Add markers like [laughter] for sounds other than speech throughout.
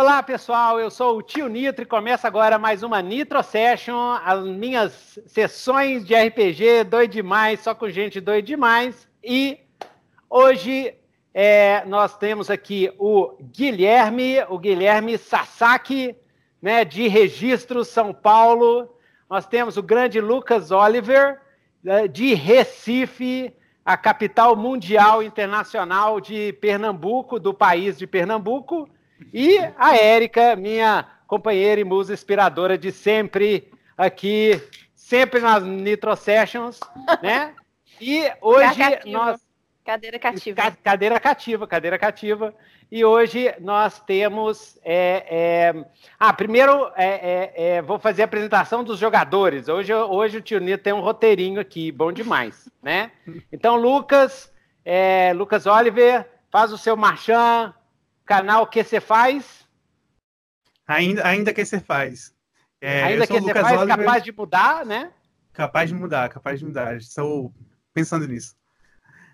Olá, pessoal. Eu sou o Tio Nitro e começa agora mais uma Nitro Session. As minhas sessões de RPG doido demais, só com gente doido demais. E hoje é, nós temos aqui o Guilherme, o Guilherme Sasaki, né, de Registro São Paulo. Nós temos o grande Lucas Oliver, né, de Recife, a capital mundial internacional de Pernambuco, do país de Pernambuco. E a Érica, minha companheira e musa inspiradora de sempre aqui, sempre nas Nitro Sessions, né? E hoje nós. Cadeira cativa. Cadeira cativa, cadeira cativa. E hoje nós temos. É, é... Ah, primeiro é, é, é, vou fazer a apresentação dos jogadores. Hoje, hoje o tio Nito tem um roteirinho aqui, bom demais, né? [laughs] Então, Lucas, é, Lucas Oliver, faz o seu marchand, Canal que você faz? Ainda, ainda que você faz. É, ainda que você faz, Oliver, capaz de mudar, né? Capaz de mudar, capaz de mudar. Estou pensando nisso.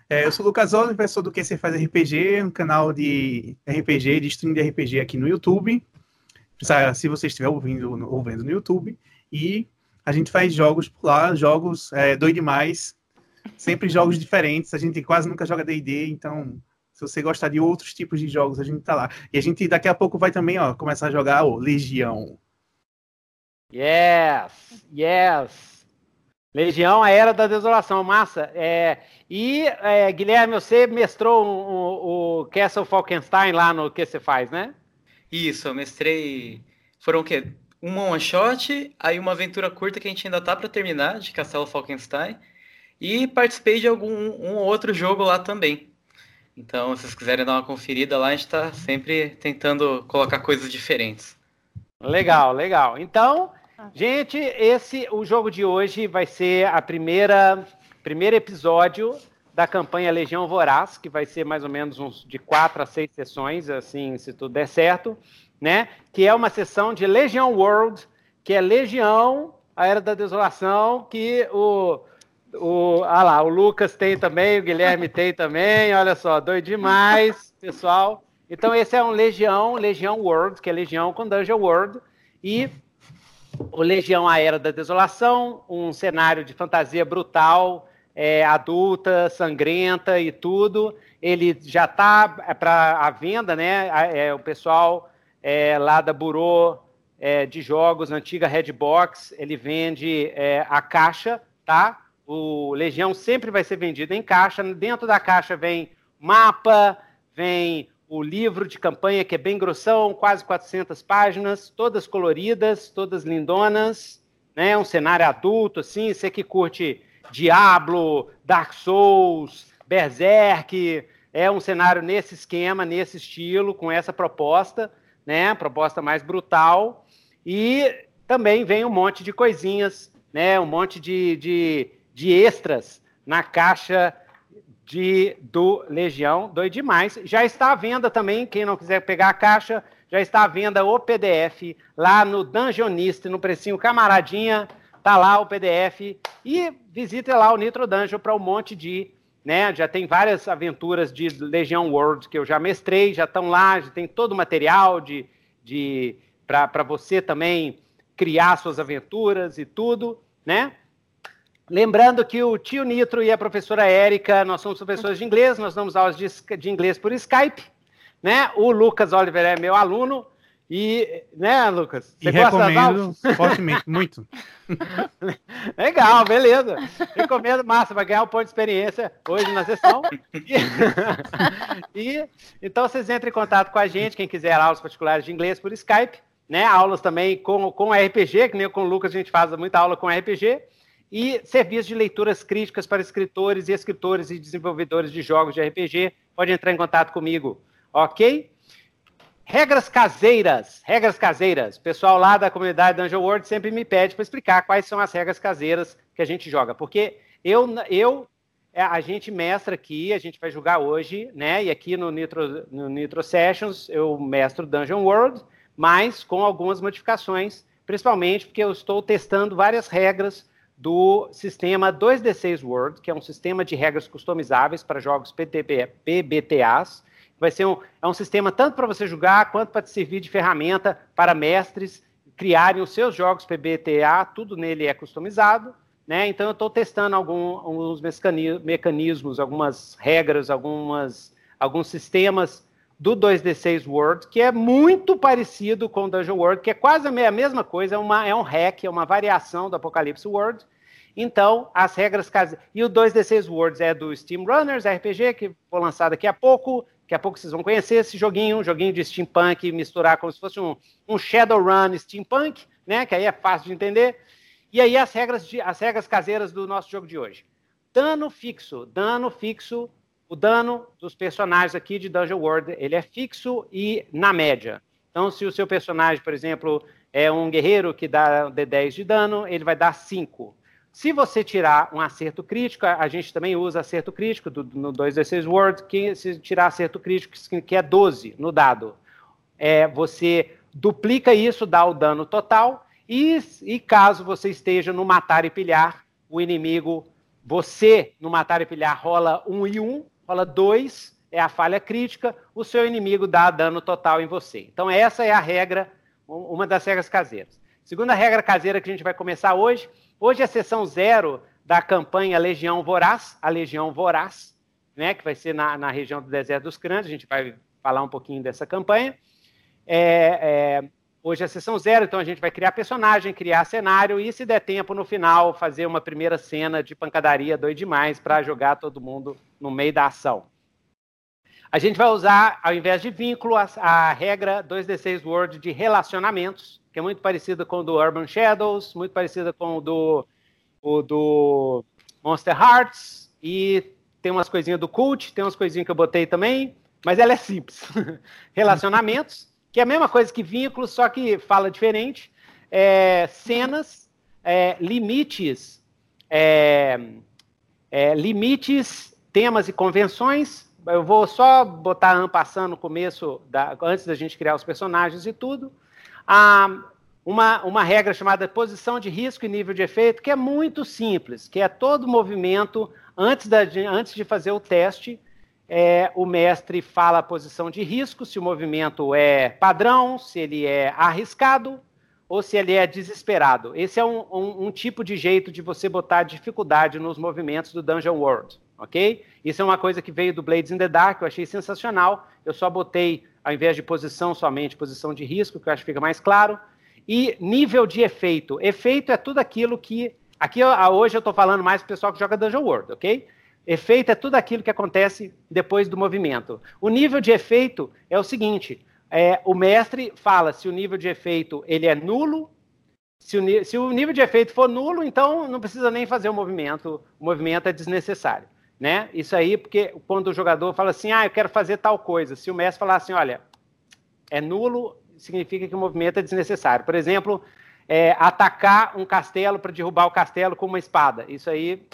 É, eu sou o Lucas Oliver, sou do Que Você Faz RPG, um canal de RPG, de stream de RPG aqui no YouTube. Se você estiver ouvindo, ouvindo no YouTube. E a gente faz jogos por lá, jogos é, doido demais. Sempre jogos diferentes. A gente quase nunca joga DD, então se você gostar de outros tipos de jogos, a gente tá lá. E a gente daqui a pouco vai também, ó, começar a jogar o Legião. Yes, yes. Legião, a Era da Desolação, massa. É, e, é, Guilherme, você mestrou o, o, Castle Falkenstein lá no que você faz, né? Isso, eu mestrei. Foram o quê? Um one shot, aí uma aventura curta que a gente ainda tá para terminar, de Castelo Falkenstein. E participei de algum um outro jogo lá também. Então, se vocês quiserem dar uma conferida lá, a gente está sempre tentando colocar coisas diferentes. Legal, legal. Então, gente, esse o jogo de hoje vai ser a primeira primeiro episódio da campanha Legião Voraz, que vai ser mais ou menos uns de quatro a seis sessões, assim, se tudo der certo, né? Que é uma sessão de Legião World, que é Legião, a Era da Desolação, que o o, ah lá, o Lucas tem também, o Guilherme tem também, olha só, doido demais, pessoal. Então esse é um Legião, Legião World, que é Legião com Dungeon World, e o Legião A Era da Desolação, um cenário de fantasia brutal, é, adulta, sangrenta e tudo. Ele já está é, para a venda, né? É, o pessoal é, lá da Burô é, de Jogos, antiga Redbox, ele vende é, a caixa, tá? O Legião sempre vai ser vendido em caixa. Dentro da caixa vem mapa, vem o livro de campanha, que é bem grossão, quase 400 páginas, todas coloridas, todas lindonas, né? Um cenário adulto, assim. Você que curte Diablo, Dark Souls, Berserk, é um cenário nesse esquema, nesse estilo, com essa proposta, né? Proposta mais brutal. E também vem um monte de coisinhas, né? Um monte de, de de extras na caixa de, do Legião, doido demais. Já está à venda também, quem não quiser pegar a caixa, já está à venda o PDF lá no Dungeonist, no precinho camaradinha, tá lá o PDF. E visite lá o Nitro Dungeon para um monte de, né, já tem várias aventuras de Legião World que eu já mestrei, já estão lá, já tem todo o material de, de para você também criar suas aventuras e tudo, né? Lembrando que o tio Nitro e a professora Érica, nós somos professores de inglês, nós damos aulas de, de inglês por Skype, né? O Lucas Oliver é meu aluno e, né, Lucas? Você e recomendo fortemente, muito. [laughs] Legal, beleza. Recomendo, massa, vai ganhar um ponto de experiência hoje na sessão. E, [laughs] e, então vocês entrem em contato com a gente, quem quiser aulas particulares de inglês por Skype, né? Aulas também com, com RPG, que nem com o Lucas a gente faz muita aula com RPG e serviço de leituras críticas para escritores e escritores e desenvolvedores de jogos de RPG. Pode entrar em contato comigo, ok? Regras caseiras, regras caseiras. Pessoal lá da comunidade Dungeon World sempre me pede para explicar quais são as regras caseiras que a gente joga, porque eu, eu é, a gente mestra aqui, a gente vai jogar hoje, né? E aqui no Nitro, no Nitro Sessions eu mestro Dungeon World, mas com algumas modificações, principalmente porque eu estou testando várias regras do sistema 2D6 World, que é um sistema de regras customizáveis para jogos PTP, PBTAs. Vai ser um, é um sistema tanto para você jogar quanto para te servir de ferramenta para mestres criarem os seus jogos PBTA, tudo nele é customizado. Né? Então, eu estou testando algum, alguns mecanismos, algumas regras, algumas, alguns sistemas do 2D6 World, que é muito parecido com o Dungeon World, que é quase a mesma coisa, é, uma, é um hack, é uma variação do Apocalipse World. Então, as regras caseiras. E o 2D6 Worlds é do Steam Runners RPG, que vou lançar daqui a pouco. Daqui a pouco vocês vão conhecer esse joguinho, um joguinho de steampunk, misturar como se fosse um, um Shadowrun steampunk, né? Que aí é fácil de entender. E aí as regras, de, as regras caseiras do nosso jogo de hoje. Dano fixo. Dano fixo. O dano dos personagens aqui de Dungeon World, ele é fixo e na média. Então, se o seu personagem, por exemplo, é um guerreiro que dá D10 de dano, ele vai dar 5. Se você tirar um acerto crítico, a gente também usa acerto crítico do, no 2d6 Word, que se tirar acerto crítico, que é 12 no dado, é, você duplica isso, dá o dano total, e, e caso você esteja no matar e pilhar, o inimigo, você no matar e pilhar rola 1 e 1, rola 2, é a falha crítica, o seu inimigo dá dano total em você. Então essa é a regra, uma das regras caseiras. Segunda regra caseira que a gente vai começar hoje Hoje é a sessão zero da campanha Legião Voraz, a Legião Voraz, né, que vai ser na, na região do Deserto dos Crânios, a gente vai falar um pouquinho dessa campanha. É, é, hoje é a sessão zero, então a gente vai criar personagem, criar cenário e, se der tempo, no final, fazer uma primeira cena de pancadaria doido demais para jogar todo mundo no meio da ação. A gente vai usar, ao invés de vínculo, a, a regra 2D6 Word de relacionamentos, que é muito parecida com o do Urban Shadows, muito parecida com o do, o do Monster Hearts, e tem umas coisinhas do Cult, tem umas coisinhas que eu botei também, mas ela é simples. [laughs] Relacionamentos, que é a mesma coisa que vínculos, só que fala diferente. É, cenas, é, limites, é, é limites, temas e convenções. Eu vou só botar passando no começo, da, antes da gente criar os personagens e tudo a uma, uma regra chamada posição de risco e nível de efeito, que é muito simples, que é todo movimento, antes, da, antes de fazer o teste, é, o mestre fala a posição de risco, se o movimento é padrão, se ele é arriscado ou se ele é desesperado. Esse é um, um, um tipo de jeito de você botar dificuldade nos movimentos do Dungeon World, ok? Isso é uma coisa que veio do Blades in the Dark, eu achei sensacional. Eu só botei ao invés de posição somente, posição de risco, que eu acho que fica mais claro. E nível de efeito. Efeito é tudo aquilo que. Aqui hoje eu estou falando mais para o pessoal que joga Dungeon World, ok? Efeito é tudo aquilo que acontece depois do movimento. O nível de efeito é o seguinte: é, o mestre fala se o nível de efeito ele é nulo. Se o, se o nível de efeito for nulo, então não precisa nem fazer o movimento. O movimento é desnecessário. Né? Isso aí, porque quando o jogador fala assim, ah, eu quero fazer tal coisa, se o mestre falar assim, olha, é nulo, significa que o movimento é desnecessário. Por exemplo, é, atacar um castelo para derrubar o castelo com uma espada. Isso aí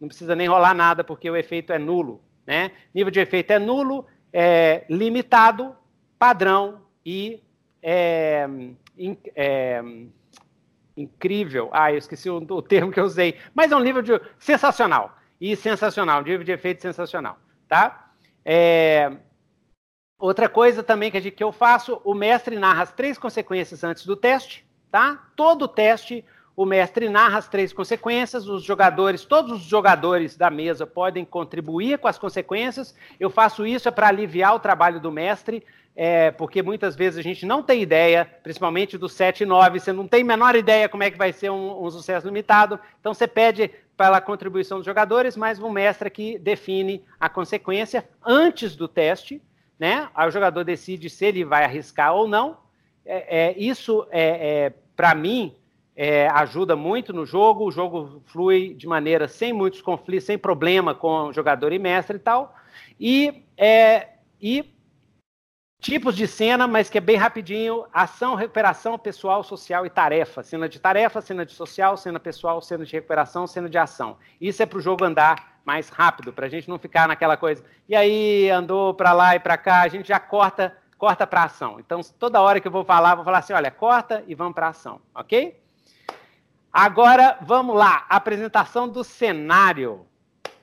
não precisa nem rolar nada, porque o efeito é nulo. Né? Nível de efeito é nulo, é, limitado, padrão e é, in, é, incrível. Ah, eu esqueci o, o, termo que eu usei. Mas é um nível de sensacional e sensacional, um nível de efeito sensacional, tá? É... Outra coisa também que, que eu faço, o mestre narra as três consequências antes do teste, tá? Todo teste, o mestre narra as três consequências, os jogadores, todos os jogadores da mesa podem contribuir com as consequências. Eu faço isso é para aliviar o trabalho do mestre, é, porque muitas vezes a gente não tem ideia, principalmente do 7 e 9, você não tem a menor ideia como é que vai ser um, um sucesso limitado. Então você pede pela contribuição dos jogadores, mas um mestre que define a consequência antes do teste, né? Aí o jogador decide se ele vai arriscar ou não. É, é isso, é, é para mim, é, ajuda muito no jogo. O jogo flui de maneira sem muitos conflitos, sem problema com jogador e mestre e tal. E, é, e Tipos de cena, mas que é bem rapidinho: ação, recuperação, pessoal, social e tarefa. Cena de tarefa, cena de social, cena pessoal, cena de recuperação, cena de ação. Isso é para o jogo andar mais rápido, para a gente não ficar naquela coisa. E aí andou para lá e para cá, a gente já corta, corta para ação. Então, toda hora que eu vou falar, vou falar assim: olha, corta e vamos para ação, ok? Agora, vamos lá, apresentação do cenário.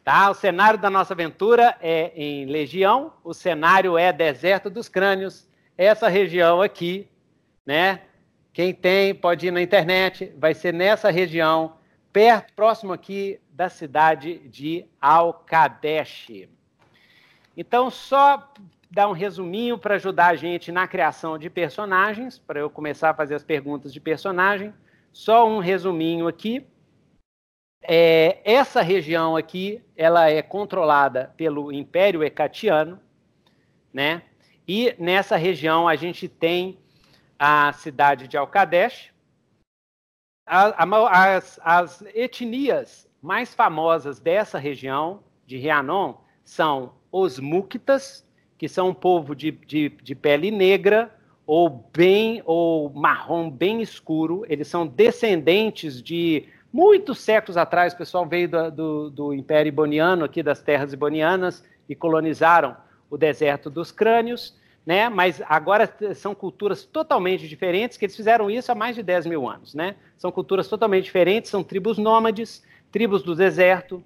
Tá? O cenário da nossa aventura é em Legião, o cenário é Deserto dos Crânios, essa região aqui, né? Quem tem pode ir na internet, vai ser nessa região, perto, próximo aqui da cidade de Al-Kadesh. Então, só dar um resuminho para ajudar a gente na criação de personagens, para eu começar a fazer as perguntas de personagem. Só um resuminho aqui. É, essa região aqui, ela é controlada pelo Império Hecatiano, né? E nessa região a gente tem a cidade de Al-Kadesh. As, as etnias mais famosas dessa região de Rianon são os Muktas, que são um povo de, de, de pele negra ou bem ou marrom bem escuro. Eles são descendentes de muitos séculos atrás, o pessoal veio do, do, do, Império Iboniano, aqui das terras ibonianas, e colonizaram o deserto dos crânios, né? mas agora são culturas totalmente diferentes, que eles fizeram isso há mais de 10 mil anos. Né? São culturas totalmente diferentes, são tribos nômades, tribos do deserto,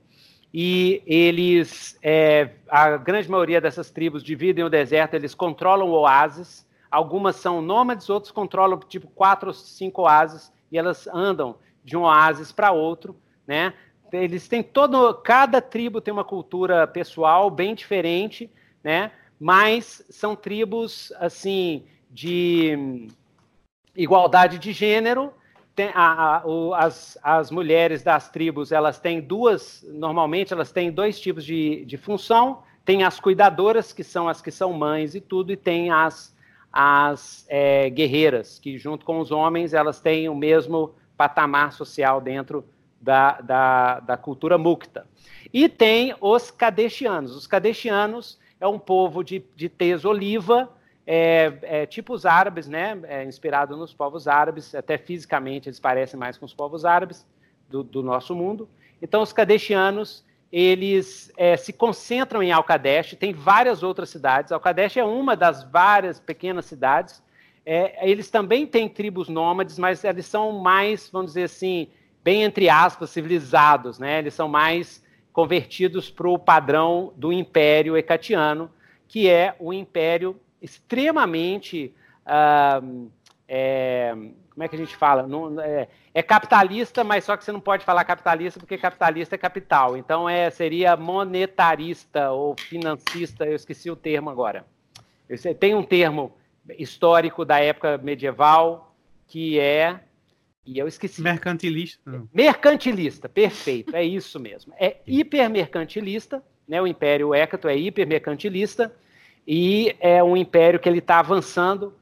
e eles, é, a grande maioria dessas tribos dividem o deserto, eles controlam oásis, algumas são nômades, outros controlam tipo quatro ou cinco oásis, e elas andam de um oásis para outro, né? Eles têm todo, cada tribo tem uma cultura pessoal bem diferente, né? Mas são tribos assim de igualdade de gênero. Tem a, a, o, as, as mulheres das tribos elas têm duas, normalmente elas têm dois tipos de, de função. Tem as cuidadoras que são as que são mães e tudo, e tem as as é, guerreiras que junto com os homens elas têm o mesmo patamar social dentro da, da, da cultura mukta. E tem os cadestianos. Os cadestianos é um povo de, de tez oliva, é, é, tipo os árabes, né? É inspirado nos povos árabes, até fisicamente eles parecem mais com os povos árabes do, do nosso mundo. Então, os cadestianos, eles é, se concentram em Al-Kadesh, tem várias outras cidades. Al-Kadesh é uma das várias pequenas cidades é, eles também têm tribos nômades, mas eles são mais, vamos dizer assim, bem entre aspas, civilizados, né? Eles são mais convertidos para o padrão do Império Hecatiano, que é um império extremamente. Uh, é, como é que a gente fala? Não, é, é, capitalista, mas só que você não pode falar capitalista porque capitalista é capital. Então é, seria monetarista ou financista, eu esqueci o termo agora. Tem um termo histórico da época medieval, que é. E eu esqueci. Mercantilista. Mercantilista, perfeito, é isso mesmo. É hipermercantilista, né? O Império Hécato é hipermercantilista e é um império que ele está avançando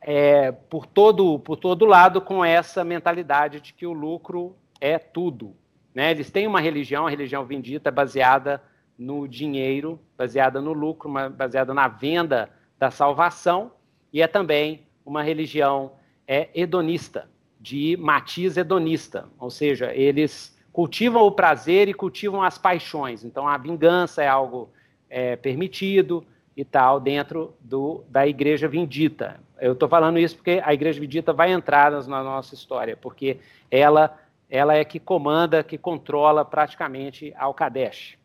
é, por todo por todo lado com essa mentalidade de que o lucro é tudo. Né? Eles têm uma religião, a religião vindita, baseada no dinheiro, baseada no lucro, baseada na venda da salvação, e é também uma religião é, hedonista, de matiz hedonista, ou seja, eles cultivam o prazer e cultivam as paixões. Então, a vingança é algo é, permitido e tal dentro do, da igreja vindita. Eu estou falando isso porque a igreja vindita vai entrar na nossa história, porque ela, ela é que comanda, que controla praticamente Al-Kadesh.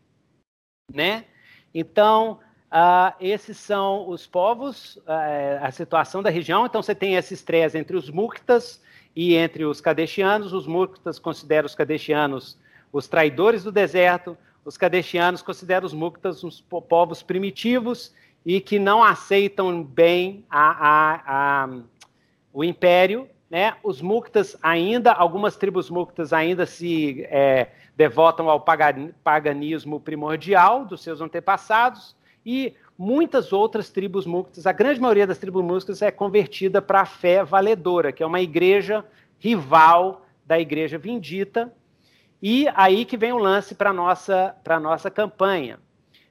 Né? Então, Uh, esses são os povos, uh, a situação da região. Então, você tem esse estresse entre os Muktas e entre os Kadeshianos. Os Muktas consideram os Kadeshianos os traidores do deserto, os Kadeshianos consideram os Muktas os povos primitivos e que não aceitam bem a, a, a, o império. Né? Os Muktas ainda, algumas tribos Muktas ainda se é, devotam ao paganismo primordial dos seus antepassados, e muitas outras tribos muktas, a grande maioria das tribos muktas é convertida para a fé valedora, que é uma igreja rival da igreja vindita. E aí que vem o lance para a nossa, nossa campanha.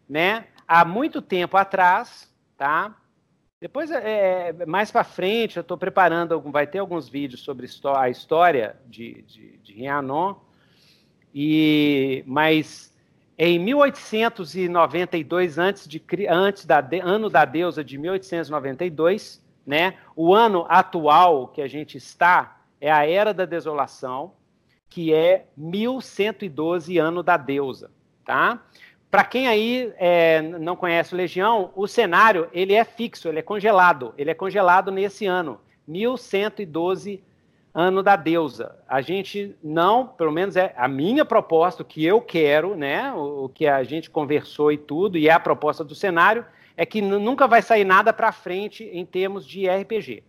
Né? Há muito tempo atrás, tá? Depois, é, é mais para frente, eu estou preparando, vai ter alguns vídeos sobre a história de, de, de Rianon, e, mas em 1892, antes, de, antes da ano da deusa de 1892, né, o ano atual que a gente está é a Era da Desolação, que é 1112 ano da deusa. tá? Para quem aí é, não conhece o Legião, o cenário ele é fixo, ele é congelado. Ele é congelado nesse ano, 1112 ano da deusa. A gente não, pelo menos é a minha proposta, o que eu quero, né? O, o que a gente conversou e tudo, e é a proposta do cenário, é que nunca vai sair nada para frente em termos de RPG.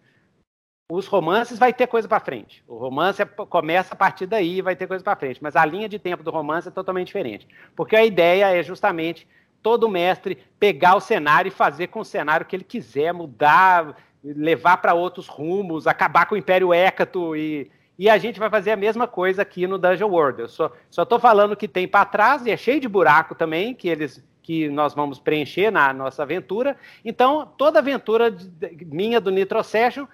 Os romances vai ter coisa para frente. O romance é, começa a partir daí, vai ter coisa para frente. Mas a linha de tempo do romance é totalmente diferente, porque a ideia é justamente todo mestre pegar o cenário e fazer com o cenário que ele quiser, mudar, levar para outros rumos, acabar com o Império Hécato e, e a gente vai fazer a mesma coisa aqui no Dungeon World. Eu só estou falando que tem para trás e é cheio de buraco também que eles que nós vamos preencher na nossa aventura. Então, toda aventura de, minha do Nitro Session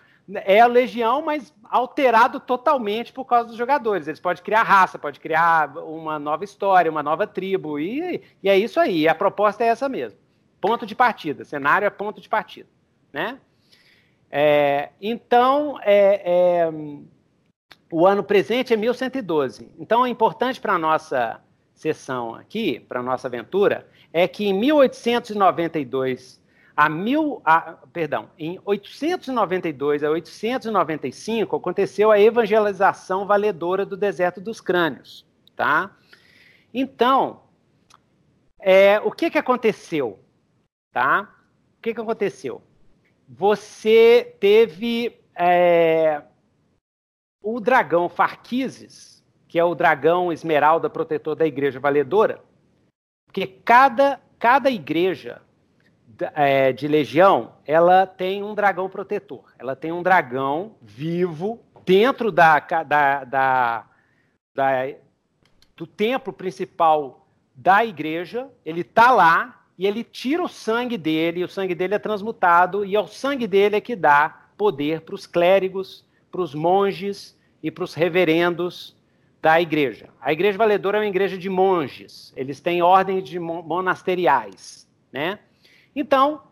é a Legião, mas alterado totalmente por causa dos jogadores. Eles podem criar raça, pode criar uma nova história, uma nova tribo, e, e é isso aí. A proposta é essa mesmo. Ponto de partida. Cenário é ponto de partida. Né? É, então, é, é, o ano presente é 1112. Então, é importante para a nossa sessão aqui, para a nossa aventura, é que em 1892 a mil, a, perdão, em 892 a 895 aconteceu a evangelização valedora do deserto dos crânios, tá? Então, é, o que que aconteceu, tá? O que que aconteceu? Você teve é, o dragão Farquises, que é o dragão esmeralda protetor da igreja valedora, porque cada cada igreja é, de legião, ela tem um dragão protetor. Ela tem um dragão vivo dentro da, da, da, da do templo principal da igreja. Ele está lá e ele tira o sangue dele, e o sangue dele é transmutado, e é o sangue dele é que dá poder para os clérigos, para os monges e para os reverendos da igreja. A igreja valedora é uma igreja de monges, eles têm ordens de monasteriais, né? Então,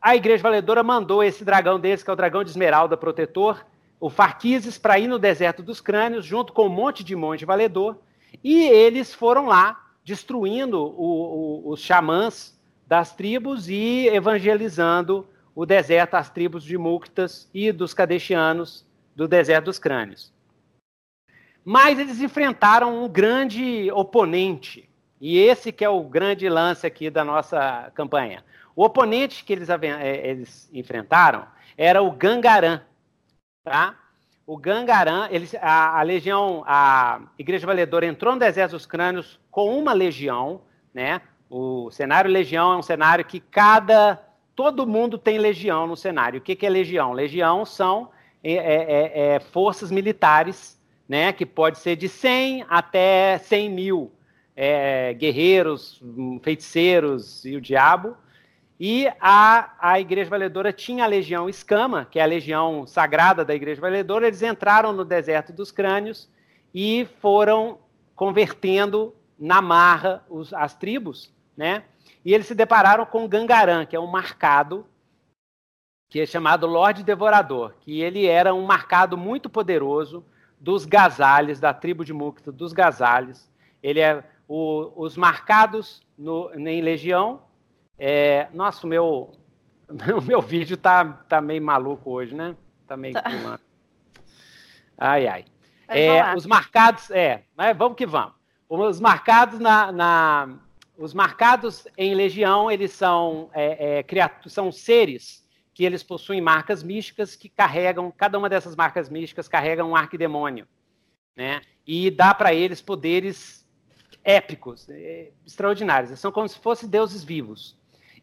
a Igreja Valedora mandou esse dragão desse, que é o dragão de esmeralda protetor, o Farquises, para ir no deserto dos crânios, junto com um monte de monge valedor, e eles foram lá, destruindo o, o, os xamãs das tribos e evangelizando o deserto, as tribos de Muktas e dos Kadeshianos do deserto dos crânios. Mas eles enfrentaram um grande oponente, e esse que é o grande lance aqui da nossa campanha. O oponente que eles, é, eles enfrentaram era o Gangarã, tá? O Gangarã, eles, a, a, legião, a Igreja Valedora entrou no deserto dos crânios com uma legião, né? O cenário legião é um cenário que cada todo mundo tem legião no cenário. O que, que é legião? Legião são é, é, é, é forças militares, né? Que pode ser de 100 até 100 mil é, guerreiros, feiticeiros e o diabo. E a, a Igreja Valedora tinha a Legião Escama, que é a legião sagrada da Igreja Valedora. Eles entraram no deserto dos crânios e foram convertendo na marra os, as tribos, né? E eles se depararam com Gangarã, que é um marcado, que é chamado Lorde Devorador, que ele era um marcado muito poderoso dos Gazales, da tribo de Mukta, dos Gazales. Ele é o, os marcados no, em Legião é, nossa, o meu, [laughs] o meu vídeo tá, tá meio maluco hoje, né? Tá meio tá. Ai, ai. É, os marcados, é, mas vamos que vamos. Os marcados na, na os marcados em legião, eles são, é, é, são seres que eles possuem marcas místicas que carregam, cada uma dessas marcas místicas carrega um arquidemônio, né? E dá para eles poderes épicos, é, extraordinários. São como se fossem deuses vivos.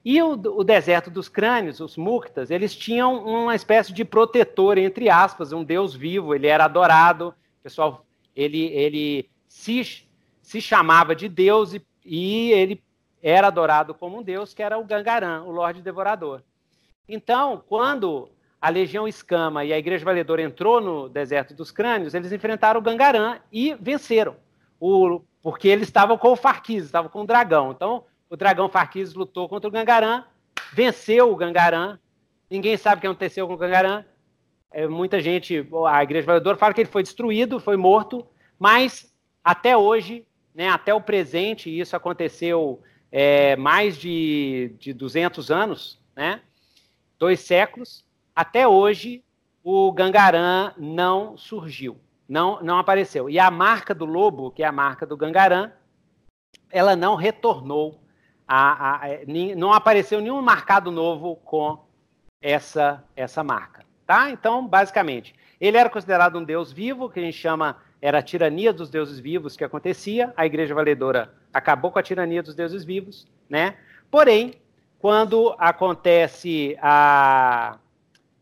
E o, o, deserto dos crânios, os muktas, eles tinham uma espécie de protetor, entre aspas, um deus vivo, ele era adorado, pessoal, ele, ele se, se chamava de deus e, e ele era adorado como um deus, que era o Gangaran, o Lorde Devorador. Então, quando a Legião Escama e a Igreja Valedora entrou no deserto dos crânios, eles enfrentaram o Gangaran e venceram, o, porque eles estavam com o Farquiz, estavam com o dragão. Então, o dragão Farquise lutou contra o Gangaran, venceu o Gangaran. Ninguém sabe o que aconteceu com o Gangaran. É, muita gente, a Igreja Valedora fala que ele foi destruído, foi morto, mas até hoje né, até o presente, isso aconteceu é, mais de, de 200 anos, né, dois séculos, até hoje o Gangarã não surgiu, não, não apareceu. E a marca do lobo, que é a marca do Gangarã, ela não retornou, a, a, não apareceu nenhum marcado novo com essa, essa marca. Tá? Então, basicamente, ele era considerado um deus vivo, que a gente chama, era a tirania dos deuses vivos que acontecia. A Igreja Valedora acabou com a tirania dos deuses vivos, né? Porém, quando acontece a,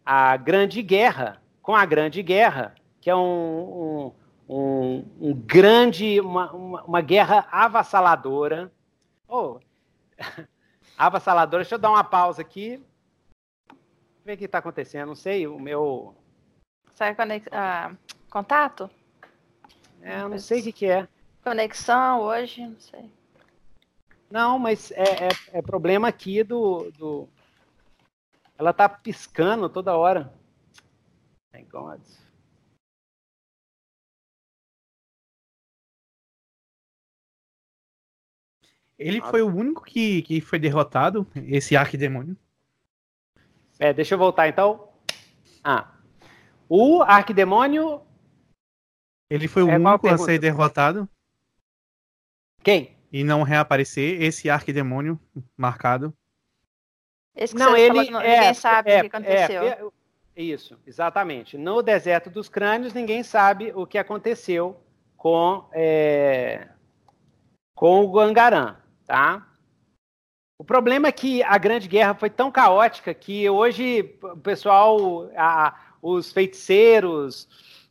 a Grande Guerra, com a Grande Guerra, que é um, um, um, um grande, uma, uma, uma, guerra avassaladora. Oh, [laughs] avassaladora, deixa eu dar uma pausa aqui. Ver o que está acontecendo, não sei, o meu. Sai conex... Ah, contato? É, não sei o que, que é. Conexão hoje, não sei. Não, mas é, é, é problema aqui do, do, ela tá piscando toda hora. Thank God. Ele Nossa. foi o único que, que foi derrotado, esse arquidemônio. É, deixa eu voltar então. Ah. O arquidemônio. Ele foi o é, único a ser derrotado. Quem? E não reaparecer, esse arquidemônio marcado. Esse que não, ele falou, é, ninguém sabe é, o que aconteceu. É, isso, exatamente. No deserto dos crânios, ninguém sabe o que aconteceu com, é, com o Guangarã, tá? O problema é que a Grande Guerra foi tão caótica que hoje o pessoal, a, os feiticeiros,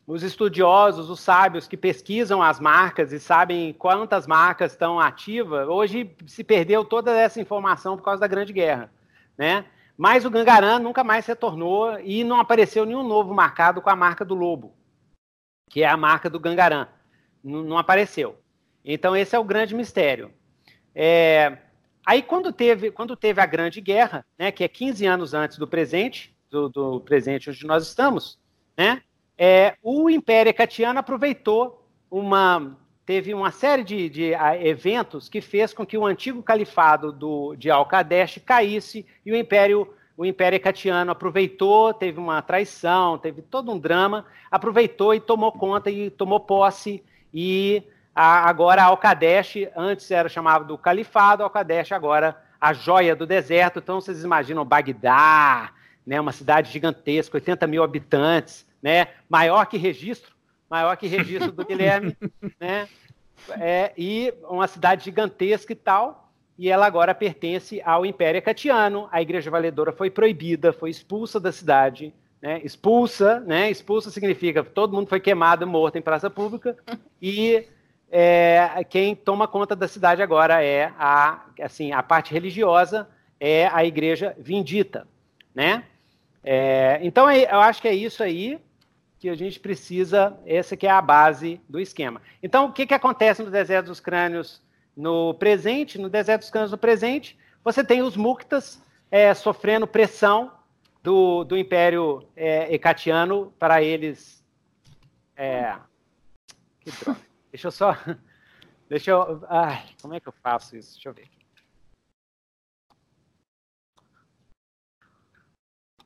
os estudiosos, os sábios que pesquisam as marcas e sabem quantas marcas estão ativas, hoje se perdeu toda essa informação por causa da Grande Guerra né? Mas o Gangarã nunca mais retornou e não apareceu nenhum novo marcado com a marca do lobo, que é a marca do Gangarã. Não, não apareceu. Então esse é o grande mistério. É... Aí quando teve, quando teve a Grande Guerra, né, que é 15 anos antes do presente, do, do presente onde nós estamos, né, é, o Império Ecatiano aproveitou uma, teve uma série de, de eventos que fez com que o antigo califado do, de Al-Qadesh caísse e o Império o Império Ecatiano aproveitou, teve uma traição, teve todo um drama, aproveitou e tomou conta e tomou posse e a, agora Al-Qadesh, antes era chamado do Califado, Al-Qadesh agora a joia do deserto, então vocês imaginam Bagdá, né, uma cidade gigantesca, 80 mil habitantes, né, maior que registro, maior que registro do [laughs] Guilherme, né? É, e uma cidade gigantesca e tal, e ela agora pertence ao Império Catiano. A Igreja Valedora foi proibida, foi expulsa da cidade, né? Expulsa, né? Expulsa significa todo mundo foi queimado, morto em praça pública, e é, quem toma conta da cidade agora é a, assim, a parte religiosa é a Igreja Vindita, né? É, então eu acho que é isso aí que a gente precisa, essa que é a base do esquema. Então, o que, que acontece no deserto dos crânios no presente? No deserto dos crânios no presente, você tem os muktas é, sofrendo pressão do, do Império é, para eles... É, que droga. Deixa eu só... [laughs] Deixa eu... Ai, como é que eu faço isso? Deixa eu ver.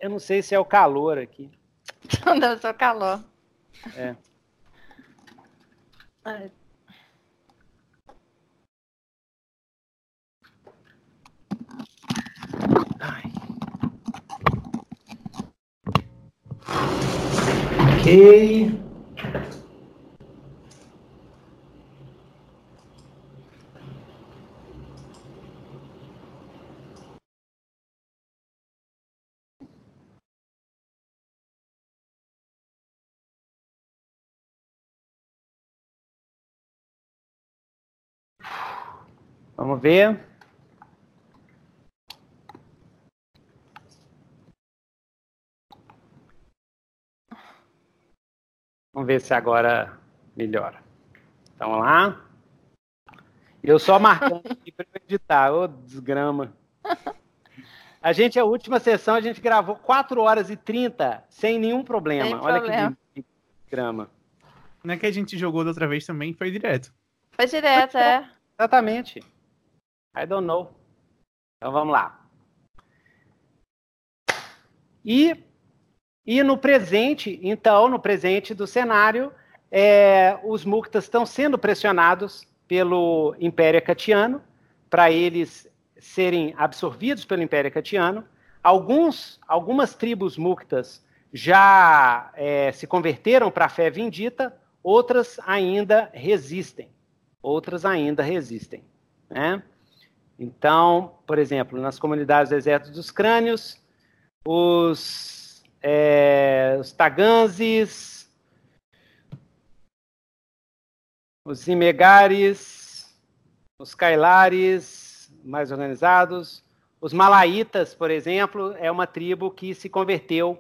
Eu não sei se é o calor aqui. [laughs] Não deu só calor. É. Ai. Ai. Ok. Vamos ver. Vamos ver se agora melhora. Então lá. Eu só marcando [laughs] aqui para editar. Ô, desgrama. A gente, a última sessão, a gente gravou 4 horas e 30 sem nenhum problema. Sem Olha problema. que grama. Não é que a gente jogou da outra vez também, foi direto. Foi direto, é. Exatamente. I don't know. Então vamos lá. E, e no presente, então, no presente do cenário, é, os Muktas estão sendo pressionados pelo Império Acatiano para eles serem absorvidos pelo Império Acatiano. Alguns, algumas tribos Muktas já é, se converteram para a fé vindita, outras ainda resistem. Outras ainda resistem. Né? Então, por exemplo, nas comunidades do Exército dos Crânios, os, é, os Taganzes, os Imegares, os Kailares, mais organizados, os Malaitas, por exemplo, é uma tribo que se converteu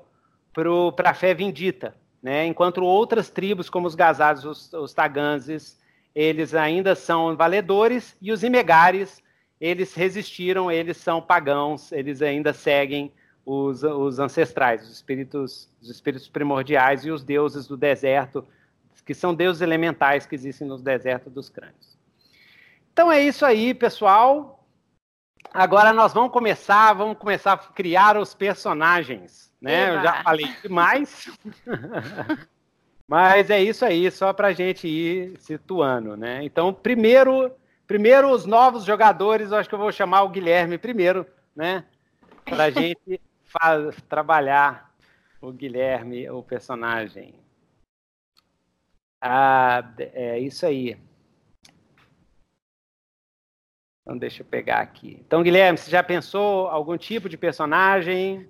para a fé vindita, né? enquanto outras tribos, como os Gazados, os, os Taganzes, eles ainda são valedores, e os Imegares, eles resistiram, eles são pagãos, eles ainda seguem os, os ancestrais, os espíritos, os espíritos primordiais e os deuses do deserto, que são deuses elementais que existem nos desertos dos crânios. Então é isso aí, pessoal. Agora nós vamos começar, vamos começar a criar os personagens, né? Eba. Eu já falei demais. [laughs] Mas é isso aí, só para a gente ir situando, né? Então, primeiro, primeiro os novos jogadores, eu acho que eu vou chamar o Guilherme primeiro, né? Para a [laughs] gente trabalhar o Guilherme, o personagem. Ah, é isso aí. Então, deixa eu pegar aqui. Então, Guilherme, você já pensou algum tipo de personagem?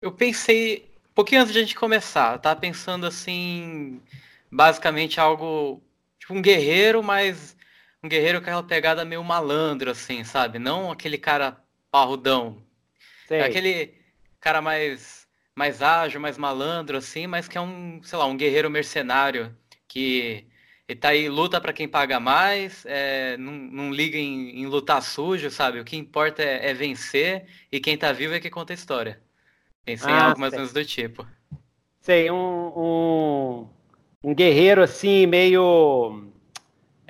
Eu pensei, um pouquinho antes de a gente começar, eu tava pensando assim, basicamente algo, tipo um guerreiro, mas um guerreiro com aquela pegada meio malandro, assim, sabe? Não aquele cara parrudão. Sei. Aquele cara mais, mais ágil, mais malandro, assim, mas que é um, sei lá, um guerreiro mercenário que ele tá aí, luta para quem paga mais, é, não, não liga em, em, lutar sujo, sabe? O que importa é, é, vencer e quem tá vivo é que conta a história. Pensei ah, em algo mais ou menos do tipo. Sei, um, um, um guerreiro assim, meio.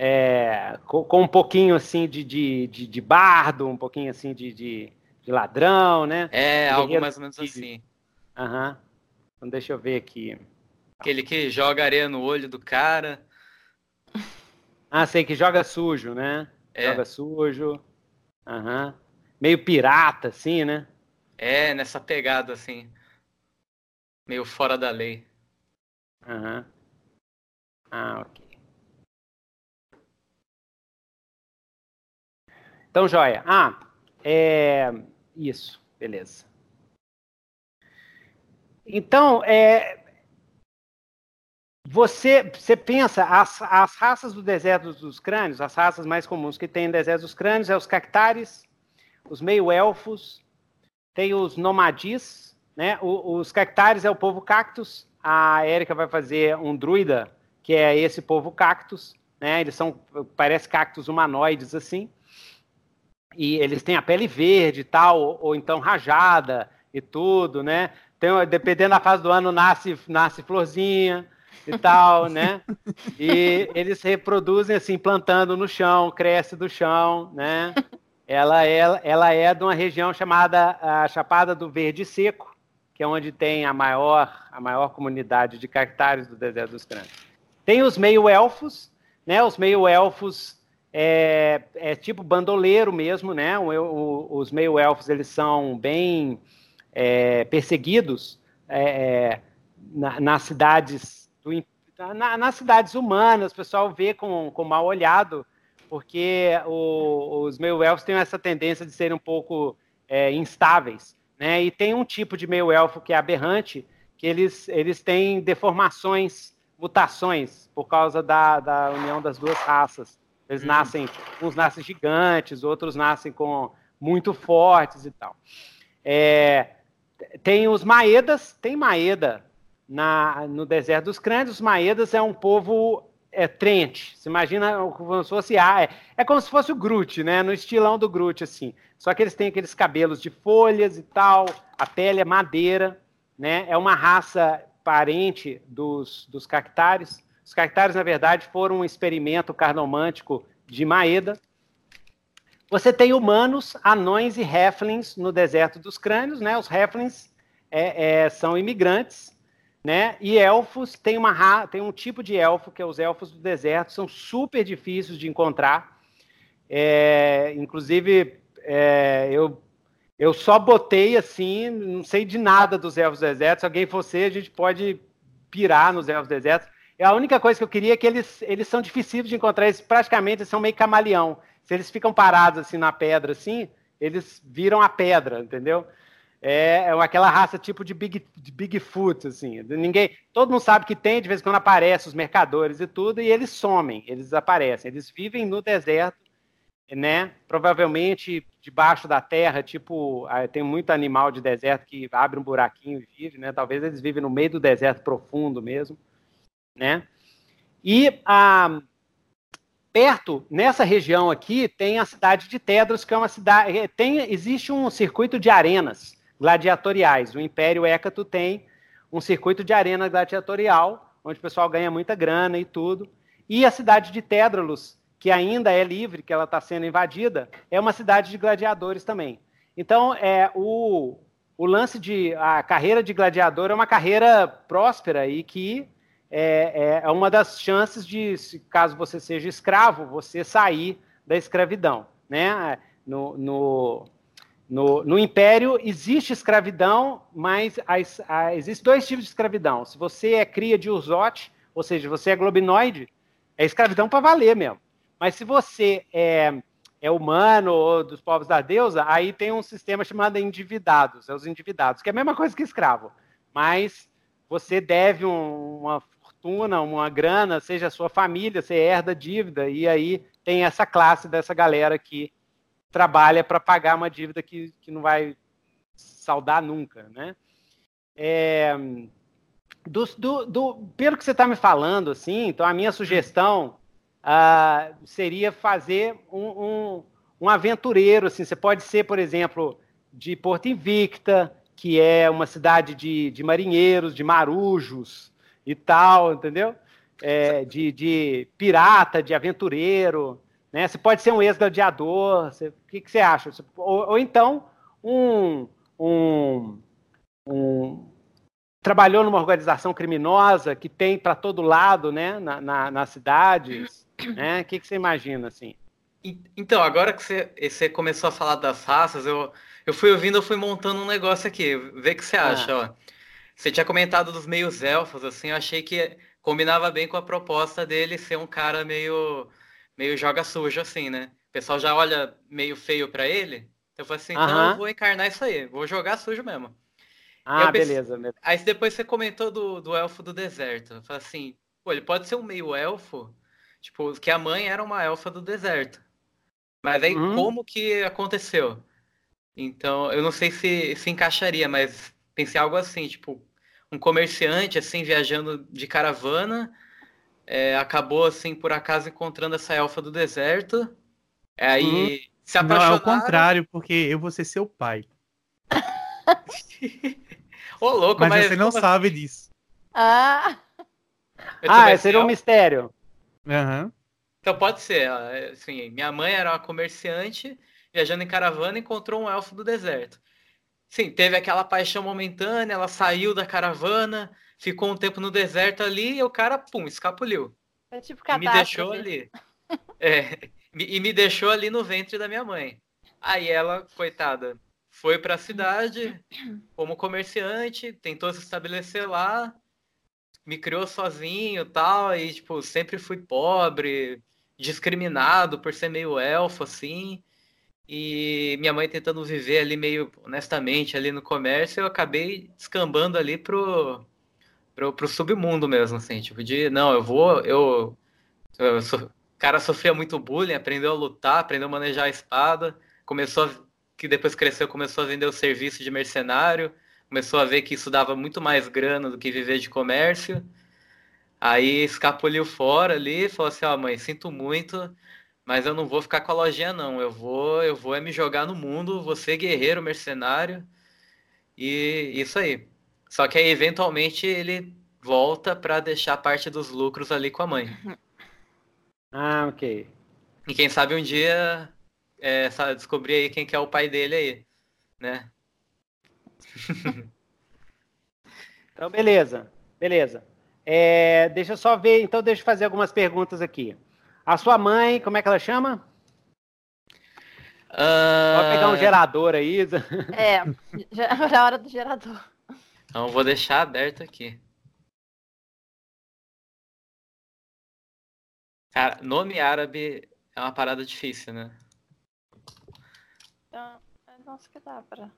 É, com, com, um pouquinho assim de, de, de, de, bardo, um pouquinho assim de, de, de ladrão, né? É, algo mais ou menos assim. Aham. Uhum. Então deixa eu ver aqui. Aquele que joga areia no olho do cara. Ah, sei que joga sujo, né? É. Joga sujo. Aham. Meio pirata, assim, né? É, nessa pegada, assim. Meio fora da lei. Aham. Ah, ok. Então, joia. Ah, é... Isso, beleza. Então, é, você, você pensa, as, as raças do deserto dos crânios, as raças mais comuns que tem no deserto dos crânios é os cactares, os meio-elfos, tem os nomadis, né? O, os cactares é o povo cactus, a Érica vai fazer um druida, que é esse povo cactus, né? Eles são, parece cactos humanoides assim, e eles têm a pele verde e tal, ou, ou então rajada e tudo, né? Tem, dependendo da fase do ano, nasce, nasce florzinha, e tal, né? [laughs] E eles reproduzem assim, plantando no chão, cresce do chão, né? Ela é, ela é de uma região chamada a Chapada do Verde Seco, que é onde tem a maior, a maior comunidade de cactares do deserto dos crânios. Tem os meio-elfos, né? Os meio-elfos é, é, tipo bandoleiro mesmo, né? O, o, os meio-elfos, eles são bem é, perseguidos é, é, na, nas cidades do, na, nas cidades humanas, o pessoal vê com, com mal olhado, porque o, os meio-elfos têm essa tendência de serem um pouco é, instáveis. Né? E tem um tipo de meio-elfo que é aberrante, que eles, eles têm deformações, mutações, por causa da, da união das duas raças. Eles uhum. nascem, uns nascem gigantes, outros nascem com muito fortes e tal. É, tem os Maedas, tem Maeda na, no deserto dos crânios, os Maedas é um povo é, trente. Se imagina como se fosse ah, é, é como se fosse o Groot, né? No estilão do Groot, assim. Só que eles têm aqueles cabelos de folhas e tal, a pele é madeira, né? É uma raça parente dos, dos cactares, Os Cactares, na verdade, foram um experimento carnomântico de Maeda. Você tem humanos, anões e heflings no deserto dos crânios, né? Os heflings é, é, são imigrantes, né? E elfos tem uma tem um tipo de elfo que é os elfos do deserto, são super difíceis de encontrar. É, inclusive, é, eu eu só botei assim, não sei de nada dos elfos do deserto. Se alguém fosse, a gente pode pirar nos elfos do deserto. É a única coisa que eu queria é que eles, eles são difíceis de encontrar, eles praticamente são meio camaleão. Se eles ficam parados assim na pedra, assim, eles viram a pedra, entendeu? É, é aquela raça tipo de, Big, de Bigfoot, assim. Ninguém, todo mundo sabe que tem, de vez em quando aparece os mercadores e tudo, e eles somem, eles desaparecem. Eles vivem no deserto, né? Provavelmente debaixo da terra, tipo, ah, tem muito animal de deserto que abre um buraquinho e vive, né? Talvez eles vivem no meio do deserto profundo mesmo né? E ah, perto, nessa região aqui, tem a cidade de Tedros, que é uma cidade. Eh, tem, existe um circuito de arenas gladiatoriais. O Império Hécato tem um circuito de arena gladiatorial, onde o pessoal ganha muita grana e tudo. E a cidade de Tédralos, que ainda é livre, que ela está sendo invadida, é uma cidade de gladiadores também. Então, é, o, o lance de. A carreira de gladiador é uma carreira próspera e que é, é, é uma das chances de, caso você seja escravo, você sair da escravidão. Né? No, no, no, no Império existe escravidão, mas as, a, existem dois tipos de escravidão. Se você é cria de Urzote, ou seja, você é globinoide, é escravidão para valer mesmo. Mas se você é, é humano ou dos povos da deusa, aí tem um sistema chamado endividados, é os endividados, que é a mesma coisa que escravo. Mas você deve um, uma fortuna, uma grana, seja a sua família, você herda dívida, e aí tem essa classe dessa galera que trabalha para pagar uma dívida que, que não vai saldar nunca, né? É, do, do, do, pelo que você está me falando, assim, então a minha sugestão uh, seria fazer um, um, um, aventureiro, assim, você pode ser, por exemplo, de Porto Invicta, que é uma cidade de, de marinheiros, de marujos, e tal, entendeu? É, de, de pirata, de aventureiro, né? Você pode ser um ex-gladiador, o que, que você acha? Ou, ou então um, um, um, trabalhou numa organização criminosa que tem para todo lado, né? Na, na, nas cidades, né? O que, que você imagina assim? Então, agora que você, você começou a falar das raças, eu, eu fui ouvindo, eu fui montando um negócio aqui. Vê o que você acha, ah. ó. Você tinha comentado dos meios elfos, assim, eu achei que combinava bem com a proposta dele ser um cara meio, meio joga sujo, assim, né? O pessoal já olha meio feio para ele. Então eu falei assim, então eu vou encarnar isso aí, vou jogar sujo mesmo. Ah, pensei... beleza. Aí depois você comentou do, do elfo do deserto. Eu falei assim, pô, ele pode ser um meio elfo, tipo, que a mãe era uma elfa do deserto. Mas aí hum. como que aconteceu? Então, eu não sei se se encaixaria, mas pensei algo assim, tipo, um comerciante assim viajando de caravana é, acabou assim por acaso encontrando essa elfa do deserto. Aí hum, se apaixonaram... Não, é o contrário porque eu vou ser seu pai. [laughs] Ô, louco, mas, mas você não sabe disso. Ah ah seria um mistério. Uhum. então pode ser assim minha mãe era uma comerciante viajando em caravana e encontrou um elfo do deserto Sim, teve aquela paixão momentânea, ela saiu da caravana, ficou um tempo no deserto ali e o cara, pum, escapuliu. É tipo e me deixou ali. é, e me deixou ali no ventre da minha mãe. Aí ela, coitada, foi para a cidade como comerciante, tentou se estabelecer lá, me criou sozinho, tal, e tipo, sempre fui pobre, discriminado por ser meio elfo assim e minha mãe tentando viver ali meio honestamente ali no comércio, eu acabei descambando ali pro, pro, pro submundo mesmo, assim, tipo, de, não, eu vou, eu, sou, o cara sofria muito bullying, aprendeu a lutar, aprendeu a manejar a espada, começou a, que depois cresceu, começou a vender o serviço de mercenário, começou a ver que isso dava muito mais grana do que viver de comércio, aí escapuliu fora ali, falou assim, ó, oh, mãe, sinto muito, mas eu não vou ficar com a lojinha não. Eu vou, eu vou é me jogar no mundo, você guerreiro, mercenário e isso aí. Só que aí eventualmente ele volta para deixar parte dos lucros ali com a mãe. [laughs] Ah, ok. E quem sabe um dia é, descobrir aí quem que é o pai dele aí, né? [laughs] então, beleza, beleza. É, deixa eu só ver, então deixa eu fazer algumas perguntas aqui. A sua mãe, como é que ela chama? Uh... Pode pegar um gerador aí. É, já [laughs] é a hora do gerador. Então vou deixar aberto aqui. Cara, nome árabe é uma parada difícil, né? Então, nossa, que dá pra.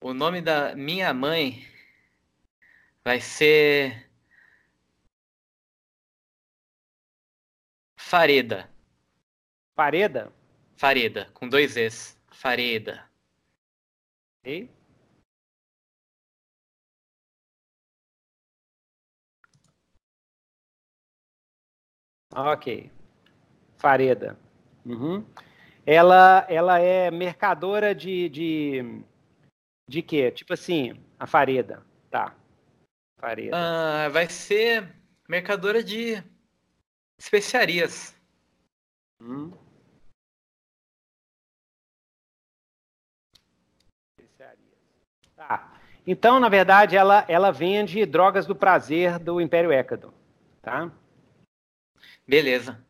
O nome da minha mãe vai ser Fareda. Fareda? Fareda, com dois Es. Fareda. E? Ok. Fareda. Uhum. Ela, ela é mercadora de, de, de quê? Tipo assim, a Fareda. Tá. Fareda. Ah, vai ser mercadora de Especiarias. Hum. Especiarias. Tá. Então, na verdade, ela, ela vende drogas do prazer do Império Écado. Tá? Beleza.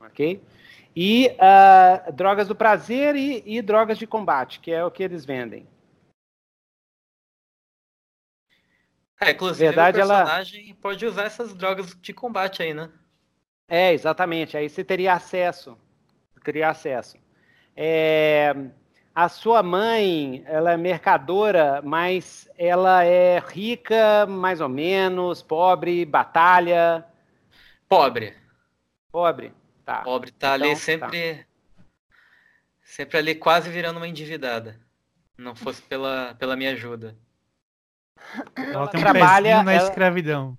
Ok? E uh, drogas do prazer e, e drogas de combate, que é o que eles vendem. É, inclusive verdade, o personagem ela... pode usar essas drogas de combate aí, né? É, exatamente. Aí você teria acesso. Teria acesso. É... A sua mãe, ela é mercadora, mas ela é rica, mais ou menos, pobre, batalha. Pobre. Pobre, tá. Pobre, tá então, ali tá. sempre. Tá. Sempre ali quase virando uma endividada. Não fosse pela, pela minha ajuda. Ela, ela tem um trabalha na ela... escravidão.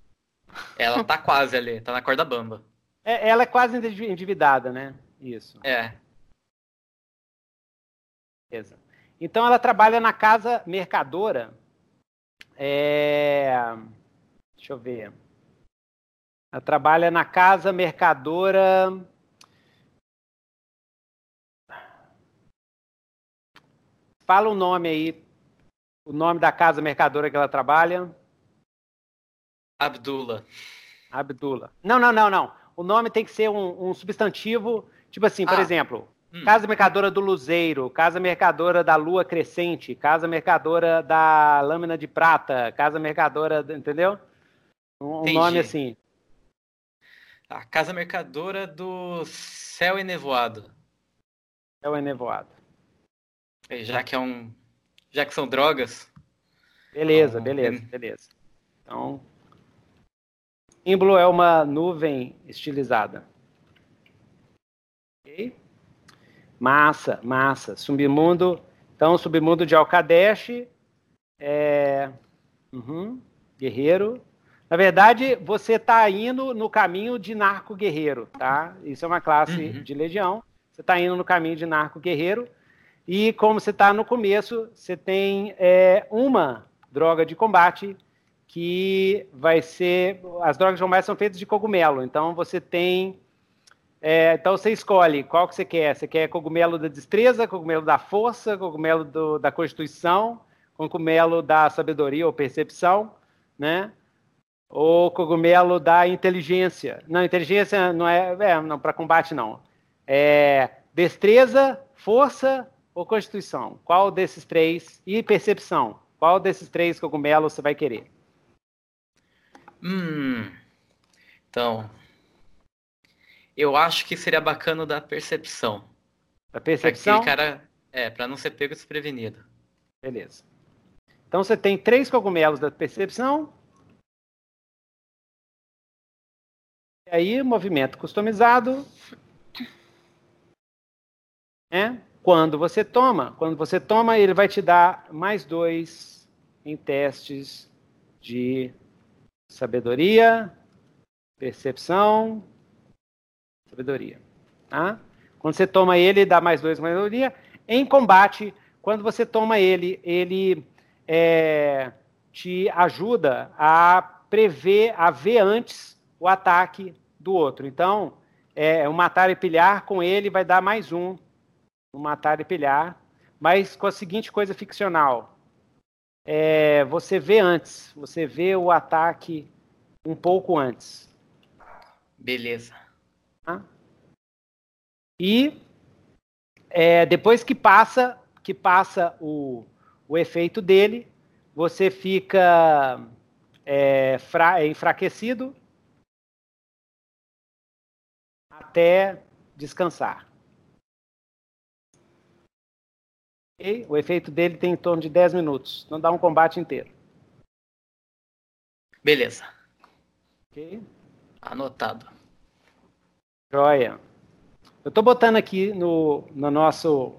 Ela tá quase ali, tá na corda bamba. É, ela é quase endividada, né? Isso. É. Beleza. Então ela trabalha na casa mercadora. É... Deixa eu ver. Ela trabalha na casa mercadora. Fala o nome aí o nome da casa mercadora que ela trabalha? Abdula. Abdula. Não, não, não, não. O nome tem que ser um, um substantivo, tipo assim, por ah. exemplo, hum. Casa Mercadora do Luzeiro, Casa Mercadora da Lua Crescente, Casa Mercadora da Lâmina de Prata, Casa Mercadora, entendeu? Um, um nome assim. A Casa Mercadora do Céu Enevoado. Céu Enevoado. Já que é um já que são drogas. Beleza, então, beleza, beleza. Então, símbolo é uma nuvem estilizada. Ok? Massa, massa. Submundo. Então, submundo de Alcadesh. É... Uhum. Guerreiro. Na verdade, você está indo no caminho de narco guerreiro, tá? Isso é uma classe uhum. de legião. Você está indo no caminho de narco guerreiro. E como você está no começo, você tem é, uma droga de combate que vai ser. As drogas de combate são feitas de cogumelo. Então você tem. É, então você escolhe qual que você quer. Você quer cogumelo da destreza, cogumelo da força, cogumelo do, da constituição, cogumelo da sabedoria ou percepção, né? Ou cogumelo da inteligência. Não, inteligência não é, é não para combate não. É destreza, força ou Constituição? Qual desses três? E percepção? Qual desses três cogumelos você vai querer? Hum. Então. Eu acho que seria bacana da percepção. Da percepção? Cara. É, para não ser pego desprevenido. Beleza. Então você tem três cogumelos da percepção. E aí, movimento customizado. É, quando você toma. Quando você toma, ele vai te dar mais dois em testes de sabedoria, percepção, sabedoria. Tá? Quando você toma ele, dá mais dois mais dia. Em combate, quando você toma ele, ele é, te ajuda a prever, a ver antes o ataque do outro. Então, é, um matar e pilhar com ele vai dar mais um, um matar e pilhar, mas com a seguinte coisa ficcional. É, você vê antes, você vê o ataque um pouco antes. Beleza. Tá? E é, depois que passa, que passa o, o efeito dele, você fica é, fra, enfraquecido até descansar. O efeito dele tem em torno de 10 minutos, não dá um combate inteiro. Beleza. Ok? Anotado. Joia. Eu estou botando aqui no, no nosso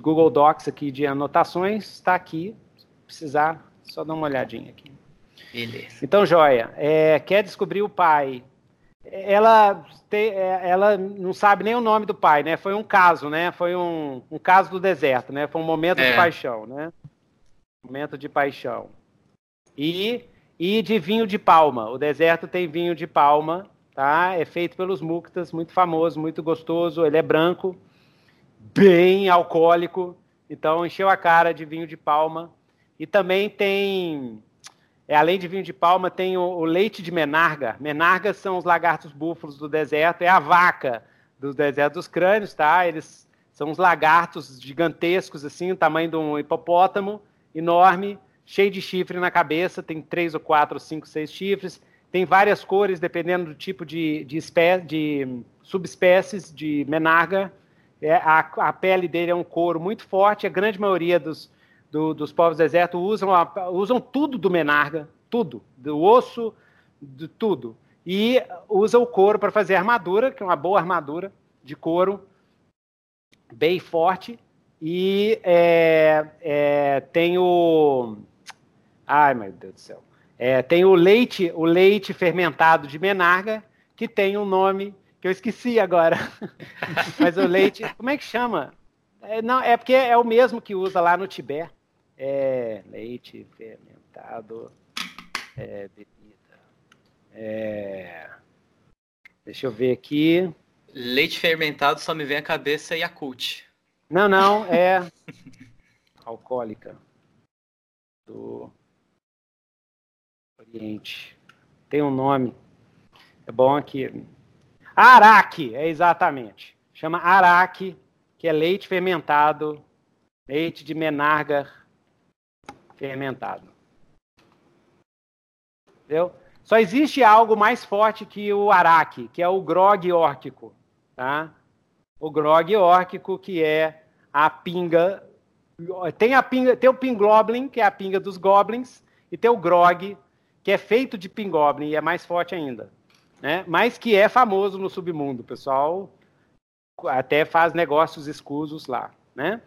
Google Docs aqui de anotações, está aqui. Se precisar, só dar uma olhadinha aqui. Beleza. Então, joia. É, quer descobrir o pai? Ela, te, é, ela não sabe nem o nome do pai, né? Foi um caso, né? Foi um, um caso do deserto, né? Foi um momento é. de paixão, né? Momento de paixão. E, e de vinho de palma. O deserto tem vinho de palma tá? É feito pelos Muktas, muito famoso, muito gostoso. Ele é branco, bem alcoólico, então encheu a cara de vinho de palma. E também tem, é, além de vinho de palma, tem o, o leite de menarga. Menargas são os lagartos búfalos do deserto, é a vaca do deserto dos crânios, tá? Eles são uns lagartos gigantescos, assim, o tamanho de um hipopótamo, enorme, cheio de chifre na cabeça, tem três ou quatro, cinco, seis chifres tem várias cores, dependendo do tipo de, de, espé de subespécies de menarga. É, a, a, pele dele é um couro muito forte. A grande maioria dos, do, dos povos do deserto usam, a, usam tudo do menarga, tudo, do osso, de tudo. E usa o couro para fazer armadura, que é uma boa armadura de couro, bem forte. E é, é, tem o. Ai, meu Deus do céu. É, tem o leite, o leite fermentado de Menarga, que tem um nome que eu esqueci agora. [laughs] Mas o leite, como é que chama? É, não, é porque é o mesmo que usa lá no Tibete. É, leite fermentado, é, bebida. É, deixa eu ver aqui. Leite fermentado só me vem à cabeça Yakult. Não, não, é [laughs] alcoólica. Do Oriente. Tem um nome. É bom aqui. Araque, é exatamente. Chama araque, que é leite fermentado, leite de menarga fermentado. Entendeu? Só existe algo mais forte que o araque, que é o grog órquico, tá? O grog órquico, que é a pinga tem a pinga, tem o pingoblin, que é a pinga dos goblins, e tem o grog, que é feito de Pingoblin e é mais forte ainda, né? Mas que é famoso no submundo, o pessoal até faz negócios escusos lá, né?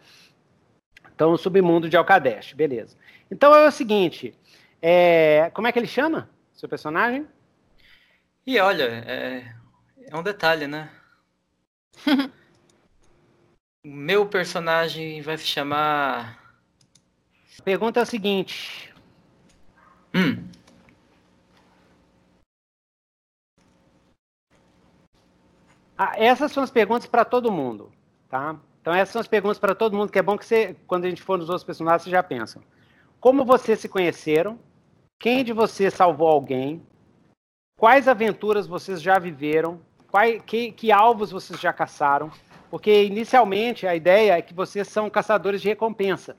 Então, o submundo de Alcadesh, beleza. Então é o seguinte, é... como é que ele chama, seu personagem? E olha, é, é um detalhe, né? o [laughs] meu personagem vai se chamar. A pergunta é a seguinte. Hum. Ah, essas são as perguntas para todo mundo, tá? Então essas são as perguntas para todo mundo, que é bom que você, quando a gente for nos outros personagens, você já pensa. Como vocês se conheceram? Quem de vocês salvou alguém? Quais aventuras vocês já viveram? Quais, que, que alvos vocês já caçaram? Porque inicialmente a ideia é que vocês são caçadores de recompensa.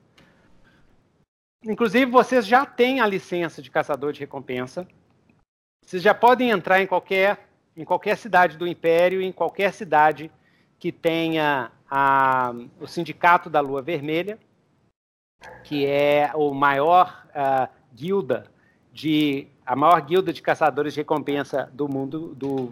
Inclusive, vocês já têm a licença de caçador de recompensa. Vocês já podem entrar em qualquer em qualquer cidade do Império, em qualquer cidade que tenha a, o Sindicato da Lua Vermelha, que é o maior uh, guilda de a maior guilda de caçadores de recompensa do mundo do,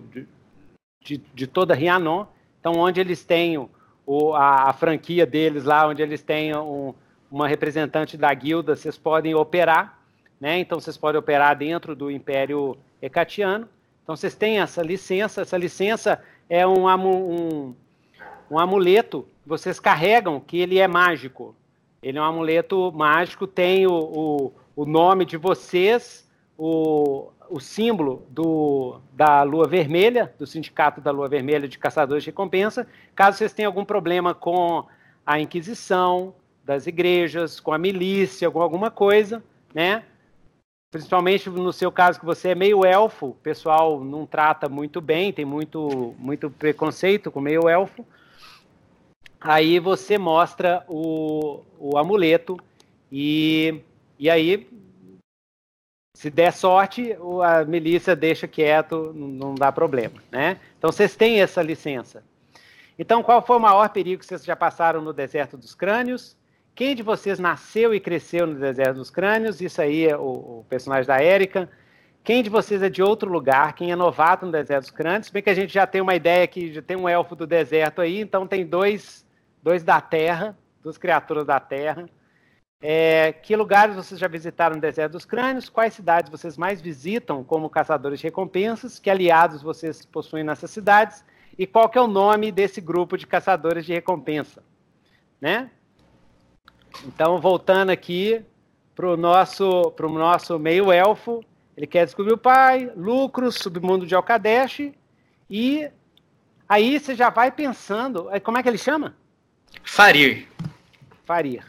de, de toda Rianon. Então, onde eles têm o, a, a, franquia deles lá, onde eles têm um, uma representante da guilda, vocês podem operar, né? Então, vocês podem operar dentro do Império Hecatiano. Então vocês têm essa licença, essa licença é um, um, um amuleto vocês carregam que ele é mágico. Ele é um amuleto mágico, tem o, o, o nome de vocês, o, o símbolo do, da Lua Vermelha, do Sindicato da Lua Vermelha de Caçadores de Recompensa, caso vocês tenham algum problema com a Inquisição das igrejas, com a milícia, com alguma coisa, né? Principalmente no seu caso que você é meio elfo, o pessoal não trata muito bem, tem muito, muito preconceito com meio elfo. Aí você mostra o, o amuleto e, e aí se der sorte, a milícia deixa quieto, não dá problema, né? Então vocês têm essa licença. Então, qual foi o maior perigo que vocês já passaram no deserto dos crânios? Quem de vocês nasceu e cresceu no deserto dos crânios? Isso aí é o, o personagem da Érica. Quem de vocês é de outro lugar? Quem é novato no deserto dos crânios? Bem que a gente já tem uma ideia que já tem um elfo do deserto aí, então tem dois, dois da terra, duas criaturas da terra. É, que lugares vocês já visitaram no Deserto dos Crânios? Quais cidades vocês mais visitam como caçadores de recompensas? Que aliados vocês possuem nessas cidades? E qual que é o nome desse grupo de caçadores de recompensa? Né? Então, voltando aqui para o nosso, nosso meio-elfo, ele quer descobrir o pai, lucros, submundo de Alcadesh, e aí você já vai pensando, como é que ele chama? Farir. Farir.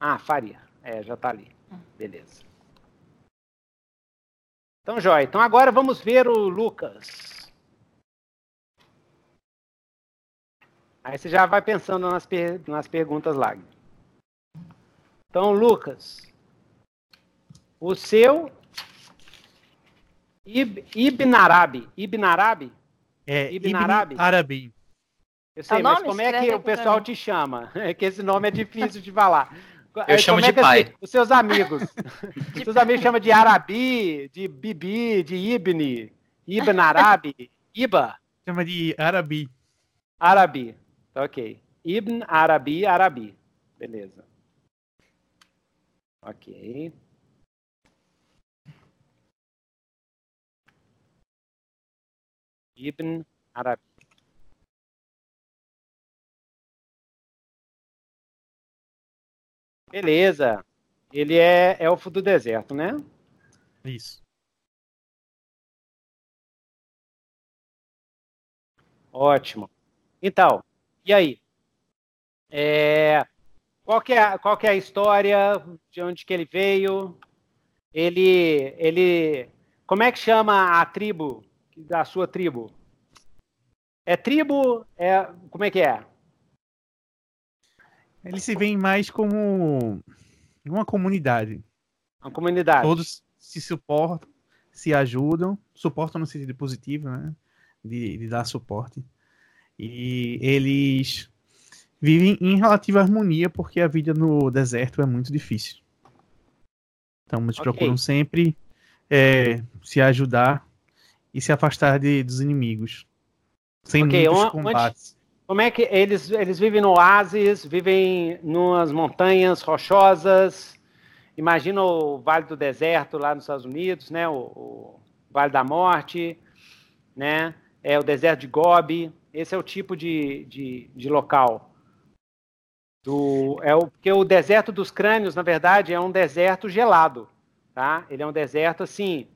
Ah, Faria. É, já está ali. Beleza. Então, jóia. Então, agora vamos ver o Lucas. Aí você já vai pensando nas, per nas perguntas lá. Então, Lucas, o seu Ib Ibn Arabi. Ibn Arabi? É, Ibn, Ibn Arabi. Arabi. Eu sei, é mas como é que o pessoal te chama? [laughs] É que esse nome é difícil de falar. [laughs] Eu chamo é de pai. Assim, os seus amigos. [laughs] os seus amigos chamam de Arabi, de Bibi, de Ibni, Ibn Arabi, Iba. Chama de Arabi. Arabi, ok. Ibn Arabi, Arabi. Beleza. Ok. Ibn Arabi. Beleza. Ele é elfo do deserto, né? Isso. Ótimo. Então, e aí? É, qual, que é, qual que é a história? De onde que ele veio? Ele, ele, como é que chama a tribo da sua tribo? É tribo? É, como é que é? Eles se veem mais como uma comunidade. Uma comunidade. Todos se suportam, se ajudam, suportam no sentido positivo, né? De, de dar suporte. E eles vivem em relativa harmonia porque a vida no deserto é muito difícil. Então eles okay. procuram sempre é, se ajudar e se afastar de, dos inimigos. Sem okay. muitos combates. Como é que eles, eles vivem no oásis, vivem nas montanhas rochosas? Imagina o Vale do Deserto lá nos Estados Unidos, né? O, o Vale da Morte, né? É o deserto de Gobi. Esse é o tipo de, de, de local. Do, é o, porque o deserto dos crânios, na verdade, é um deserto gelado, tá? Ele é um deserto assim,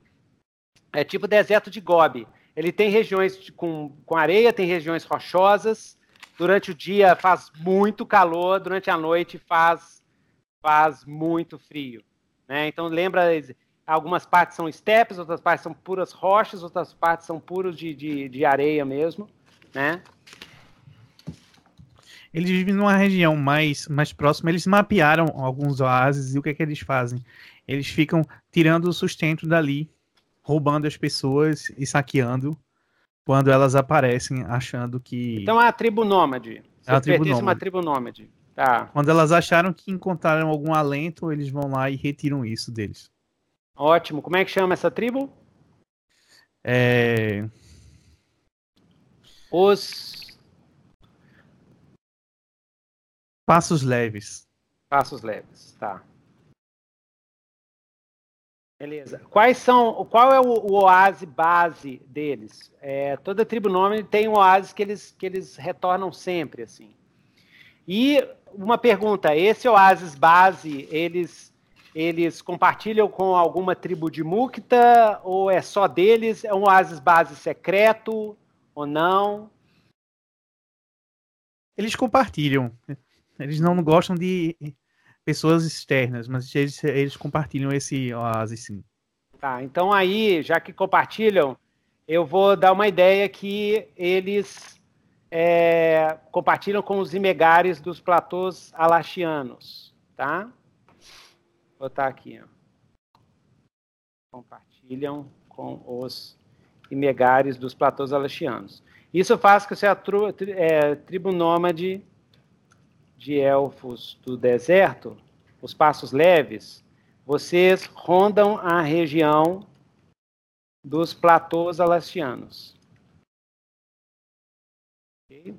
é tipo deserto de Gobi. Ele tem regiões com, com areia, tem regiões rochosas, Durante o dia faz muito calor, durante a noite faz, faz muito frio. Né? Então lembra, algumas partes são estepes, outras partes são puras rochas, outras partes são puros de, de, de areia mesmo. Né? Eles vivem numa região mais, mais próxima, eles mapearam alguns oásis e o que é que eles fazem? Eles ficam tirando o sustento dali, roubando as pessoas e saqueando quando elas aparecem achando que. Então é a tribo nômade. É a tribo nômade. uma tribo nômade. Tá. Quando elas acharam que encontraram algum alento, eles vão lá e retiram isso deles. Ótimo. Como é que chama essa tribo? É... Os. Passos leves. Passos leves, tá. Beleza. Quais são, qual é o, o oásis base deles? É, toda tribo nômade tem um oásis que eles, que eles retornam sempre, assim. E uma pergunta, esse oásis base, eles, eles compartilham com alguma tribo de Mukta ou é só deles? É um oásis base secreto ou não? Eles compartilham. Eles não gostam de pessoas externas, mas eles, eles compartilham esse oásis sim. Tá, então aí, já que compartilham, eu vou dar uma ideia que eles é, compartilham com os imegares dos platôs alachianos, tá? Vou botar aqui, ó. Compartilham com os imegares dos platôs alachianos. Isso faz com que a é, tribo nômade de elfos do deserto, os passos leves, vocês rondam a região dos platôs alastianos. Okay?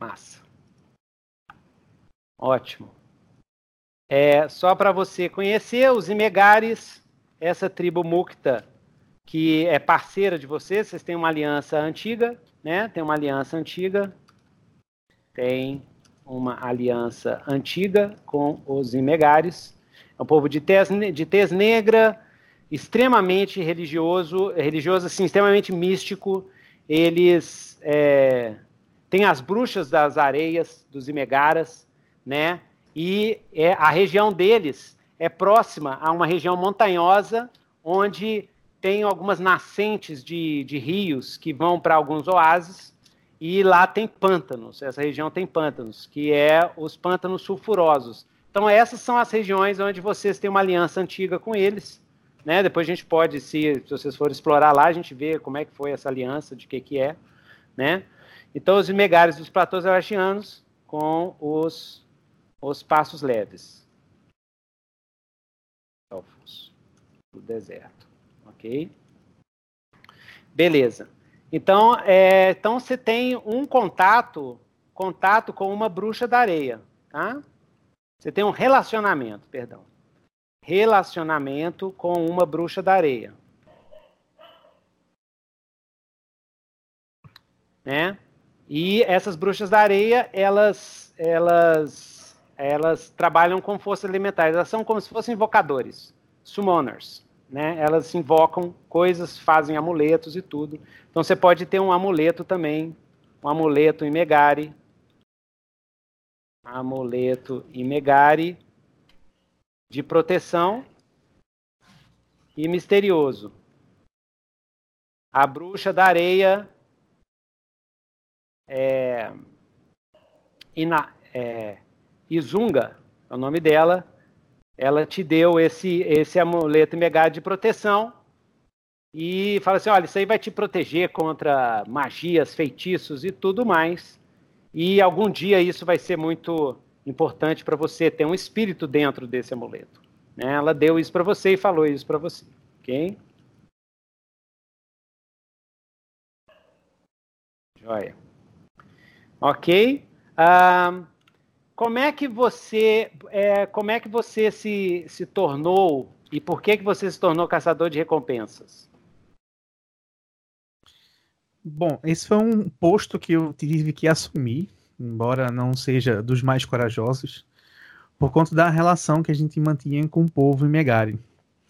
Massa. Ótimo. É, só para você conhecer, os Imegares, essa tribo Mukta, que é parceira de vocês, vocês têm uma aliança antiga, né? Tem uma aliança antiga. Tem uma aliança antiga com os Imegares. É um povo de tez, de tez negra, extremamente religioso, religioso assim, extremamente místico. Eles é, têm as bruxas das areias, dos Imegaras, né? E é, a região deles é próxima a uma região montanhosa, onde tem algumas nascentes de, de rios que vão para alguns oásis, e lá tem pântanos, essa região tem pântanos, que é os pântanos sulfurosos. Então essas são as regiões onde vocês têm uma aliança antiga com eles, né? Depois a gente pode, se, se vocês forem explorar lá, a gente vê como é que foi essa aliança, de que que é, né? Então os megares dos platôs arachianos com os, os passos leves. Elfos do deserto, ok? Beleza. Então, é, então você tem um contato, contato com uma bruxa da areia, tá? Você tem um relacionamento, perdão. Relacionamento com uma bruxa da areia. Né? E essas bruxas da areia, elas, elas, elas trabalham com forças elementares. Elas são como se fossem invocadores, summoners né? Elas invocam coisas, fazem amuletos e tudo. Então você pode ter um amuleto também, um amuleto em Megari. Amuleto em Megari de proteção e misterioso. A bruxa da areia é, Ina, é, Izunga, é o nome dela, ela te deu esse, esse amuleto megado de proteção e fala assim: olha, isso aí vai te proteger contra magias, feitiços e tudo mais. E algum dia isso vai ser muito importante para você ter um espírito dentro desse amuleto. Né? Ela deu isso para você e falou isso para você, ok? Joia. Ok. Uh, como é que você, é, como é que você se, se tornou e por que, que você se tornou caçador de recompensas? Bom, esse foi um posto que eu tive que assumir, embora não seja dos mais corajosos, por conta da relação que a gente mantinha com o povo em Megari.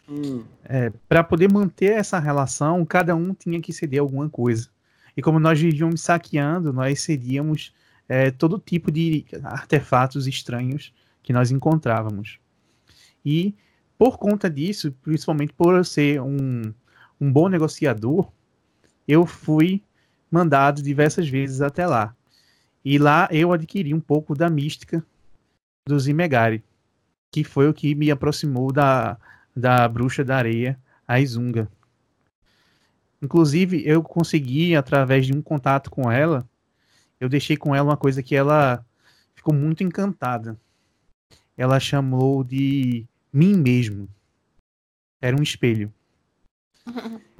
Hum. É, Para poder manter essa relação, cada um tinha que ceder alguma coisa. E como nós vivíamos saqueando, nós cedíamos é, todo tipo de artefatos estranhos que nós encontrávamos. E por conta disso, principalmente por eu ser um, um bom negociador, eu fui mandado diversas vezes até lá. E lá eu adquiri um pouco da mística dos Imegari, que foi o que me aproximou da, da bruxa da areia, a Izunga. Inclusive, eu consegui, através de um contato com ela, eu deixei com ela uma coisa que ela ficou muito encantada. Ela chamou de mim mesmo. Era um espelho.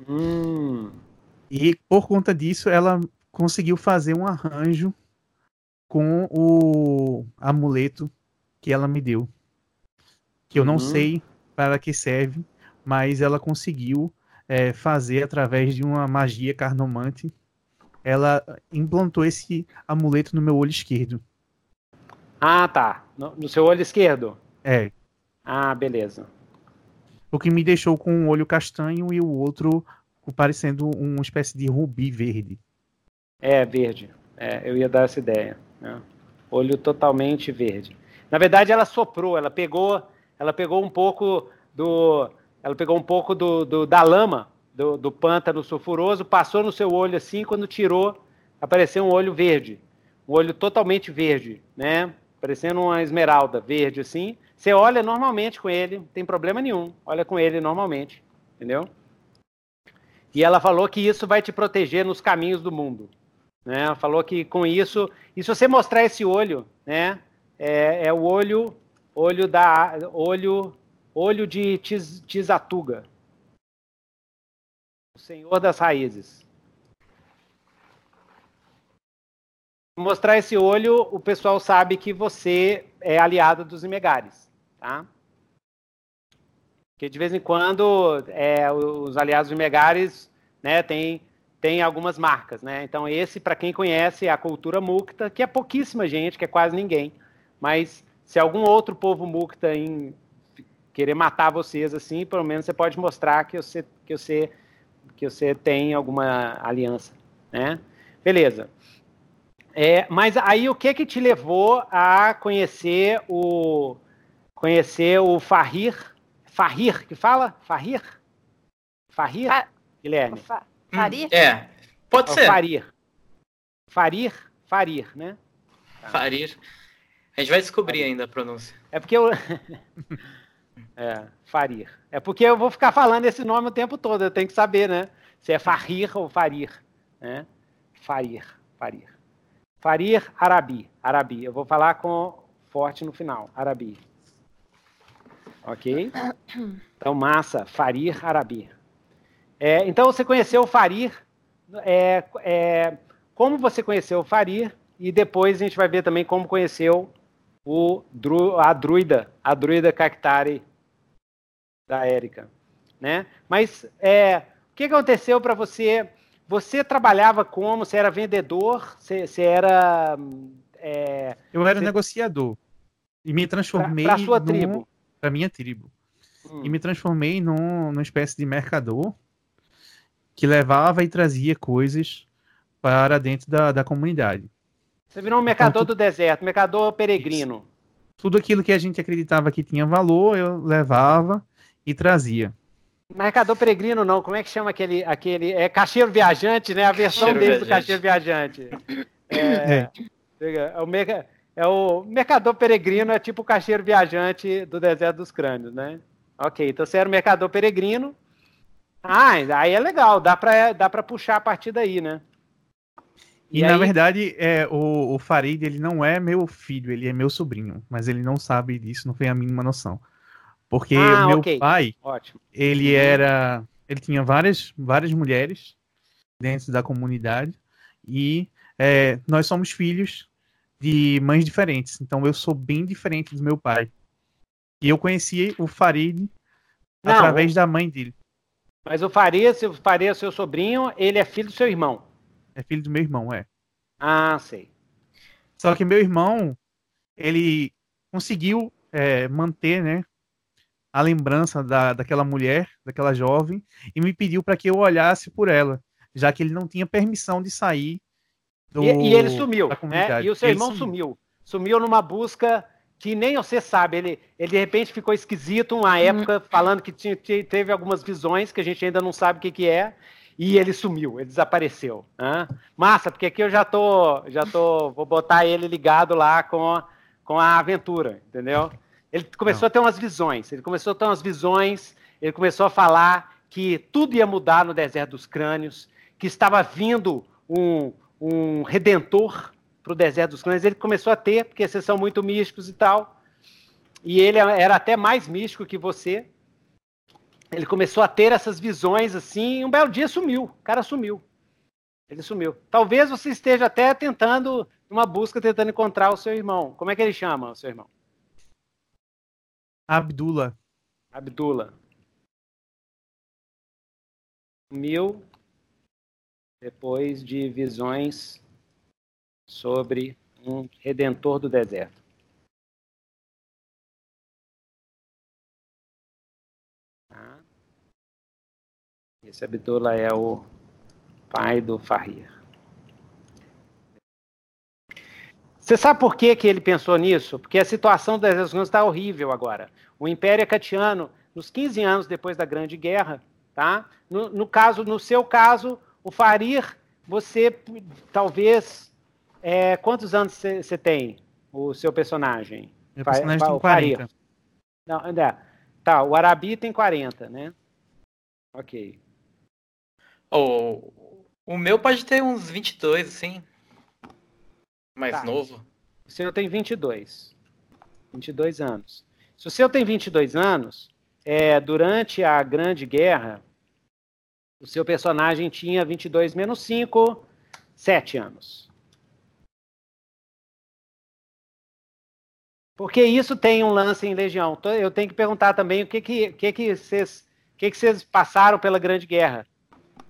Hum. [laughs] E por conta disso, ela conseguiu fazer um arranjo com o amuleto que ela me deu. Que eu não uhum. sei para que serve, mas ela conseguiu é, fazer através de uma magia carnomante. Ela implantou esse amuleto no meu olho esquerdo. Ah, tá. No, no seu olho esquerdo? É. Ah, beleza. O que me deixou com um olho castanho e o outro parecendo uma espécie de rubi verde. É, verde. É, eu ia dar essa ideia. Né? Olho totalmente verde. Na verdade, ela soprou, ela pegou, ela pegou um pouco do, ela pegou um pouco do, do da lama do, do, pântano sulfuroso, passou no seu olho assim, quando tirou, apareceu um olho verde, um olho totalmente verde, né? Parecendo uma esmeralda verde assim. Você olha normalmente com ele, não tem problema nenhum. Olha com ele normalmente, entendeu? E ela falou que isso vai te proteger nos caminhos do mundo. Né? Falou que com isso, e se você mostrar esse olho, né? É, é o olho, olho da, olho, olho de Tiz, Tizatuga, o Senhor das Raízes. Mostrar esse olho, o pessoal sabe que você é aliado dos Imegares, tá? Porque de vez em quando é, os aliados Imegares, né, tem tem algumas marcas, né? Então esse, para quem conhece, é a cultura mukta, que é pouquíssima gente, que é quase ninguém. Mas se algum outro povo mukta em querer matar vocês assim, pelo menos você pode mostrar que você que você que você tem alguma aliança, né? Beleza. É, mas aí o que que te levou a conhecer o conhecer o Fahir? Fahir que fala? Fahir? Fahir? Fa Guilherme. Fa Farir? Hum, é, pode ser. Farir. Farir, Farir, né? Farir. A gente vai descobrir ainda a pronúncia. É porque eu. [laughs] é, Farir. É porque eu vou ficar falando esse nome o tempo todo, eu tenho que saber, né? Se é Farir ou Farir. Né? Farir, Farir. Farir Arabi. Arabi. Eu vou falar com forte no final. Arabi. Ok? Então, massa. Farir Arabi. É, então você conheceu o Farir, é, é, como você conheceu o Farir, e depois a gente vai ver também como conheceu o, a druida, a druida Cactari da Érica. Né? Mas é, o que aconteceu para você? Você trabalhava como? Você era vendedor? Você, você era. É, Eu era você... negociador. E me transformei. Para sua tribo. Para minha tribo. Hum. E me transformei num, numa espécie de mercador que levava e trazia coisas para dentro da, da comunidade. Você virou um mercador então, do deserto, mercador peregrino. Isso. Tudo aquilo que a gente acreditava que tinha valor, eu levava e trazia. Mercador peregrino não, como é que chama aquele, aquele é cacheiro viajante, né? A versão cacheiro dele viajante. do cacheiro viajante. [laughs] É, é. é, o merca, é o mercador peregrino, é tipo o cacheiro viajante do deserto dos crânios, né? Ok, então você era o mercador peregrino, ah, aí é legal, dá pra, dá pra puxar a partir daí, né? E, e na verdade, é, o, o Farid, ele não é meu filho, ele é meu sobrinho. Mas ele não sabe disso, não tem a mínima noção. Porque ah, meu okay. pai, Ótimo. ele era. Ele tinha várias, várias mulheres dentro da comunidade. E é, nós somos filhos de mães diferentes. Então eu sou bem diferente do meu pai. E eu conheci o Farid não, através da mãe dele. Mas o Faria, se o Faria é seu sobrinho, ele é filho do seu irmão. É filho do meu irmão, é. Ah, sei. Só que meu irmão, ele conseguiu é, manter, né, a lembrança da, daquela mulher, daquela jovem, e me pediu para que eu olhasse por ela, já que ele não tinha permissão de sair do, e, e ele sumiu, né? E o seu ele irmão sumiu. sumiu. Sumiu numa busca que nem você sabe, ele, ele de repente ficou esquisito uma uhum. época falando que tinha, teve algumas visões que a gente ainda não sabe o que, que é, e ele sumiu, ele desapareceu. Né? Massa, porque aqui eu já tô, já tô, vou botar ele ligado lá com, com a aventura, entendeu? Ele começou não. a ter umas visões, ele começou a ter umas visões, ele começou a falar que tudo ia mudar no deserto dos crânios, que estava vindo um, um redentor para o deserto dos clãs, ele começou a ter, porque vocês são muito místicos e tal. E ele era até mais místico que você. Ele começou a ter essas visões assim, e um belo dia sumiu. O cara sumiu. Ele sumiu. Talvez você esteja até tentando, numa busca, tentando encontrar o seu irmão. Como é que ele chama, o seu irmão? Abdullah. Abdullah. Mil depois de visões sobre um redentor do deserto. Tá? Esse Abdullah é o pai do Fahir. Você sabe por que, que ele pensou nisso? Porque a situação das nações está horrível agora. O Império Acatiano, nos 15 anos depois da Grande Guerra, tá? No, no caso, no seu caso, o Farir, você talvez. É, quantos anos você tem, o seu personagem? Meu personagem Fa tem 40. Farir. Não, é. Tá, o Arabi tem 40, né? Ok. Oh, o meu pode ter uns 22, assim. Mais tá. novo? O senhor tem 22. 22 anos. Se o senhor tem 22 anos, é, durante a Grande Guerra, o seu personagem tinha 22 menos 5, 7 anos. Porque isso tem um lance em Legião. Eu tenho que perguntar também o que que, que, que, vocês, que, que vocês passaram pela Grande Guerra.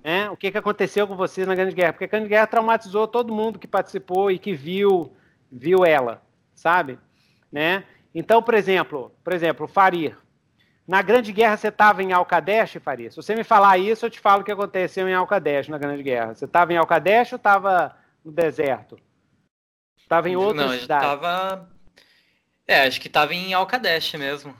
Né? O que, que aconteceu com vocês na Grande Guerra? Porque a Grande Guerra traumatizou todo mundo que participou e que viu, viu ela, sabe? Né? Então, por exemplo, por exemplo, Farir. Na Grande Guerra você estava em Alcadesh, Farir? Se você me falar isso, eu te falo o que aconteceu em Alcadesh na Grande Guerra. Você estava em Alcadesh ou estava no deserto? Estava em outra Não, cidade? Não, estava... É, acho que estava em Alcadesh mesmo.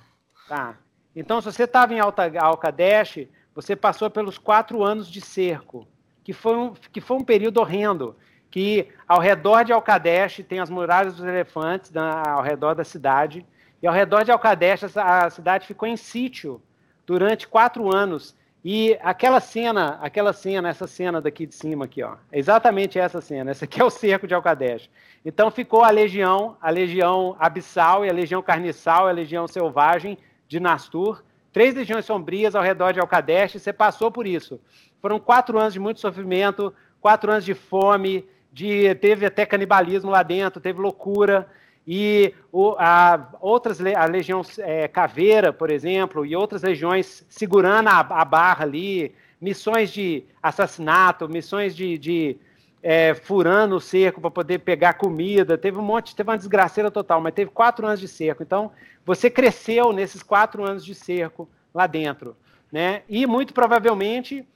Tá. Então, se você estava em Alcadesh, você passou pelos quatro anos de cerco, que foi um, que foi um período horrendo, que ao redor de Alcadesh tem as muralhas dos elefantes na, ao redor da cidade, e ao redor de Alcadesh a, a cidade ficou em sítio durante quatro anos. E aquela cena, aquela cena, essa cena daqui de cima aqui, ó, é exatamente essa cena. Essa aqui é o cerco de Alcadesh. Então ficou a legião, a legião abissal e a legião carniçal a legião selvagem de Nastur três legiões sombrias ao redor de Alcadesh, você passou por isso. Foram quatro anos de muito sofrimento, quatro anos de fome, de, teve até canibalismo lá dentro, teve loucura. E o, a, outras, a legião é, Caveira, por exemplo, e outras legiões segurando a, a barra ali, missões de assassinato, missões de, de é, furando o cerco para poder pegar comida, teve um monte, teve uma desgraceira total, mas teve quatro anos de cerco. Então, você cresceu nesses quatro anos de cerco lá dentro, né? E muito provavelmente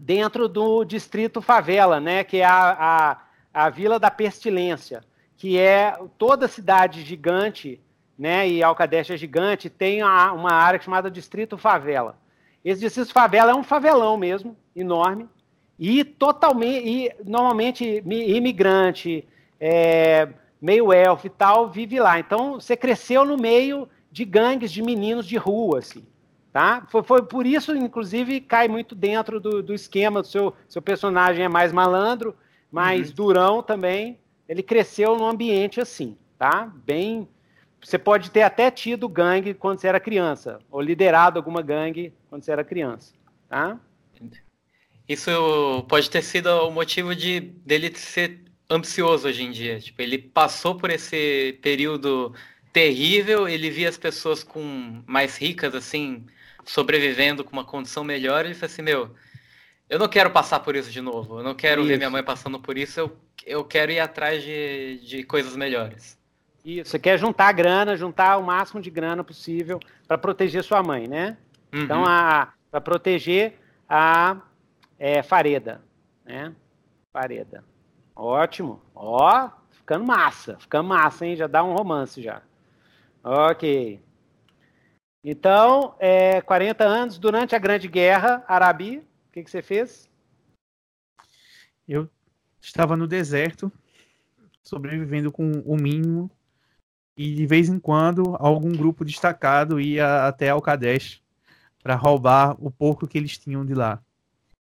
dentro do distrito favela, né? Que é a, a, a Vila da Pestilência, que é toda cidade gigante, né? E Alcadeche é gigante, tem uma, uma área chamada Distrito Favela. Esse distrito favela é um favelão mesmo, enorme, e totalmente, e normalmente imigrante, é, meio elfo e tal, vive lá. Então você cresceu no meio de gangues de meninos de rua, assim. Tá? Foi, foi por isso, inclusive, cai muito dentro do, do esquema do seu, seu personagem é mais malandro, mais uhum. durão também. Ele cresceu num ambiente assim, tá? Bem. Você pode ter até tido gangue quando você era criança, ou liderado alguma gangue quando você era criança, tá? Isso pode ter sido o motivo de dele ser ambicioso hoje em dia. Tipo, ele passou por esse período terrível, ele via as pessoas com mais ricas assim sobrevivendo com uma condição melhor, ele falou assim, meu, eu não quero passar por isso de novo, eu não quero isso. ver minha mãe passando por isso, eu, eu quero ir atrás de, de coisas melhores. Isso, você quer juntar grana, juntar o máximo de grana possível para proteger sua mãe, né? Uhum. Então, para proteger a é, Fareda, né? Fareda. Ótimo. Ó, ficando massa, ficando massa, hein? Já dá um romance já. Ok. Então, é, 40 anos, durante a Grande Guerra, Arabi, o que, que você fez? Eu estava no deserto, sobrevivendo com o mínimo, e de vez em quando algum grupo destacado ia até Alcadesh para roubar o pouco que eles tinham de lá.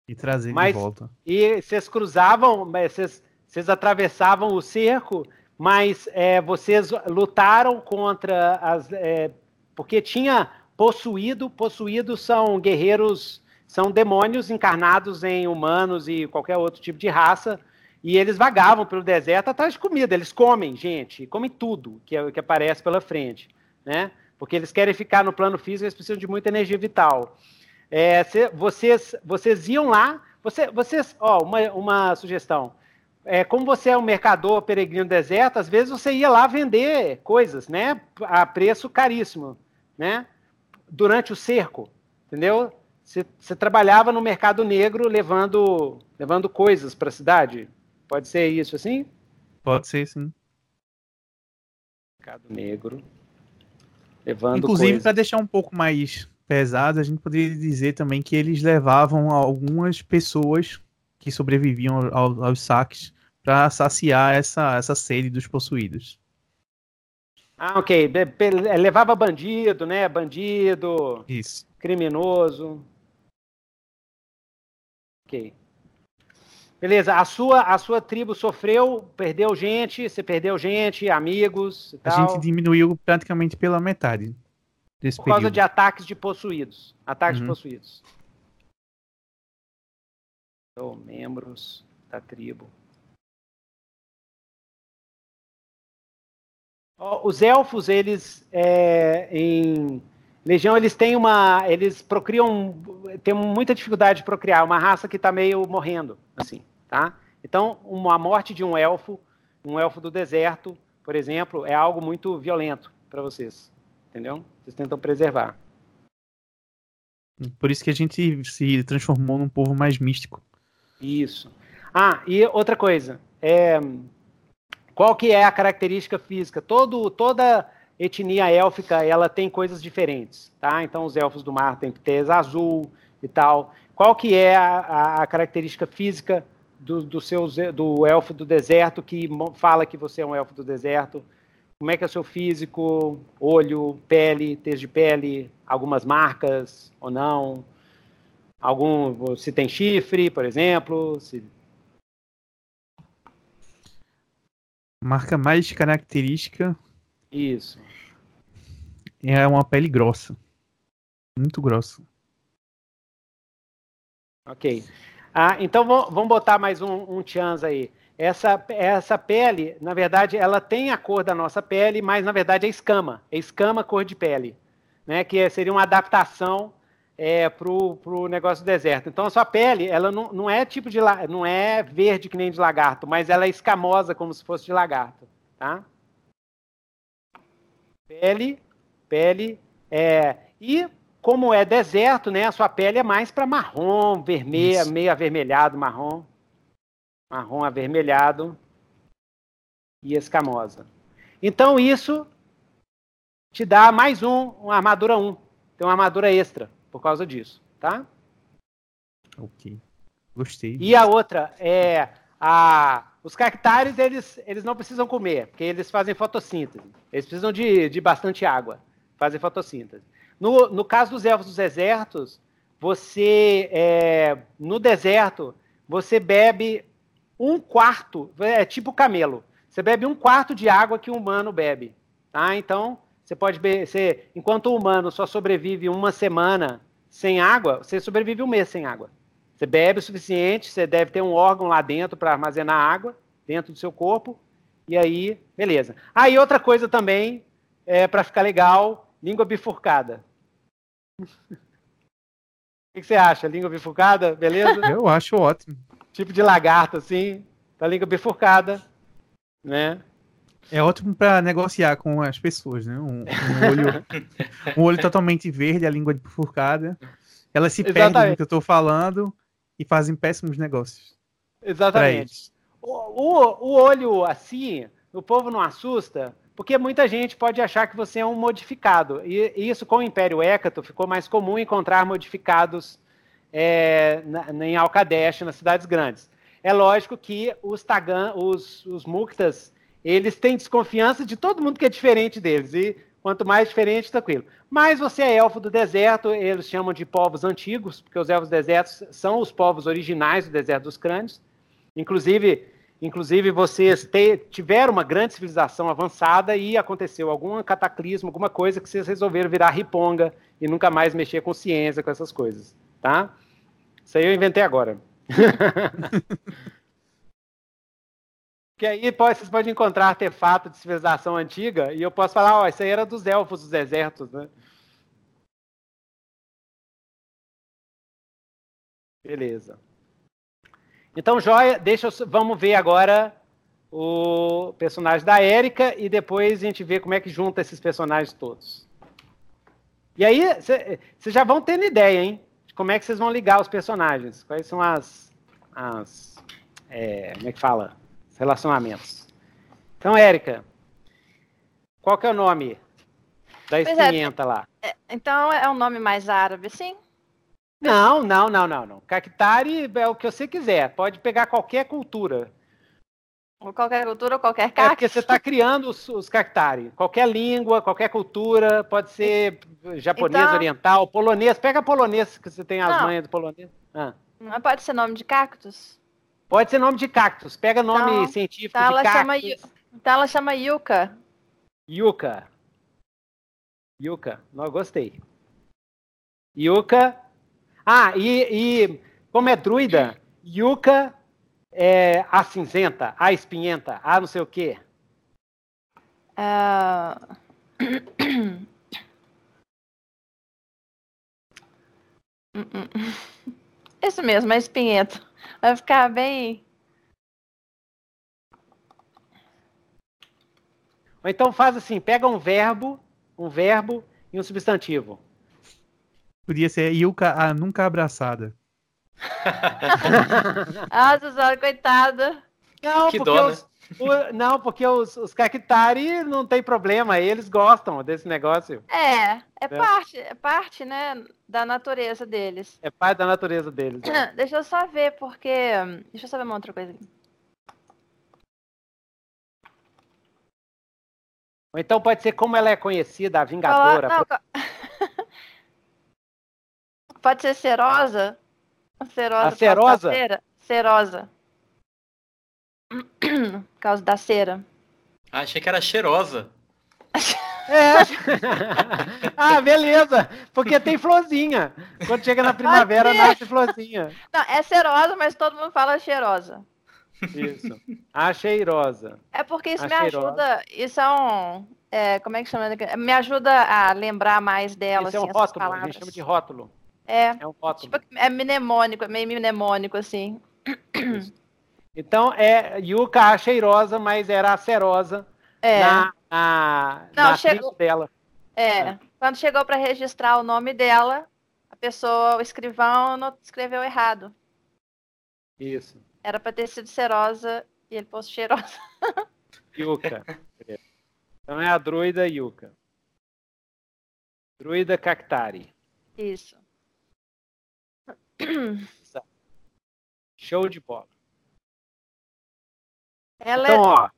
E trazer mas, de volta. E vocês cruzavam, vocês, vocês atravessavam o cerco, mas é, vocês lutaram contra as. É, porque tinha possuído, possuídos são guerreiros, são demônios encarnados em humanos e qualquer outro tipo de raça. E eles vagavam pelo deserto atrás de comida. Eles comem, gente, comem tudo que, que aparece pela frente. Né? porque eles querem ficar no plano físico, eles precisam de muita energia vital. É, cê, vocês, vocês iam lá, você, vocês, ó, uma, uma sugestão. É, como você é um mercador peregrino deserto, às vezes você ia lá vender coisas, né, a preço caríssimo, né, durante o cerco, entendeu? Você, você trabalhava no mercado negro levando, levando coisas para a cidade. Pode ser isso assim? Pode ser, sim. Mercado negro. Levando Inclusive, para deixar um pouco mais pesado, a gente poderia dizer também que eles levavam algumas pessoas que sobreviviam ao, aos saques para saciar essa, essa sede dos possuídos. Ah, ok. Levava bandido, né? Bandido. Isso. Criminoso. Ok. Beleza, a sua, a sua tribo sofreu, perdeu gente, você perdeu gente, amigos e tal. A gente diminuiu praticamente pela metade desse Por causa de ataques de possuídos. Ataques uhum. de possuídos. Então, membros da tribo. Os elfos, eles é, em Legião, eles têm uma. Eles procriam. Tem muita dificuldade de procriar, uma raça que está meio morrendo, assim, tá? Então, uma morte de um elfo, um elfo do deserto, por exemplo, é algo muito violento para vocês. Entendeu? Vocês tentam preservar. Por isso que a gente se transformou num povo mais místico. Isso. Ah, e outra coisa. É, qual que é a característica física? Todo, toda etnia élfica ela tem coisas diferentes, tá? Então os elfos do mar têm tez azul e tal. Qual que é a, a característica física do, do, seu, do elfo do deserto que fala que você é um elfo do deserto? Como é que é o seu físico, olho, pele, tez de pele, algumas marcas ou não? Algum, se tem chifre, por exemplo, se Marca mais característica. Isso. É uma pele grossa. Muito grossa. Ok. Ah, então vamos botar mais um, um chance aí. Essa, essa pele, na verdade, ela tem a cor da nossa pele, mas na verdade é escama. É escama cor de pele. Né? Que seria uma adaptação é, para o negócio do deserto. Então a sua pele, ela não, não é tipo de não é verde que nem de lagarto, mas ela é escamosa como se fosse de lagarto, tá? Pele, pele é e como é deserto, né? A sua pele é mais para marrom, vermelho, Isso. meio avermelhado, marrom, marrom avermelhado e escamosa. Então isso te dá mais um, uma armadura 1. Tem uma armadura extra por causa disso, tá? Ok. Gostei. E a outra é a os cactares eles, eles não precisam comer, porque eles fazem fotossíntese. Eles precisam de, de bastante água, fazem fotossíntese. No, no caso dos elfos dos desertos, você é, no deserto você bebe um quarto, é tipo camelo. Você bebe um quarto de água que o humano bebe, tá? Então você pode beber, enquanto o humano só sobrevive uma semana sem água, você sobrevive um mês sem água. Você bebe o suficiente, você deve ter um órgão lá dentro para armazenar água dentro do seu corpo, e aí, beleza. Aí ah, outra coisa também, é, para ficar legal, língua bifurcada. [laughs] o que, que você acha? Língua bifurcada, beleza? Eu acho ótimo. Tipo de lagarto, assim, da língua bifurcada, né? É ótimo para negociar com as pessoas, né? Um, um, olho, um olho totalmente verde, a língua bifurcada. Elas se Exatamente. perdem no que eu estou falando e fazem péssimos negócios. Exatamente. O, o, o olho assim, o povo não assusta, porque muita gente pode achar que você é um modificado. E, e isso com o Império Hécato ficou mais comum encontrar modificados é, na, em Alcadesh, nas cidades grandes. É lógico que os Tagan, os, os Muktas, eles têm desconfiança de todo mundo que é diferente deles. E quanto mais diferente, tranquilo. Mas você é elfo do deserto, eles chamam de povos antigos, porque os elfos do deserto são os povos originais do deserto dos crânios. Inclusive, inclusive vocês te, tiveram uma grande civilização avançada e aconteceu algum cataclismo, alguma coisa que vocês resolveram virar riponga e nunca mais mexer com ciência, com essas coisas, tá? Isso aí eu inventei agora. [laughs] Que aí pode, vocês podem encontrar artefato de civilização antiga e eu posso falar, ó, isso aí era dos elfos dos desertos, né? Beleza. Então, joia, deixa eu, vamos ver agora o personagem da Érica e depois a gente vê como é que junta esses personagens todos. E aí, vocês já vão tendo ideia, hein? Como é que vocês vão ligar os personagens. Quais são as. as é, como é que fala? Os relacionamentos. Então, Érica, qual que é o nome da é, espinhenta é, lá? então é um nome mais árabe, sim? Não, não, não, não, não. Cactari é o que você quiser. Pode pegar qualquer cultura. Ou qualquer cultura ou qualquer cacto. É porque você está criando os, os cactari. Qualquer língua, qualquer cultura, pode ser japonês, então... oriental, polonês. Pega polonês, que você tem as Não. manhas do polonês. Ah. Não pode ser nome de cactus? Pode ser nome de cactus. Pega nome então, científico então de cactus. Chama, então ela chama Yuka. Yuka. Yuka. Não, gostei. Yuka. Ah, e, e como é druida, Yuka é, a cinzenta, a espinhenta, a não sei o quê? Uh... [coughs] Isso mesmo, a espinhenta. Vai ficar bem. Ou então faz assim, pega um verbo, um verbo e um substantivo. Podia ser Ilka a nunca abraçada. [laughs] ah, Suzana, coitada. Não, que porque dó, os, o, não, porque os, os cactari não tem problema, eles gostam desse negócio. É, é, é, parte, é parte, né, da natureza deles. É parte da natureza deles. É. [clears throat] Deixa eu só ver, porque. Deixa eu só ver uma outra coisa aqui. Ou então pode ser como ela é conhecida, a Vingadora. Não, [laughs] pode ser serosa? Cerosa. A cerosa? Cera. Cerosa. Por causa da cera. Ah, achei que era cheirosa. É. [laughs] ah, beleza. Porque tem florzinha. Quando chega na primavera, nasce florzinha. Não, é cerosa, mas todo mundo fala cheirosa. Isso. A cheirosa. É porque isso a me cheirosa. ajuda. Isso é um. É, como é que chama? Me ajuda a lembrar mais dela. Isso assim, é um assim, rótulo, a gente chama de rótulo. É. É um rótulo. Tipo, é mnemônico, é meio mnemônico, assim. Então, é Yuka a cheirosa, mas era a cerosa é. na, na, Não, na chegou... dela. É. é. Quando chegou para registrar o nome dela, a pessoa, o escrivão, não escreveu errado. Isso. Era para ter sido cerosa e ele pôs cheirosa. [laughs] Yuka. Então é a druida Yuka. Druida Cactari. Isso. [clears throat] Show de bola. Ela então, é... ó,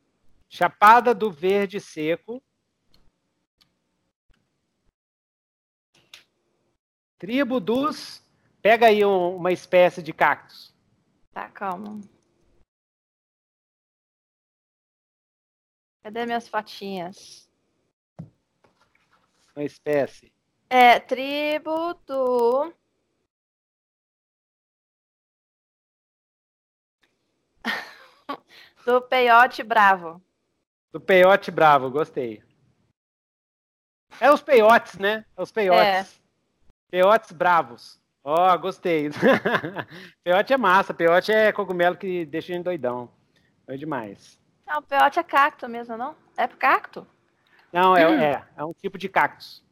Chapada do Verde Seco. Tribo dos. Pega aí um, uma espécie de cactus. Tá, calma. Cadê minhas fotinhas? Uma espécie. É, tribo do [laughs] Do peiote bravo. Do peiote bravo, gostei. É os peiotes, né? É os peiotes. É. Peiotes bravos. Ó, oh, gostei. [laughs] peiote é massa. Peiote é cogumelo que deixa a gente doidão. É demais. Não, peiote é cacto mesmo, não? É cacto? Não, é, hum. é, é um tipo de cactus.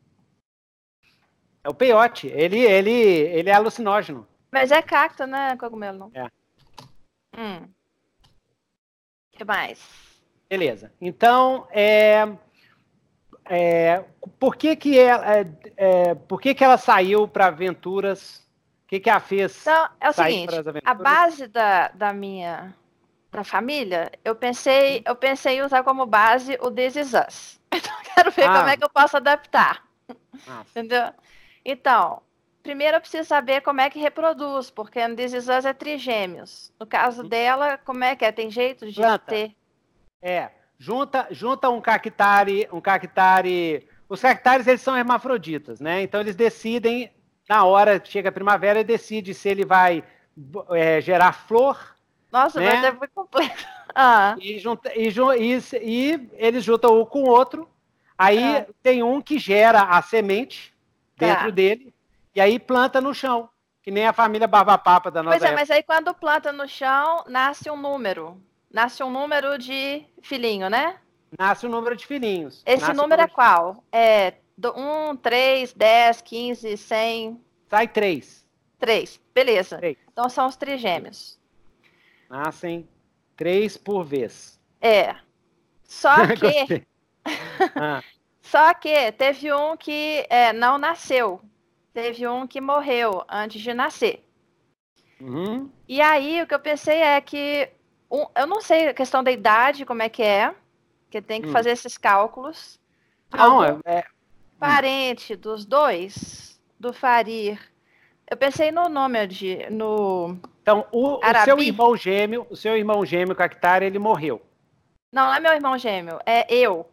É o peiote. Ele, ele, ele é alucinógeno. Mas é cacto, né? Cogumelo, não? É. Hum que mais? Beleza. Então, é, é, por que que ela, é, é por que que ela saiu para aventuras? O que que a fez? Então, é o seguinte, a base da, da minha da família, eu pensei, eu pensei em usar como base o This Is Us. [laughs] Então, quero ver ah. como é que eu posso adaptar. Entendeu? Então, primeiro eu preciso saber como é que reproduz, porque no This Is Us é trigêmeos. No caso uhum. dela, como é que é? Tem jeito de Planta. ter? É, junta, junta um cactari, um cactari... Os cactares, eles são hermafroditas, né? Então eles decidem, na hora que chega a primavera, decide se ele vai é, gerar flor. Nossa, né? mas é muito complexo. [laughs] Ah. E, junta, e, e, e, eles juntam um com o outro. Aí ah. tem um que gera a semente dentro tá. dele. E aí planta no chão. Que nem a família Barbapapa da nossa Pois é, época. mas aí quando planta no chão, nasce um número. Nasce um número de filhinho, né? Nasce um número de filhinhos. Esse número um é qual? É 1, 3, 10, 15, 100? Sai 3. 3, beleza. Três. Então são os trigêmeos. Nascem 3 por vez. É. Só [laughs] que. [laughs] ah. Só que teve um que é, não nasceu teve um que morreu antes de nascer. Uhum. E aí o que eu pensei é que um, eu não sei a questão da idade, como é que é, que tem que hum. fazer esses cálculos. Não, é, é, parente dos dois, do Farir. Eu pensei no nome de no Então, o, o seu irmão gêmeo, o seu irmão gêmeo Cactar, ele morreu. Não, não é meu irmão gêmeo, é eu.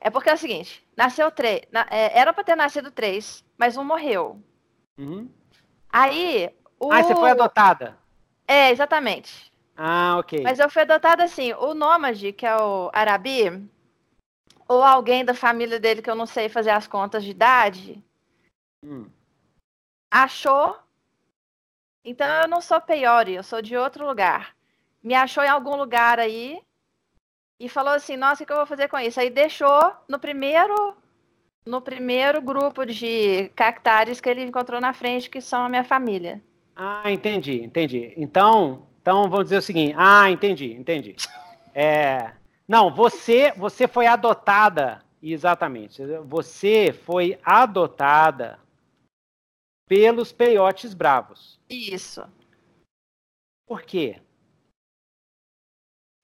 É porque é o seguinte, nasceu três, na, é, era para ter nascido três, mas um morreu. Uhum. Aí. O... Ah, você foi adotada? É, exatamente. Ah, ok. Mas eu fui adotada assim. O Nômade, que é o Arabi, ou alguém da família dele que eu não sei fazer as contas de idade, hum. achou. Então eu não sou Peori, eu sou de outro lugar. Me achou em algum lugar aí e falou assim: Nossa, o que eu vou fazer com isso? Aí deixou no primeiro no primeiro grupo de cactares que ele encontrou na frente, que são a minha família. Ah, entendi, entendi. Então, então vamos dizer o seguinte. Ah, entendi, entendi. É, não, você, você foi adotada, exatamente. Você foi adotada pelos peiotes bravos. Isso. Por quê?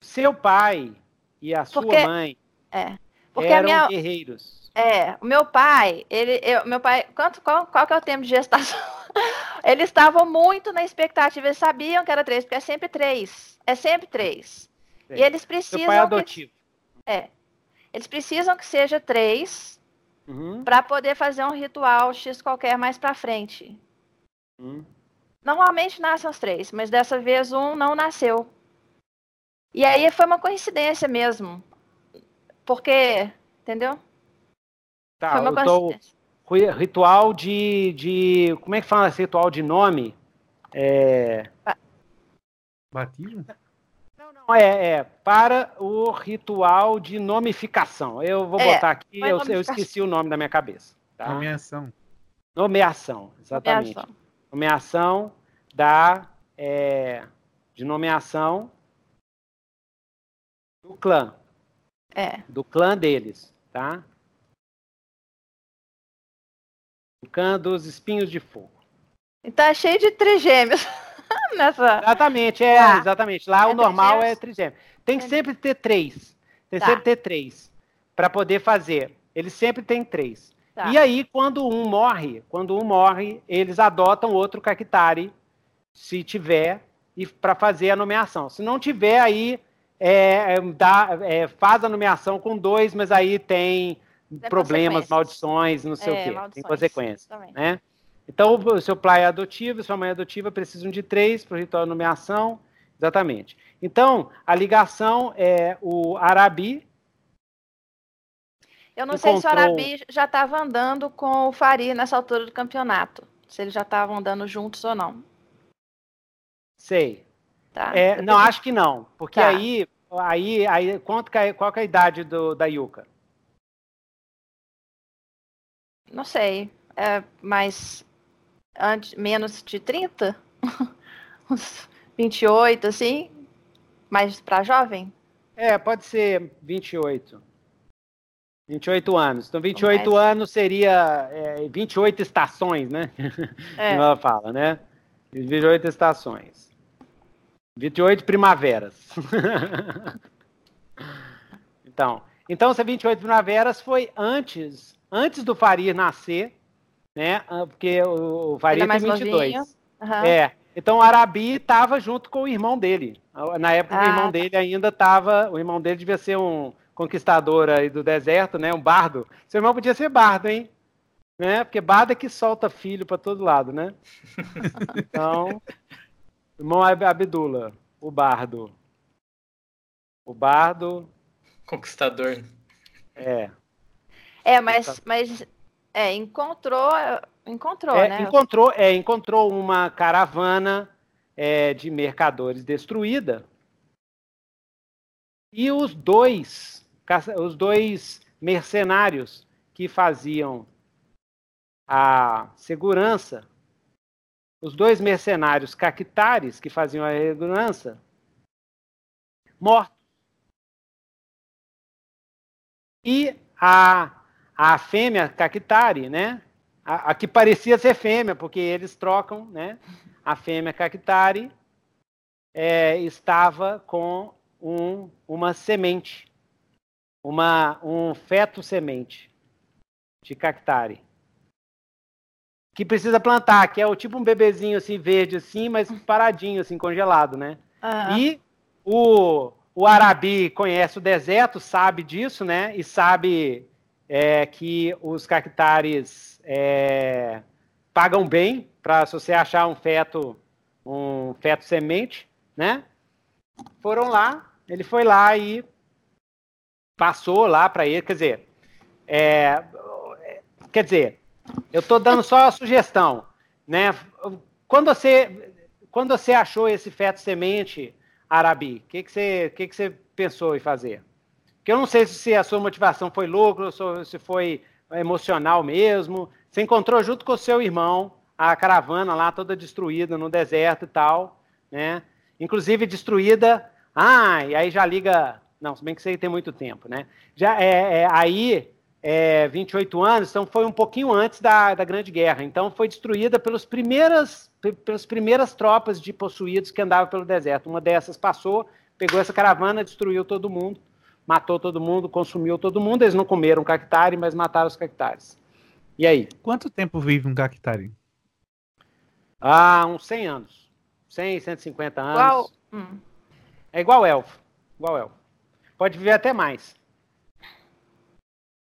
Seu pai e a Porque, sua mãe é, eram minha... guerreiros. É, o meu pai, ele, eu, meu pai, quanto, qual, qual que é o tempo de gestação? [laughs] eles estavam muito na expectativa, eles sabiam que era três, porque é sempre três, é sempre três. Sim. E eles precisam. Seu pai é adotivo. Que, é, eles precisam que seja três uhum. para poder fazer um ritual x qualquer mais para frente. Uhum. Normalmente nascem os três, mas dessa vez um não nasceu. E aí foi uma coincidência mesmo, porque, entendeu? Tá, Foi uma tô, ritual de, de. Como é que fala esse ritual de nome? É... Batismo? Não, não, é, é para o ritual de nomificação. Eu vou é, botar aqui, eu, eu, esqueci o nome da minha cabeça. Tá? Nomeação. Nomeação, exatamente. Nomeação, nomeação da. É, de nomeação do clã. É. Do clã deles, tá? Cã dos Espinhos de Fogo. Tá cheio de trigêmeos [laughs] nessa. Exatamente, é, ah, exatamente. Lá é o normal trigêmeos? é trigêmeo. Tem que é. sempre ter três. Tem tá. sempre ter três. Para poder fazer. Eles sempre têm três. Tá. E aí, quando um morre, quando um morre, eles adotam outro Cactari, se tiver, e para fazer a nomeação. Se não tiver, aí é, é dá, é, faz a nomeação com dois, mas aí tem problemas, maldições, não sei é, o quê. Maldições, tem consequências. Né? Então, o seu pai é adotivo, sua mãe é adotiva, precisam de três para o ritual de nomeação. Exatamente. Então, a ligação é o Arabi. Eu não sei se o Arabi já estava andando com o Farid nessa altura do campeonato. Se eles já estavam andando juntos ou não. Sei. Tá. É, não, acho que não. Porque tá. aí, aí, aí quanto, qual é a idade do, da Yuka? Não sei. É mais. Antes, menos de 30? [laughs] Uns 28, assim? Mais para jovem? É, pode ser 28. 28 anos. Então, 28 Mas... anos seria é, 28 estações, né? [laughs] É. Como ela fala, né? 28 estações. 28 primaveras. [laughs] então, então, se 28 primaveras foi antes antes do Farir nascer, né? Ah, porque o Farir é tem 22. Uhum. É. Então o Arabi estava junto com o irmão dele. Na época ah, o irmão tá. dele ainda estava. O irmão dele devia ser um conquistador aí do deserto, né? Um bardo. Seu irmão podia ser bardo, hein? Né? Porque bardo é que solta filho para todo lado, né? [laughs] Então, irmão Abdula, o bardo. O bardo. Conquistador. É. É, mas, mas é, encontrou, encontrou, é, né? Encontrou, é, encontrou uma caravana é, de mercadores destruída. E os dois, os dois mercenários que faziam a segurança, os dois mercenários cactares que faziam a segurança, mortos. E a, a fêmea cactari, né? A, a, que parecia ser fêmea, porque eles trocam, né? A fêmea cactari é, estava com um, uma semente, uma, um feto semente de cactari que precisa plantar, que é o tipo um bebezinho assim verde assim, mas paradinho assim, congelado, né? Uhum. E o, o Arabi conhece o deserto, sabe disso, né? E sabe é, que os cactares é, pagam bem para se você achar um feto, um feto semente, né? Foram lá, ele foi lá e passou lá para ele, quer dizer, é, quer dizer, eu estou dando só a sugestão, né? Quando você, quando você achou esse feto semente, Arabi, o que, que, você, que, que você pensou em fazer? Porque eu não sei se a sua motivação foi lucro, se foi emocional mesmo. Você encontrou junto com o seu irmão a caravana lá toda destruída no deserto e tal, né? Inclusive destruída. Ah, e aí já liga. Não, se bem que aí tem muito tempo, né? Já é, é aí é, 28 anos, então foi um pouquinho antes da, da Grande Guerra. Então foi destruída pelos primeiras, pelas primeiras tropas de possuídos que andavam pelo deserto. Uma dessas passou, pegou essa caravana, destruiu todo mundo, matou todo mundo, consumiu todo mundo. Eles não comeram cactari, mas mataram os cactares. E aí? Quanto tempo vive um cactari? Ah, uns 100 anos. 100, 150 anos. Igual... Hum. É igual elfo. Igual elfo. Pode viver até mais.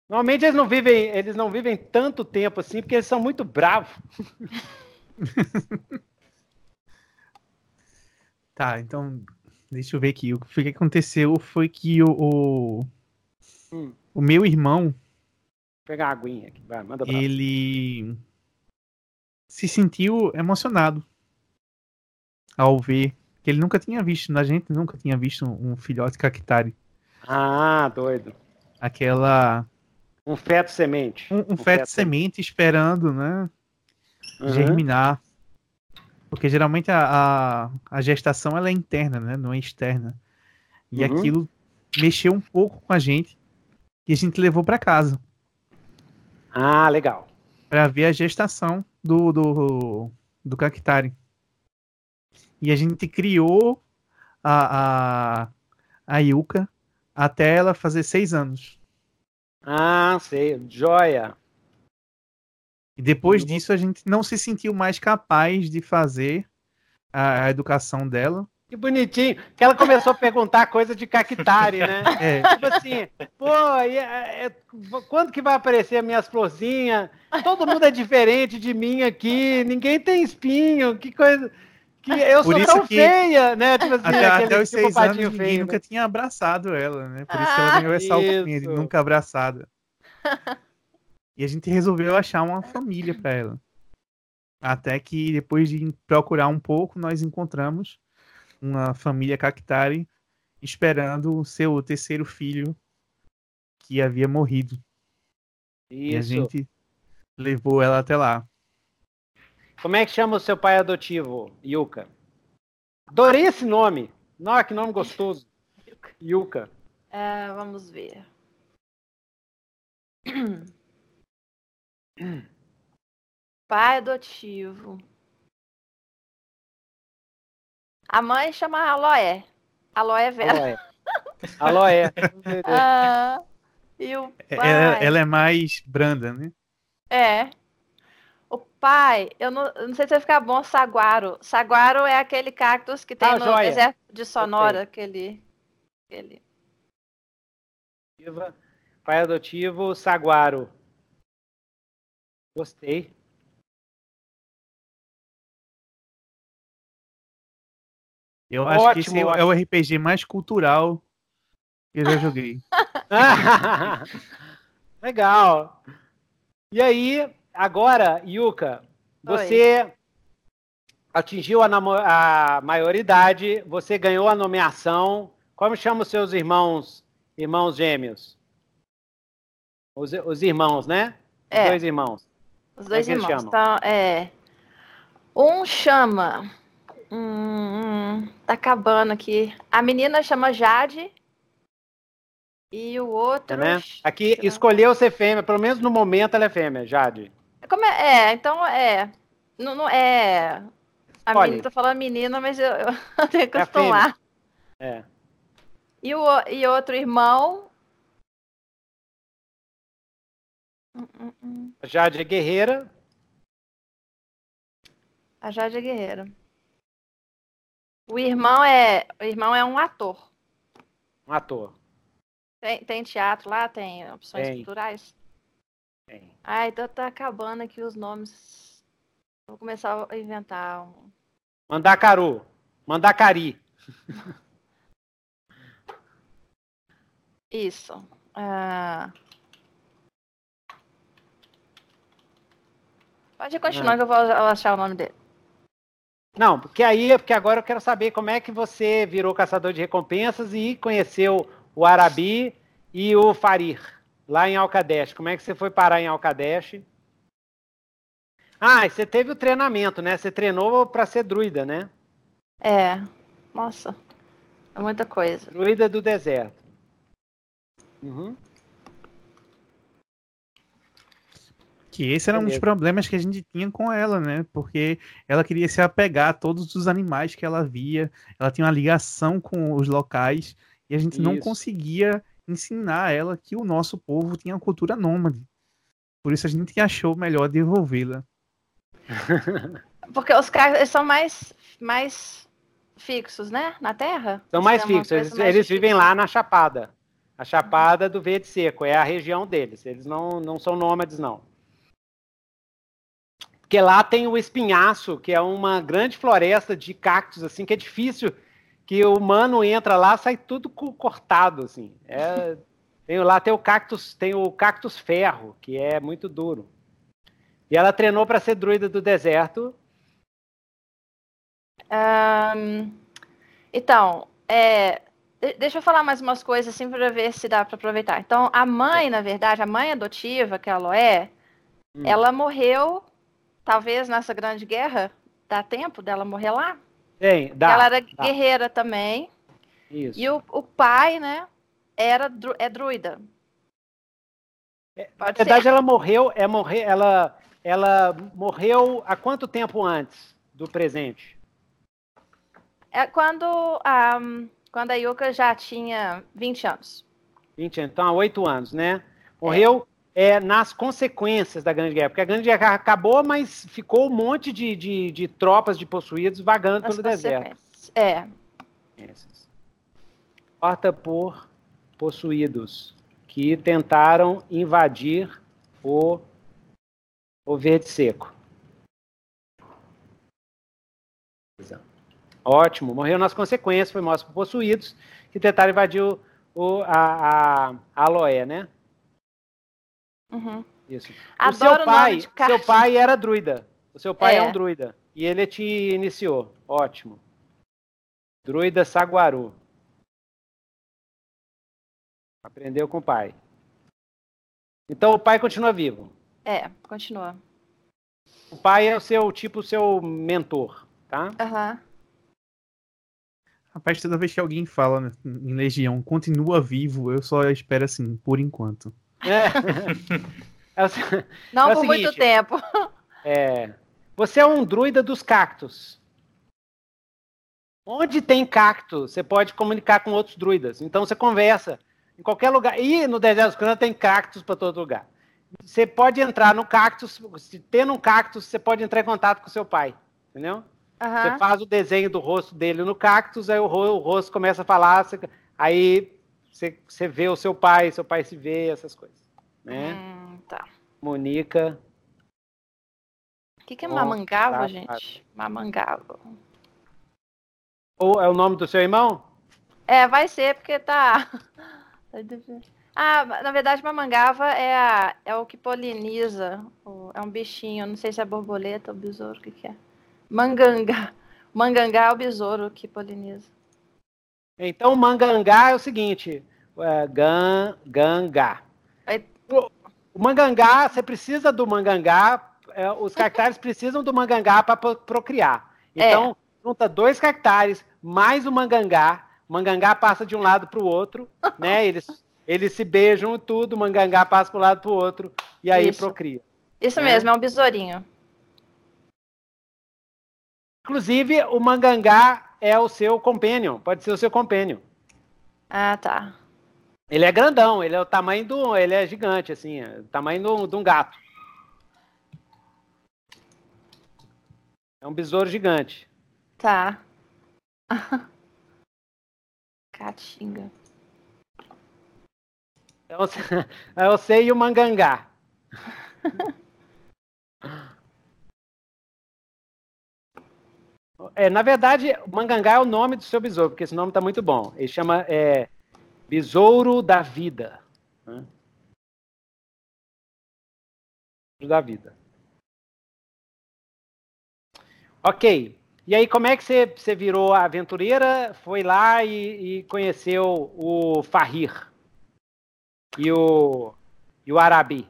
Normalmente eles não vivem, eles não vivem tanto tempo assim, porque eles são muito bravos. [laughs] tá, então deixa eu ver aqui. O que aconteceu foi que o, o, hum. o meu irmão. Vou pegar uma aguinha aqui, vai, manda pra Ele se sentiu emocionado ao ver que ele nunca tinha visto, a gente nunca tinha visto um filhote cactari. Ah, doido. Aquela um feto semente. Um, um, um feto, feto, semente esperando, né? Uhum. Germinar. Porque geralmente a, a, a, gestação ela é interna, né? Não é externa. E uhum. aquilo mexeu um pouco com a gente e a gente levou para casa. Ah, legal. Para ver a gestação do, do, do cactari. E a gente criou a, a, a Yuka até ela fazer seis anos. Ah, sei, joia. E depois disso a gente não se sentiu mais capaz de fazer a, a educação dela. Que bonitinho. Que ela começou a perguntar coisa de cactari, né? [laughs] É. Tipo assim, pô, é, é, quando que vai aparecer as minhas florzinhas? Todo mundo é diferente de mim aqui, ninguém tem espinho, que coisa. Que eu Por sou tão que, feia, né? Tipo assim, até, até os tipo seis anos feio, ninguém né? nunca tinha abraçado ela, né? Por isso que ela ganhou essa alcunha de nunca abraçada. [laughs] e a gente resolveu achar uma família para ela. Até que depois de procurar um pouco, nós encontramos uma família Cactari esperando o seu terceiro filho que havia morrido. Isso. E a gente levou ela até lá. Como é que chama o seu pai adotivo, Yuka? Adorei esse nome. Nossa, que nome gostoso. [laughs] Yuka. É, vamos ver. [clears throat] Pai adotivo. A mãe chama Aloé. Aloé Vera. Aloé. Aloé. [laughs] ah, e o é, pai... ela, ela é mais branda, né? É. O pai, eu não, eu não sei se vai ficar bom saguaro. Saguaro é aquele cactus que tem ah, no joia. deserto de Sonora, okay. aquele, aquele. Pai adotivo, saguaro. Gostei. Eu ótimo, acho que esse ótimo. é o RPG mais cultural Eu já joguei. [laughs] Legal. E aí, agora, Yuka, você Oi. atingiu a, a maioridade, você ganhou a nomeação. Como chamam os seus irmãos, irmãos gêmeos? Os, os irmãos, né? Os é. dois irmãos. Os dois é irmãos. Então, é. Um chama. Hum, tá acabando aqui. A menina chama Jade. E o outro. É, né? Aqui escolheu ser fêmea, pelo menos no momento ela é fêmea, Jade. Como é? é então é. Não, não é. A Olha, menina, tô falando menina, mas eu, eu [laughs] tenho que é acostumar. É. E o e outro irmão. A Jade é guerreira. A Jade é guerreira. O irmão é, o irmão é um ator. Um ator. Tem, tem teatro lá? Tem opções tem. culturais? Tem. Ah, então tá acabando aqui os nomes. Vou começar a inventar um. Mandacaru. Mandacari. [laughs] Isso. Uh... Pode continuar que eu vou achar o nome dele. Não, porque aí, porque agora eu quero saber como é que você virou caçador de recompensas e conheceu o Arabi e o Farir, lá em Alcadesh. Como é que você foi parar em Alcadesh? Ah, e você teve o treinamento, né? Você treinou para ser druida, né? É. Nossa. É muita coisa. Druida do deserto. Uhum. Que esse era um dos problemas que a gente tinha com ela, né? Porque ela queria se apegar a todos os animais que ela via, ela tinha uma ligação com os locais, e a gente Isso. não conseguia ensinar ela que o nosso povo tinha uma cultura nômade. Por isso a gente achou melhor devolvê-la. [laughs] Porque os caras são mais, mais fixos, né? Na Terra? São mais fixos. Eles, mais eles vivem lá na Chapada. A Chapada do Verde Seco é a região deles. Eles não, não são nômades, não. Porque lá tem o espinhaço, que é uma grande floresta de cactos, assim, que é difícil que o humano entra lá, sai tudo cortado, assim. É, [laughs] tem lá tem o cactus, tem o cactus ferro, que é muito duro. E ela treinou para ser druida do deserto. Um, então, é, deixa eu falar mais umas coisas assim para ver se dá para aproveitar. Então, a mãe, na verdade, a mãe adotiva, que é a Loé, hum. ela morreu, talvez nessa grande guerra, dá tempo dela morrer lá? Tem, dá. Ela era dá. guerreira também. Isso. E o, o pai, né, era dru, é druida. É, na verdade, ser. ela morreu, é morrer, ela, ela morreu há quanto tempo antes do presente? É quando, um, quando a Yuka já tinha 20 anos. 20 anos, então há 8 anos, né? Morreu é, nas consequências da Grande Guerra, porque a Grande Guerra acabou, mas ficou um monte de, de, de tropas de possuídos vagando pelo deserto. É. Essas. Porta por possuídos que tentaram invadir o, o verde seco. Ótimo, morreu nas consequências, foi morto por possuídos que tentaram invadir o, o a, a, a Aloé, né? Uhum. Isso. Adoro o seu pai, seu pai era druida. O seu pai é. é um druida. E ele te iniciou. Ótimo. Druida Saguaru. Aprendeu com o pai. Então o pai continua vivo. É, continua. O pai é o seu tipo, o seu mentor, tá? Aham. Uhum. Rapaz, toda vez que alguém fala em Legião, continua vivo, eu só espero assim, por enquanto. É. [laughs] é o, Não é por seguinte, muito tempo. É. Você é um druida dos cactos. Onde tem cacto, você pode comunicar com outros druidas. Então você conversa em qualquer lugar. E no deserto escuro tem cactos para todo lugar. Você pode entrar no cactus, se tendo um cactus, você pode entrar em contato com seu pai. Entendeu? Uhum. Você faz o desenho do rosto dele no cactus, aí o, o rosto começa a falar, você, aí você, você vê o seu pai, seu pai se vê, essas coisas. Né? Hum, tá. Monica. O que, que é mamangava, tá, gente? Mamangava. Ou é o nome do seu irmão? É, vai ser, porque tá. [laughs] Ah, na verdade, mamangava é, a, é o que poliniza. É um bichinho, não sei se é borboleta ou besouro, o que, que é. Mangangá. Mangangá é o besouro que poliniza. Então, mangangá é o seguinte: é, gan, gangá. O, o mangangá, você precisa do mangangá, é, os cactares [laughs] precisam do mangangá para procriar. É. Então, é. junta dois cactares mais o mangangá, o mangangá passa de um lado para o outro, [laughs] né? Eles, eles se beijam tudo, o mangangá passa para um lado para o outro e aí Isso. procria. Isso né? mesmo, é um besourinho. Inclusive, o mangangá é o seu companion, pode ser o seu companion. Ah, tá. Ele é grandão, ele é o tamanho do. Ele é gigante, assim, é o tamanho do, de um gato. É um besouro gigante. Tá. [laughs] Caatinga. É o [laughs] sei e o mangangá. [laughs] É, na verdade, Mangangá é o nome do seu besouro, porque esse nome está muito bom. Ele chama é, Besouro da Vida. Né? Da vida. Ok. E aí, como é que você, você virou aventureira? Foi lá e, e conheceu o Fahir e o, e o Arabi?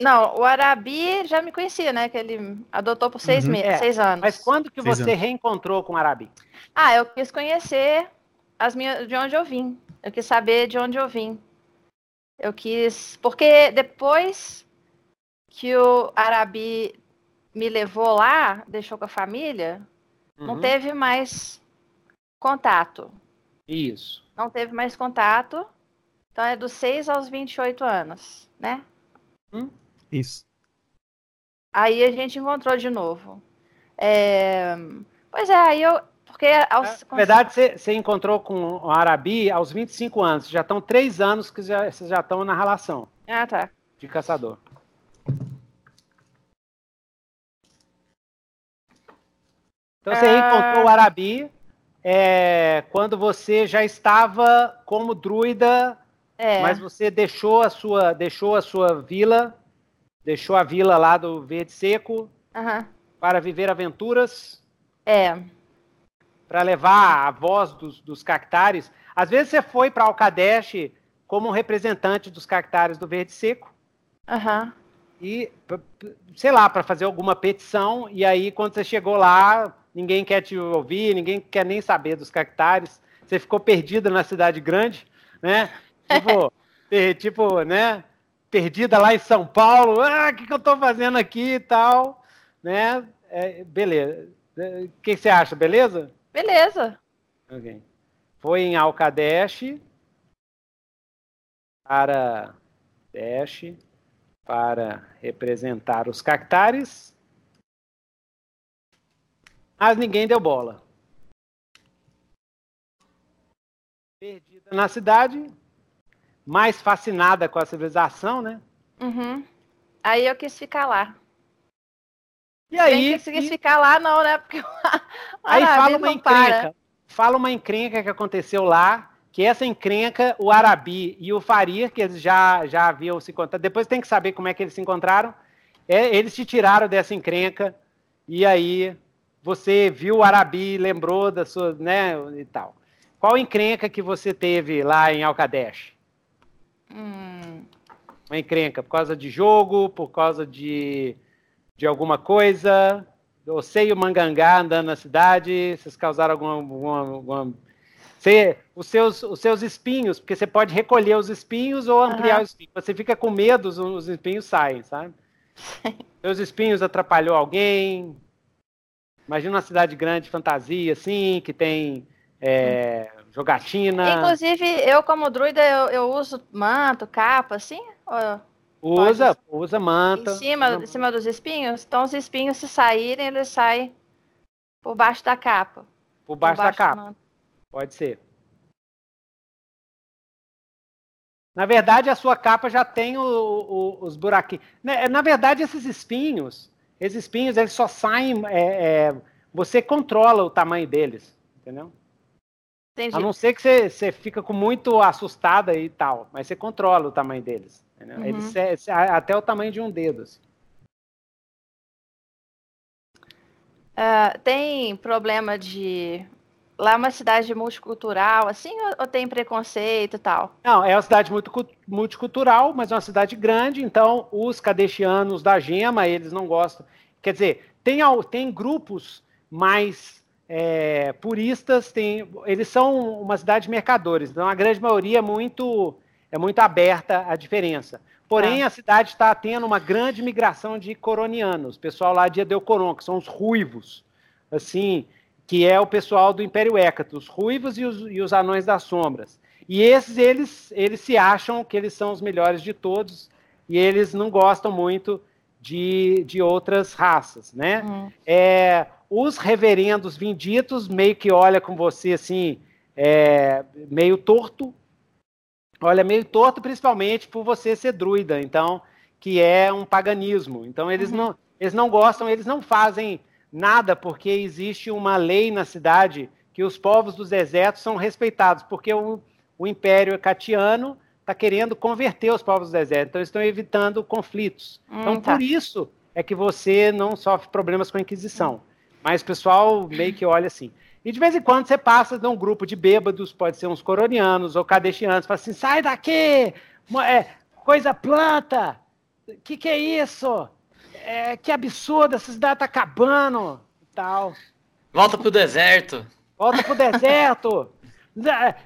Não, o Arabi já me conhecia, né? Que ele adotou por seis, uhum. meses, é. seis anos. Mas quando que seis você anos. reencontrou com o Arabi? Ah, eu quis conhecer as minhas, de onde eu vim. Eu quis saber de onde eu vim. Eu quis. Porque depois que o Arabi me levou lá, deixou com a família, uhum. não teve mais contato. Isso. Não teve mais contato. Então é dos 6 aos 28 anos, né? Hum? Isso. Aí a gente encontrou de novo. É... Pois é, aí eu. Porque aos... Na verdade, você, encontrou com o Arabi aos 25 anos. Já estão três anos que já, vocês já estão na relação. Ah, tá. De caçador. Então você ah... encontrou o Arabi é, quando você já estava como druida, é. mas você deixou a sua deixou a sua vila deixou a vila lá do Verde Seco uhum. para viver aventuras. É. Para levar a voz dos, dos cactares. Às vezes você foi para Alcadeche como representante dos cactares do Verde Seco. Uhum. E, sei lá, para fazer alguma petição. E aí, quando você chegou lá, ninguém quer te ouvir, ninguém quer nem saber dos cactares. Você ficou perdida na cidade grande, né? [laughs] Tipo, tipo né? Perdida lá em São Paulo, ah, o que, que eu estou fazendo aqui e tal, né? É, beleza. O que, você acha, beleza? Beleza. Ok. Foi em Alcadeche para Dash para representar os cactares, mas ninguém deu bola. Perdida na cidade, mais fascinada com a civilização, né? Uhum. Aí eu quis ficar lá. E aí? Quem quis e... ficar lá, não, né? Porque [laughs] aí fala uma encrenca. Para. Fala uma encrenca que aconteceu lá, que essa encrenca, o Arabi e o Farir, que eles já, já haviam se encontrado, depois tem que saber como é que eles se encontraram, é, eles te tiraram dessa encrenca, e aí você viu o Arabi, lembrou da sua, né, e tal. Qual encrenca que você teve lá em Alcadesh? Hum. Uma encrenca por causa de jogo, por causa de, de alguma coisa. Você e o Mangangá andando na cidade, vocês causaram alguma. alguma, alguma... Você, os, seus, os seus espinhos, porque você pode recolher os espinhos ou ampliar uhum. os espinhos. Você fica com medo, os, os espinhos saem, sabe? [laughs] Seus espinhos atrapalhou alguém. Imagina uma cidade grande, fantasia, assim, que tem é, jogatina. Inclusive, eu como druida, eu, eu uso manto, capa, assim? usa, pode... usa manta. Em cima, em cima dos espinhos? Então, os espinhos, se saírem, eles saem por baixo da capa. Por baixo, por baixo da capa. Pode ser. Na verdade, a sua capa já tem o, o, os buraquinhos. Né, na verdade, esses espinhos, esses espinhos, eles só saem. É, é, você controla o tamanho deles, entendeu? Entendi. A não ser que você, você fica com muito assustada e tal, mas você controla o tamanho deles. Uhum. Eles até o tamanho de um dedo. Assim. Uh, tem problema de lá é uma cidade multicultural, assim, ou, tem preconceito e tal? Não, é uma cidade muito multicultural, mas é uma cidade grande, então os cadechianos da Gema, eles não gostam. Quer dizer, tem, tem grupos mais é, puristas, tem, eles são uma cidade de mercadores, então a grande maioria é muito, é muito aberta à diferença. Porém, ah. a cidade está tendo uma grande migração de coronianos, pessoal lá de Edeucoron, que são os ruivos, assim, que é o pessoal do Império Hécato, os ruivos e os, e os anões das sombras. E esses, eles, eles se acham que eles são os melhores de todos, e eles não gostam muito de, de outras raças, né? Uhum. É, os reverendos vinditos meio que olha com você assim, é, meio torto, olha meio torto principalmente por você ser druida, então, que é um paganismo. Então eles, uhum. não, eles não gostam, eles não fazem Nada, porque existe uma lei na cidade que os povos dos desertos são respeitados, porque o, o Império Catiano está querendo converter os povos do deserto, então eles estão evitando conflitos. Hum, então, tá. por isso é que você não sofre problemas com a Inquisição. Mas o pessoal meio que olha assim. E de vez em quando você passa de um grupo de bêbados, pode ser uns coronianos ou cadechianos, fala assim: sai daqui! É, coisa planta! O que, que é isso? é, que absurdo, essa cidade tá acabando tal. Volta pro deserto. Volta pro deserto.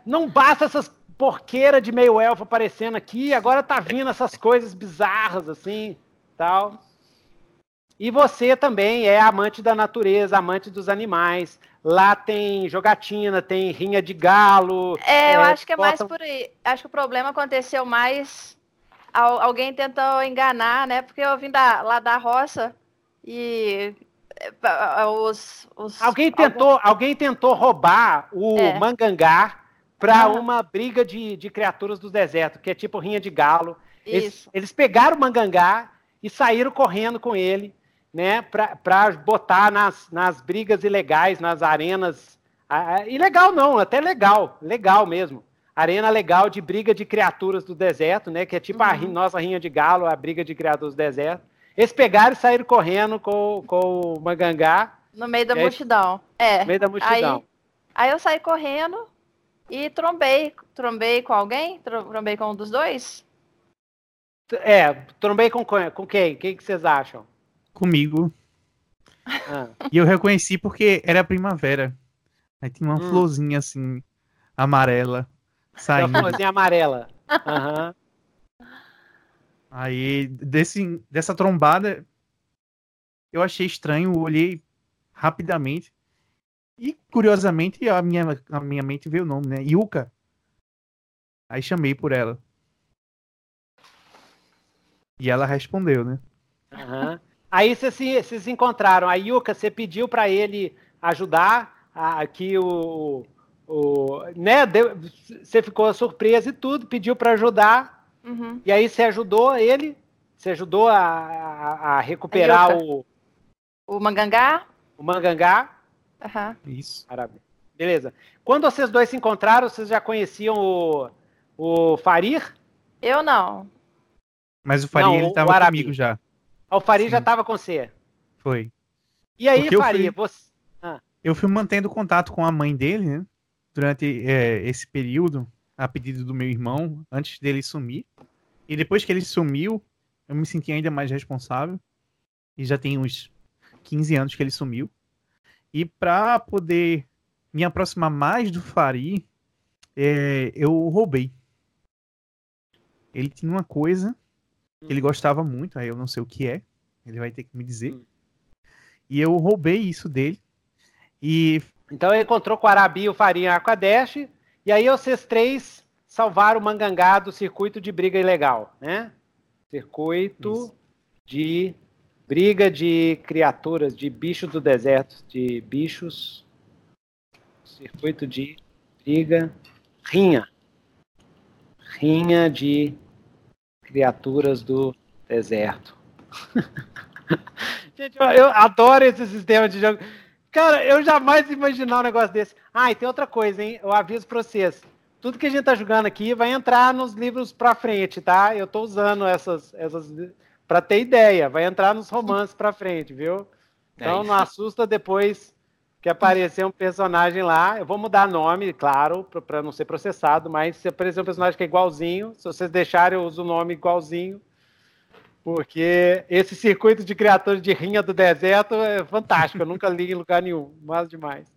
Não basta essas porqueiras de meio elfo aparecendo aqui, agora tá vindo essas coisas bizarras assim, tal. E você também é amante da natureza, amante dos animais. Lá tem jogatina, tem rinha de galo. É, eu é, acho que é mais por aí. Acho que o problema aconteceu mais alguém tentou enganar, né? Porque eu vim da, lá da roça e eh, os, os alguém tentou algum... alguém tentou roubar o é. mangangá para uma briga de, de criaturas do deserto, que é tipo rinha de galo. Eles, eles, pegaram o mangangá e saíram correndo com ele, né? Para botar nas, nas brigas ilegais, nas arenas. Ah, ilegal não, até legal, legal mesmo arena legal de briga de criaturas do deserto, né? Que é tipo uhum. a nossa rinha de galo, a briga de criaturas do deserto. Eles pegaram e saíram correndo com, com o Mangangá. No meio da multidão. É. No meio da multidão. Aí, aí eu saí correndo e trombei. Trombei com alguém? Trombei com um dos dois? É, trombei com, com quem? Quem que vocês acham? Comigo. Ah. E eu reconheci porque era primavera. Aí tinha uma hum. florzinha assim, amarela. Saindo. florzinha amarela. Uhum. Aí, desse, dessa trombada, eu achei estranho, olhei rapidamente. E, curiosamente, a minha, a minha mente veio o nome, né? Yuka. Aí chamei por ela. E ela respondeu, né? Uhum. Aí vocês se, se encontraram. A Yuka, você pediu para ele ajudar aqui o, o, né, deu, você ficou surpresa e tudo, pediu para ajudar. Uhum. E aí você ajudou ele? Você ajudou a, a, a recuperar o. O mangangá? O mangangá. Uhum. Isso. Parabéns. Beleza. Quando vocês dois se encontraram, vocês já conheciam o, o Farir? Eu não. Mas o Farir não, ele tava comigo já. Ah, o Sim. já estava com você. Foi. E aí, Porque Farir, fui, você. Ah. Eu fui mantendo contato com a mãe dele, né? durante é, esse período, a pedido do meu irmão, antes dele sumir. E depois que ele sumiu, eu me senti ainda mais responsável. E já tem uns 15 anos que ele sumiu. E para poder me aproximar mais do Fari, é, eu roubei. Ele tinha uma coisa que ele gostava muito, aí eu não sei o que é. Ele vai ter que me dizer. Hum. E eu roubei isso dele. E então ele encontrou com o Arabi e o Farinha Aquadesh, e aí vocês três salvaram o Mangangá do circuito de briga ilegal, né? Circuito Isso. de briga de criaturas, de bichos do deserto, de bichos. Circuito de briga. Rinha. Rinha de criaturas do deserto. [laughs] Gente, eu, eu adoro esse sistema de jogo Cara, eu jamais imaginar um negócio desse. Ah, e tem outra coisa, hein? Eu aviso pra vocês. Tudo que a gente tá jogando aqui vai entrar nos livros pra frente, tá? Eu tô usando essas, essas para ter ideia. Vai entrar nos romances pra frente, viu? Então é não assusta depois que aparecer um personagem lá. Eu vou mudar nome, claro, para não ser processado, mas se aparecer um personagem que é igualzinho, se vocês deixarem, eu uso o nome igualzinho. Porque esse circuito de criaturas de rinha do deserto é fantástico. Eu nunca li em lugar nenhum. Mas demais.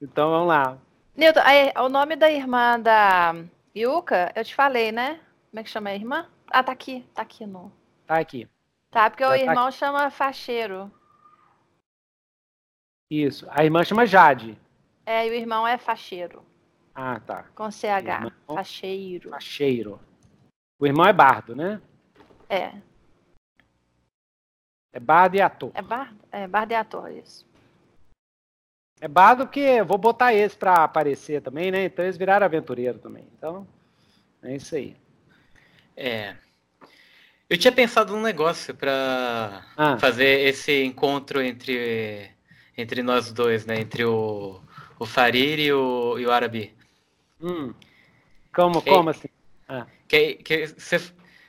Então vamos lá. Nilton, o nome da irmã da Yuka, eu te falei, né? Como é que chama a irmã? Ah, tá aqui. Tá aqui no. Tá aqui. Tá, porque o tá irmão tá chama Facheiro. Isso. A irmã chama Jade. É, e o irmão é Facheiro. Ah, tá. Com CH. Irmão... Facheiro. Facheiro. O irmão é bardo, né? É. É bardo e ator. É bardo, é bardo e ator, isso. É bardo porque vou botar esse para aparecer também, né? Então eles viraram aventureiro também. Então, é isso aí. É. Eu tinha pensado num negócio para ah. fazer esse encontro entre entre nós dois, né? Entre o, o Farir e o, e o Arabi. Hum. Como, que, como assim? Ah. Que, que cê,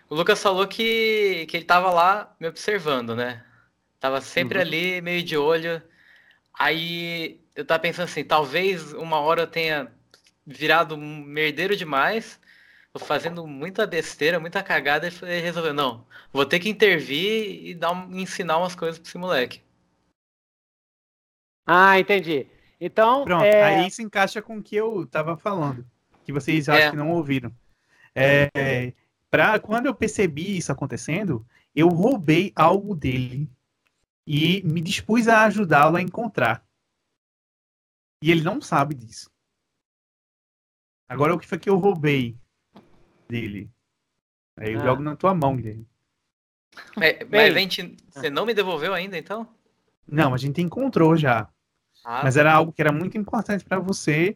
o Lucas falou que, que ele tava lá me observando, né? Tava sempre uhum. ali, meio de olho. Aí eu tava pensando assim, talvez uma hora eu tenha virado um merdeiro demais, fazendo muita besteira, muita cagada, e resolveu, não, vou ter que intervir e dar ensinar umas coisas pra esse moleque. Ah, entendi. Então. Pronto, é... aí se encaixa com o que eu tava falando, que vocês é. acho que não ouviram. É, pra, quando eu percebi isso acontecendo, eu roubei algo dele e me dispus a ajudá-lo a encontrar. E ele não sabe disso. Agora, o que foi que eu roubei dele? Aí eu ah. jogo na tua mão, Guilherme. É, mas a gente, você não me devolveu ainda, então? Não, a gente encontrou já. Ah, mas era algo que era muito importante para você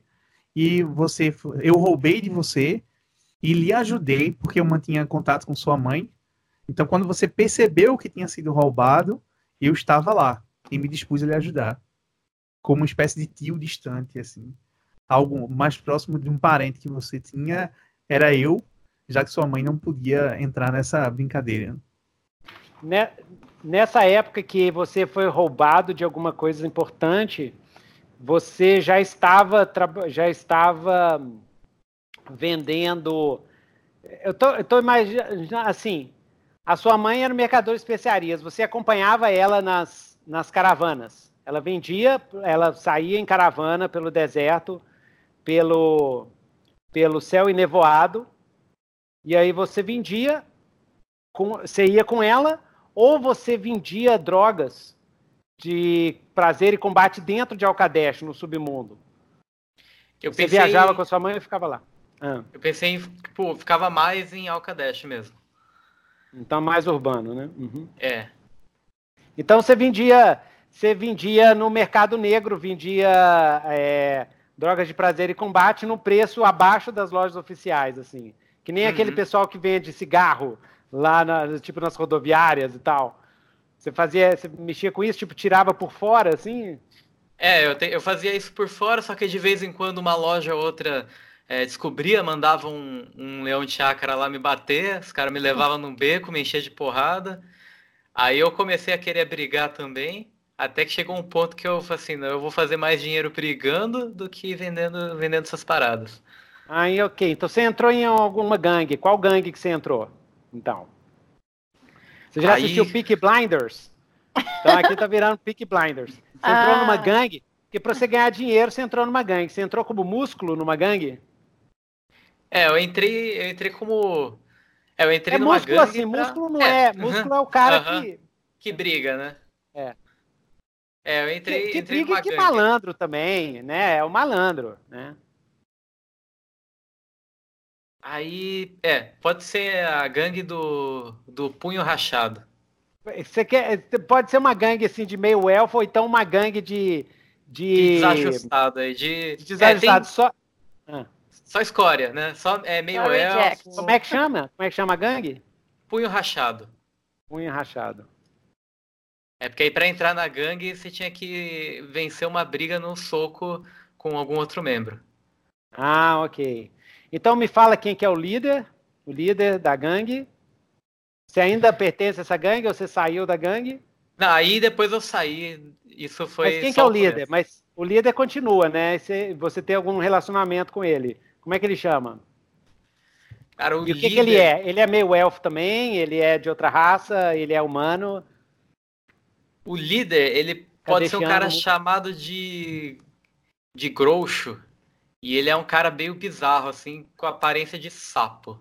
e você, eu roubei de você e lhe ajudei porque eu mantinha contato com sua mãe. Então, quando você percebeu que tinha sido roubado, eu estava lá e me dispus a lhe ajudar, como uma espécie de tio distante, assim, algo mais próximo de um parente que você tinha era eu, já que sua mãe não podia entrar nessa brincadeira. Né, nessa época que você foi roubado de alguma coisa importante, você já estava já estava vendendo. Eu tô, eu tô imaginando assim. A sua mãe era um mercador de especiarias. Você acompanhava ela nas, nas caravanas. Ela vendia, ela saía em caravana pelo deserto, pelo, pelo céu enevoado. E aí você vendia, com, você ia com ela ou você vendia drogas de prazer e combate dentro de Alcadesh, no submundo. Eu você viajava com a sua mãe e ficava lá. Ah. Eu pensei em, tipo, ficava mais em Alcadesh mesmo. Então mais urbano, né? Uhum. É. Então você vendia, você vendia no mercado negro, vendia é, drogas de prazer e combate no preço abaixo das lojas oficiais, assim. Que nem uhum. aquele pessoal que vende cigarro lá na, tipo nas rodoviárias e tal. Você fazia, você mexia com isso, tipo, tirava por fora, assim? É, eu, te, eu fazia isso por fora, só que de vez em quando uma loja ou outra é, descobria, mandava um, um leão de chácara lá me bater, os caras me levavam num beco, me enchia de porrada. Aí eu comecei a querer brigar também, até que chegou um ponto que eu falei assim, não, eu vou fazer mais dinheiro brigando do que vendendo, vendendo essas paradas. Aí, ok. Então você entrou em alguma gangue. Qual gangue que você entrou? Então. Você já Aí... assistiu Peak Blinders? Então aqui tá virando Peak Blinders. Você ah. entrou numa gangue, porque para você ganhar dinheiro, você entrou numa gangue. Você entrou como músculo numa gangue? É, eu entrei, eu entrei como. É, eu entrei é numa músculo gangue. Assim, pra... Músculo não é. é. Músculo é o cara uh -huh. que. Que briga, né? É. É, eu entrei. Que, que entrei briga que gangue. malandro também, né? É o malandro, né? Aí, é, pode ser a gangue do, do punho rachado. Você quer, pode ser uma gangue assim de meio elfo ou então uma gangue de. De, desajustado aí, de. de desajustado, é, tem... só. Ah. Só escória, né? Só é meio elfo. Como é que chama? Como é que chama a gangue? Punho rachado. Punho rachado. É porque aí para entrar na gangue você tinha que vencer uma briga no soco com algum outro membro. Ah, ok. Então me fala quem que é o líder, o líder da gangue. Você ainda pertence a essa gangue ou você saiu da gangue? Não, aí depois eu saí. Isso foi. Mas quem que é o líder? Mas o líder continua, né? Você, você tem algum relacionamento com ele. Como é que ele chama? Cara, o e líder... o que, que, ele é? Ele é meio elfo também? Ele é de outra raça? Ele é humano? O líder, ele pode ser um cara chamado de. de Groucho. E ele é um cara meio bizarro, assim, com aparência de sapo.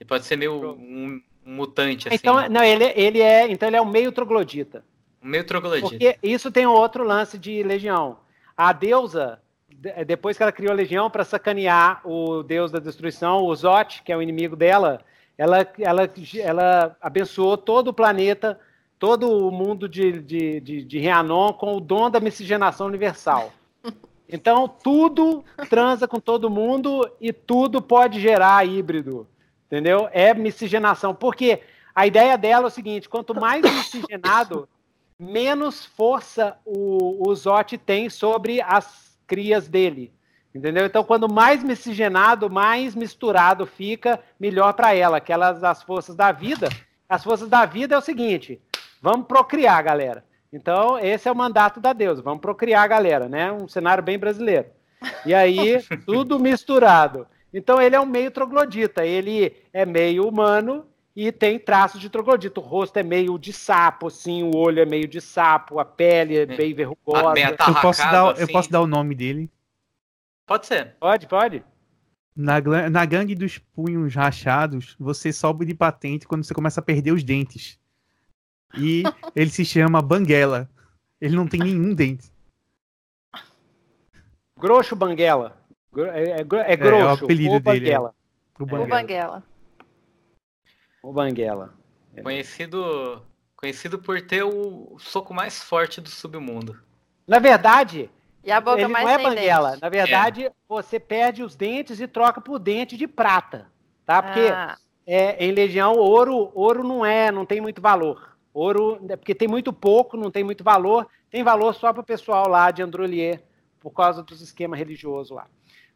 Ele pode ser meio um, um mutante, assim. Então, não, ele, ele é. Então ele é um meio troglodita. Um meio troglodita. Porque isso tem outro lance de Legião. A deusa, depois que ela criou a Legião para sacanear o deus da destruição, o Zot, que é o inimigo dela, ela, ela, ela abençoou todo o planeta, todo o mundo de, de, de, de Rhiannon com o dom da miscigenação universal. Então, tudo transa com todo mundo e tudo pode gerar híbrido. Entendeu? É miscigenação. Porque a ideia dela é o seguinte: quanto mais [coughs] miscigenado, menos força o, o Zote tem sobre as crias dele. Entendeu? Então, quando mais miscigenado, mais misturado fica, melhor para ela. Aquelas as forças da vida. As forças da vida é o seguinte: vamos procriar, galera. Então, esse é o mandato da Deus. Vamos procriar, galera, né? Um cenário bem brasileiro. E aí, [laughs] tudo misturado. Então, ele é um meio troglodita. Ele é meio humano e tem traços de troglodita. O rosto é meio de sapo, assim, o olho é meio de sapo, a pele é bem verrugosa. eu, posso dar, assim. eu posso dar o nome dele? Pode ser. Pode, pode. Na, na gangue dos punhos rachados, você sobe de patente quando você começa a perder os dentes. E ele se chama Banguela. Ele não tem nenhum dente. Grosso Banguela. É, é, é grosso. É, é o apelido dele. É. O Banguela. O Banguela. É. Conhecido, conhecido por ter o soco mais forte do submundo. Na verdade, e a boca ele mais não é banguela. Dente. Na verdade, é. você perde os dentes e troca por dente de prata, tá? Porque ah. é, em Legião, ouro, ouro não é, não tem muito valor. Ouro, é porque tem muito pouco, não tem muito valor, tem valor só para o pessoal lá de Androlier, por causa dos esquemas religiosos lá.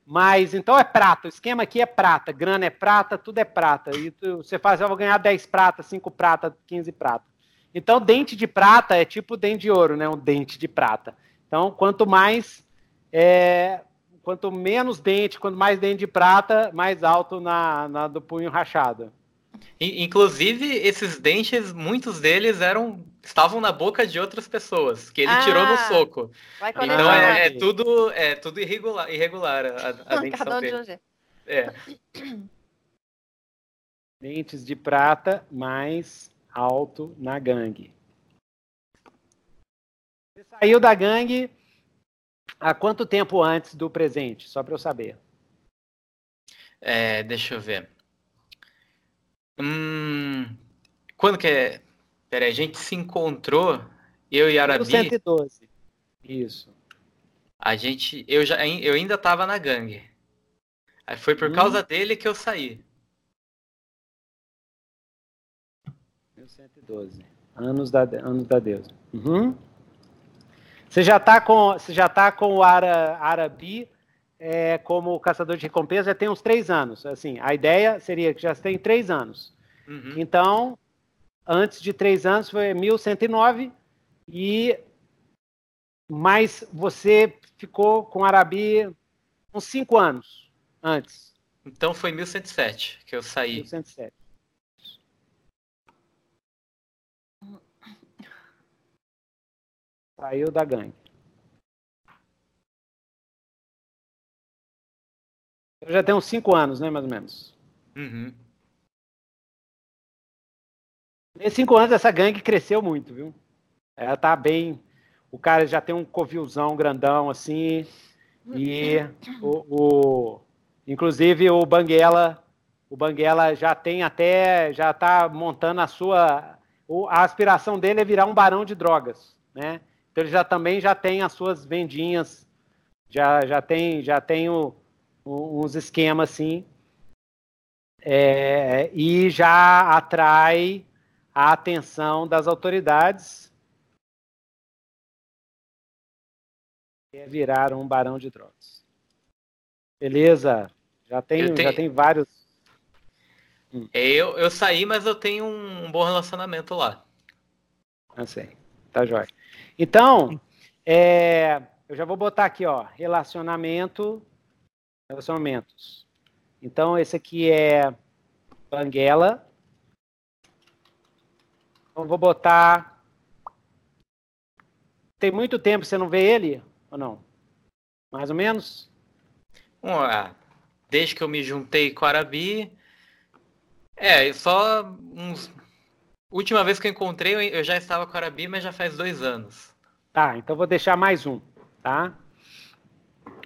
Mas então é prata, o esquema aqui é prata, grana é prata, tudo é prata. E tu, você faz, eu vou ganhar 10 prata, 5 prata, 15 prata. Então, dente de prata é tipo dente de ouro, né? Um dente de prata. Então, quanto mais. É, quanto menos dente, quanto mais dente de prata, mais alto na, na do punho rachado. Inclusive, esses dentes, muitos deles eram estavam na boca de outras pessoas, que ele ah, tirou no soco. Então é, é, tudo é tudo irregular, irregular a, a dentição dele. É. [clears throat] Dentes de prata mais alto na gangue. Você saiu da gangue há quanto tempo antes do presente? Só para eu saber. É, deixa eu ver. Hum, quando que é? Peraí, a gente se encontrou, eu e Arabi. 112. Isso. A gente, eu já, eu ainda tava na gangue. Aí foi por hum. causa dele que eu saí. 1112. Anos da, anos da deusa. Uhum. Você já tá com, você já tá com o Ara, Arabi é, como caçador de recompensa já tem uns três anos. Assim, a ideia seria que já tem três anos. Uhum. Então, antes de três anos foi 1109 e mas você ficou com Arabi uns cinco anos antes. Então foi 1107 que eu saí. 1107. Saiu da gangue. Já tem uns 5 anos, né, mais ou menos. Uhum. Nesses 5 anos, essa gangue cresceu muito, viu? Ela tá bem. O cara já tem um covilzão grandão, assim. E o, o inclusive o Banguela, o Banguela já tem até, já tá montando a sua, a aspiração dele é virar um barão de drogas, né? Então ele já também já tem as suas vendinhas, já, já tem, já tem o, uns esquemas assim. É, e já atrai a atenção das autoridades. É virar um barão de drogas. Beleza? Já tem, tenho... já tem vários. Hum. É, eu, eu saí, mas eu tenho um bom relacionamento lá. assim sei. Tá jóia. Então, hum. é, eu já vou botar aqui, ó, relacionamento relacionamentos. Então, esse aqui é Banguela. Então, vou botar. Tem muito tempo que você não vê ele ou não? Mais ou menos? Ah, desde que eu me juntei com a Arabi. É, só uns. Última vez que eu encontrei, eu já estava com a Arabi, mas já faz dois anos. Tá, então vou deixar mais um, tá?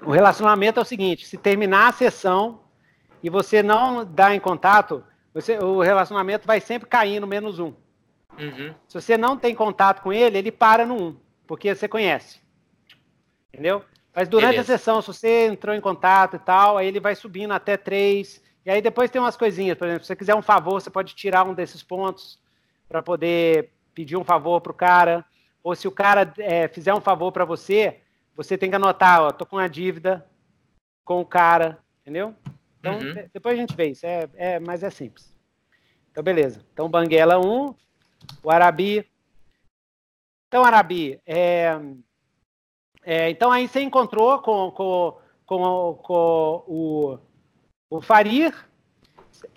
O relacionamento é o seguinte: se terminar a sessão e você não dá em contato, você, o relacionamento vai sempre cair no menos um. Uhum. Se você não tem contato com ele, ele para no um, porque você conhece. Entendeu? Mas durante Beleza. a sessão, se você entrou em contato e tal, aí ele vai subindo até três. E aí depois tem umas coisinhas, por exemplo, se você quiser um favor, você pode tirar um desses pontos para poder pedir um favor para o cara. Ou se o cara é, fizer um favor para você, você tem que anotar, ó, tô com uma dívida com o cara, entendeu? Então, uhum. depois a gente vê isso, é, é, mas é simples. Então, beleza. Então, Banguela 1, o Arabi. Então, Arabi, é, é, então aí você encontrou com, com, com, com o, o Farir,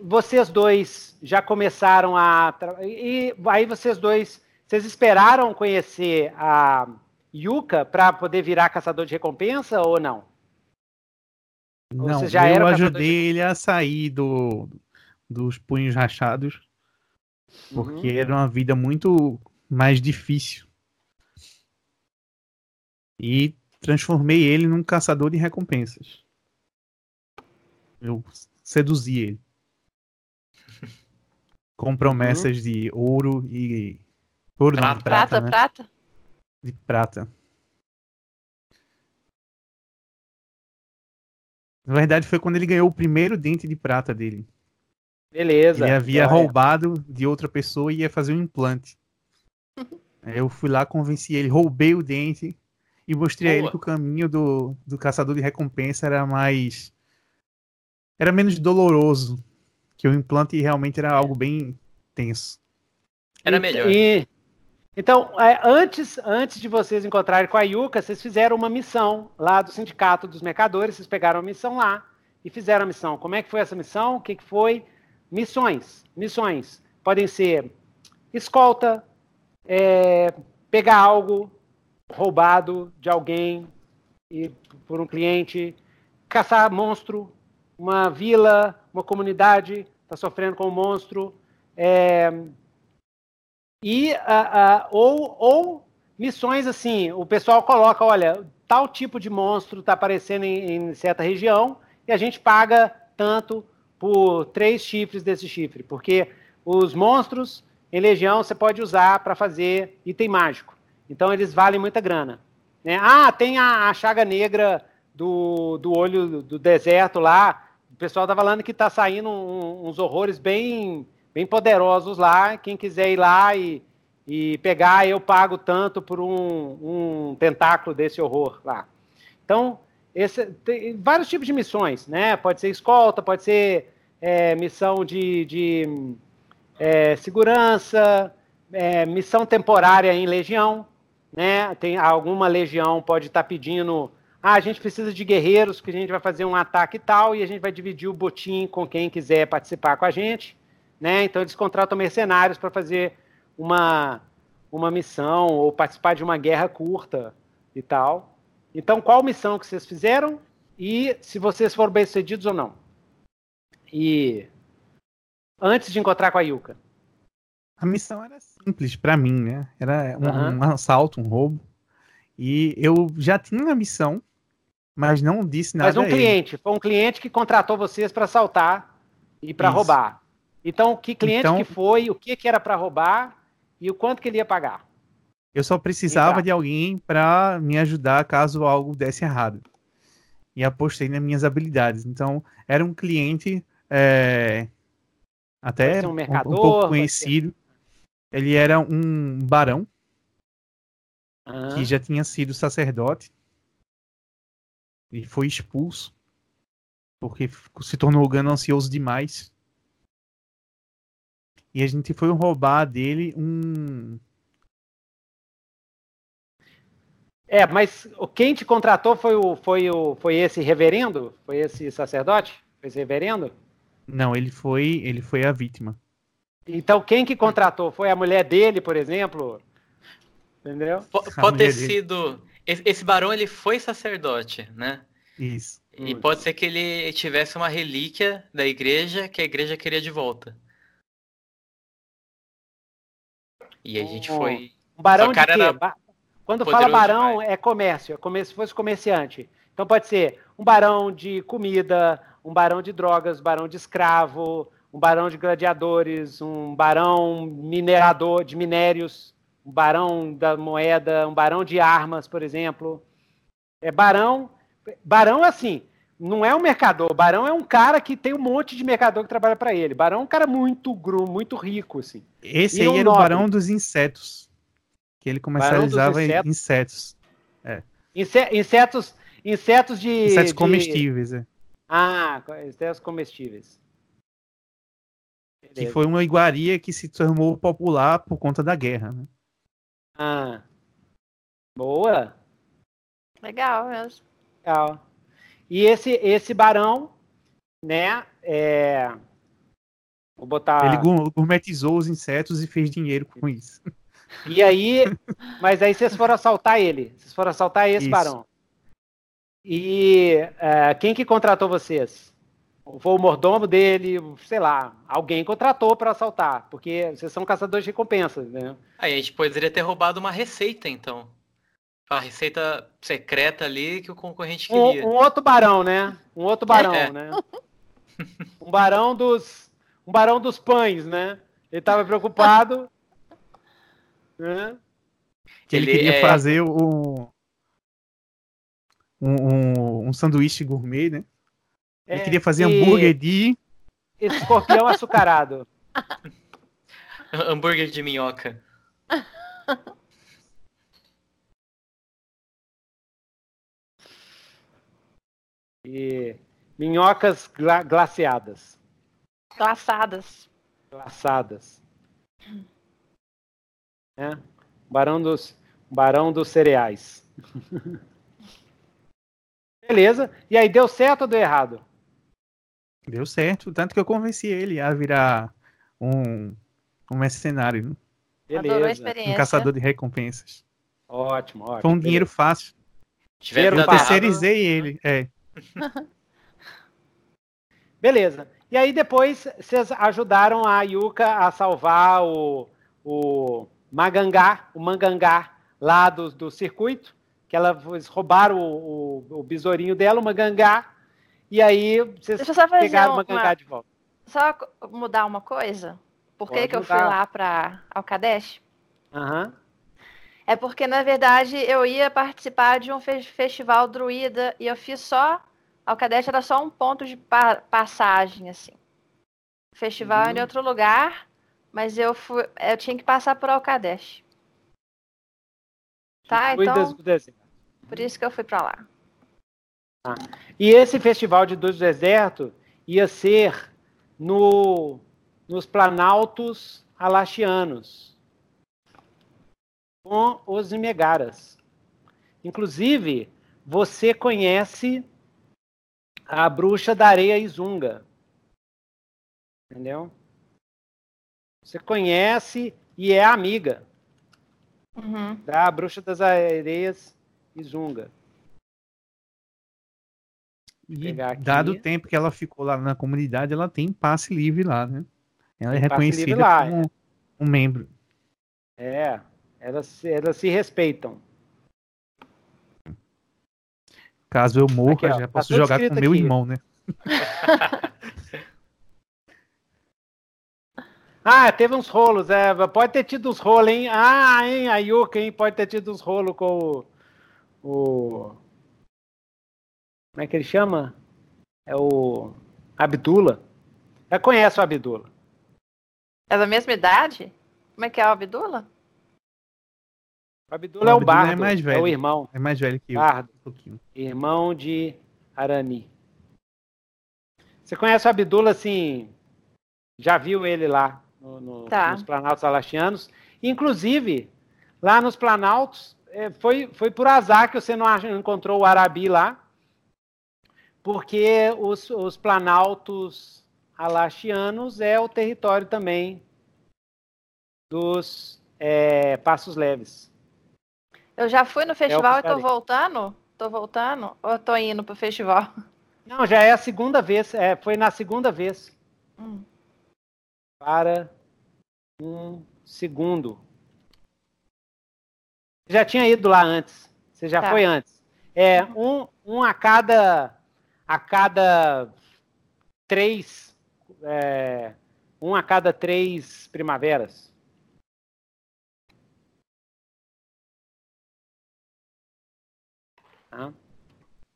vocês dois já começaram a. E aí vocês dois. Vocês esperaram conhecer a Yuka para poder virar caçador de recompensa ou não? Não, ou já eu ajudei de... ele a sair do, dos punhos rachados, porque uhum. era uma vida muito mais difícil e transformei ele num caçador de recompensas. Eu seduzi ele. Com promessas uhum. de ouro e. Ouro prata, não, prata. Prata, né? prata? De prata. Na verdade, foi quando ele ganhou o primeiro dente de prata dele. Beleza. Ele havia roubado de outra pessoa e ia fazer um implante. [laughs] eu fui lá, convenci ele, roubei o dente e mostrei Boa. a ele que o caminho do, do caçador de recompensa era mais. Era menos doloroso. Que o implante realmente era algo bem tenso. Era melhor. E, então, é, antes, antes de vocês encontrarem com a Yuka, vocês fizeram uma missão lá do Sindicato dos Mercadores. Vocês pegaram a missão lá e fizeram a missão. Como é que foi essa missão? O que, que foi? Missões. Missões. Podem ser escolta, é, pegar algo, roubado de alguém e por um cliente, caçar monstro, uma vila, uma comunidade está sofrendo com um monstro, é, e ou, ou missões assim, o pessoal coloca, olha, tal tipo de monstro está aparecendo em, em, certa região e a gente paga tanto por três chifres desse chifre, porque os monstros em legião você pode usar para fazer item mágico. Então eles valem muita grana. Né? Ah, tem a, a chaga negra do, do olho do deserto lá. O pessoal tá falando que tá saindo um, uns horrores bem, bem poderosos lá. Quem quiser ir lá e, e pegar, eu pago tanto por um, um tentáculo desse horror lá. Então, esse, tem vários tipos de missões, né? Pode ser escolta, pode ser é, missão de, de é, segurança, é, missão temporária em legião né? Tem alguma legião pode estar tá pedindo, ah, a gente precisa de guerreiros, que a gente vai fazer um ataque e tal, e a gente vai dividir o botim com quem quiser participar com a gente, né? Então eles contratam mercenários para fazer uma uma missão ou participar de uma guerra curta e tal. Então, qual missão que vocês fizeram e se vocês foram bem-sucedidos ou não? E antes de encontrar com a Yuka. A missão era simples para mim, né? Era um, uhum. um, assalto, um roubo. E eu já tinha a missão, mas não disse nada. Mas um cliente, foi um cliente que contratou vocês para assaltar e para roubar. Então, que cliente então, que foi, o que, que era para roubar e o quanto que ele ia pagar? Eu só precisava de alguém para me ajudar caso algo desse errado. E apostei nas minhas habilidades. Então, era um cliente é, até um, mercador, um, pouco conhecido. Ele era um barão que já tinha sido sacerdote Ele foi expulso porque se tornou ganancioso demais. E a gente foi roubar dele um. É, mas quem te contratou foi o, foi o, foi esse reverendo? Foi esse sacerdote? Foi esse reverendo? Não, ele foi, ele foi a vítima. Então quem que contratou? Foi a mulher dele, por exemplo? Entendeu? P pode ter sido. Esse barão ele foi sacerdote, né? Isso. E pode ser que ele tivesse uma relíquia da igreja que a igreja queria de volta. E a gente foi. Um barão de quê? Era... Quando fala barão, demais. é comércio, é como se fosse comerciante. Então pode ser um barão de comida, um barão de drogas, um barão de escravo, um barão de gladiadores, um barão minerador de minérios, um barão da moeda, um barão de armas, por exemplo. É barão Barão, assim, não é um mercador. Barão é um cara que tem um monte de mercador que trabalha para ele. Barão é um cara muito gru, muito rico, assim. Esse e aí um era nobre. o Barão dos Insetos. Que ele comercializava insetos. insetos. É. insetos. Insetos de. Insetos comestíveis, é. Ah, insetos comestíveis. Beleza. Que foi uma iguaria que se tornou popular por conta da guerra, né? Ah. Boa. Legal mesmo. Legal. E esse, esse barão, né? É... Vou botar. Ele gourmetizou os insetos e fez dinheiro com isso. [laughs] E aí, mas aí vocês foram assaltar ele. Vocês foram assaltar esse isso. barão. E é, quem que contratou vocês? Foi o mordomo dele, sei lá, alguém contratou para assaltar, porque vocês são caçadores de recompensas, né? Aí a gente poderia ter roubado uma receita, então a receita secreta ali que o concorrente queria. Um, um outro barão, né? Um outro barão, é. né? [laughs] Um barão dos um barão dos pães, né? Ele estava preocupado. né? Que ele, ele queria é... fazer o um, um, um, sanduíche gourmet, né? Ele é, queria fazer e... hambúrguer de escorpião açucarado. [laughs] hambúrguer de minhoca. [laughs] E minhocas gla glaciadas. Glaçadas. Glaçadas. É. Barão dos, barão dos cereais. [laughs] Beleza. E aí, deu certo ou deu errado? Deu certo, tanto que eu convenci ele a virar um, um mercenário. Né? Beleza. Um caçador de recompensas. Ótimo, ótimo. Foi um dinheiro fácil. Eu terceirizei ele. É. [laughs] Beleza. E aí depois vocês ajudaram a Yuka a salvar o, o Magangá, o Mangangá lá do, do circuito, que ela roubaram o, o, o besourinho dela, o Magangá, e aí vocês pegaram o Magangá uma... de volta. Só mudar uma coisa? Por que, que eu fui lá para Alcadesh? Aham. Uhum. É porque, na verdade, eu ia participar de um festival druida e eu fiz só. Alcadesh era só um ponto de pa passagem, assim. O festival uhum. era em outro lugar, mas eu, fui, eu tinha que passar por Alcadesh. Tá, então. Por isso que eu fui para lá. Ah. E esse festival de Dois do Deserto ia ser no, nos Planaltos Alachianos com os Imegaras. Inclusive, você conhece a bruxa da areia Izunga. Entendeu? Você conhece e é amiga uhum. da bruxa das areias Izunga. E dado o tempo que ela ficou lá na comunidade, ela tem passe livre lá, né? Ela é reconhecida lá, como é. um membro. É, elas, elas se respeitam. Caso eu morra, aqui, já posso tá jogar com meu aqui. irmão, né? [laughs] ah, teve uns rolos, é, pode ter tido uns rolos, hein? Ah, hein, a Yuka, hein? Pode ter tido uns rolos com o, o. Como é que ele chama? É o. Abdula. Já conhece o Abdula. É da mesma idade? Como é que é o Abdula? O Abdullah é o Bardo, é, mais velho. é o irmão. É mais velho que Bardo, um irmão de Arani. Você conhece o Abdullah, assim, já viu ele lá no, no, tá. nos Planaltos Alastianos. Inclusive, lá nos Planaltos, é, foi, foi por azar que você não encontrou o Arabi lá, porque os, os Planaltos Alastianos é o território também dos é, Passos Leves. Eu já fui no é festival é e tô voltando? Tô voltando? Ou tô indo pro festival? Não, já é a segunda vez. É, foi na segunda vez. Hum. Para um segundo. Já tinha ido lá antes. Você já tá. foi antes. É um, um a cada a cada três é, um a cada três primaveras. Tá?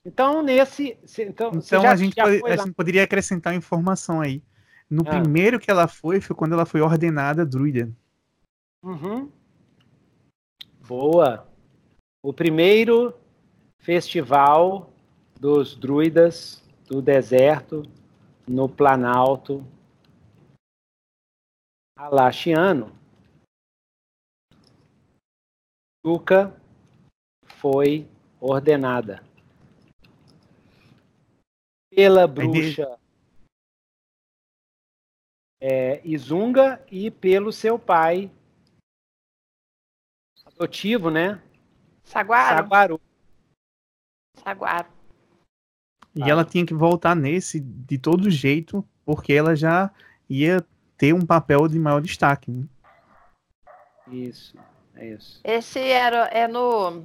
Então, nesse. Então, então já, a, gente, pode, a gente poderia acrescentar informação aí. No ah. primeiro que ela foi, foi quando ela foi ordenada druida. Uhum. Boa. O primeiro festival dos druidas do deserto no Planalto Alachiano. Yuka foi ordenada pela bruxa é, Izunga e pelo seu pai adotivo, né? Saguaro. Saguaro. Saguaro. E ah. ela tinha que voltar nesse de todo jeito, porque ela já ia ter um papel de maior destaque. Né? Isso, é isso. Esse era é no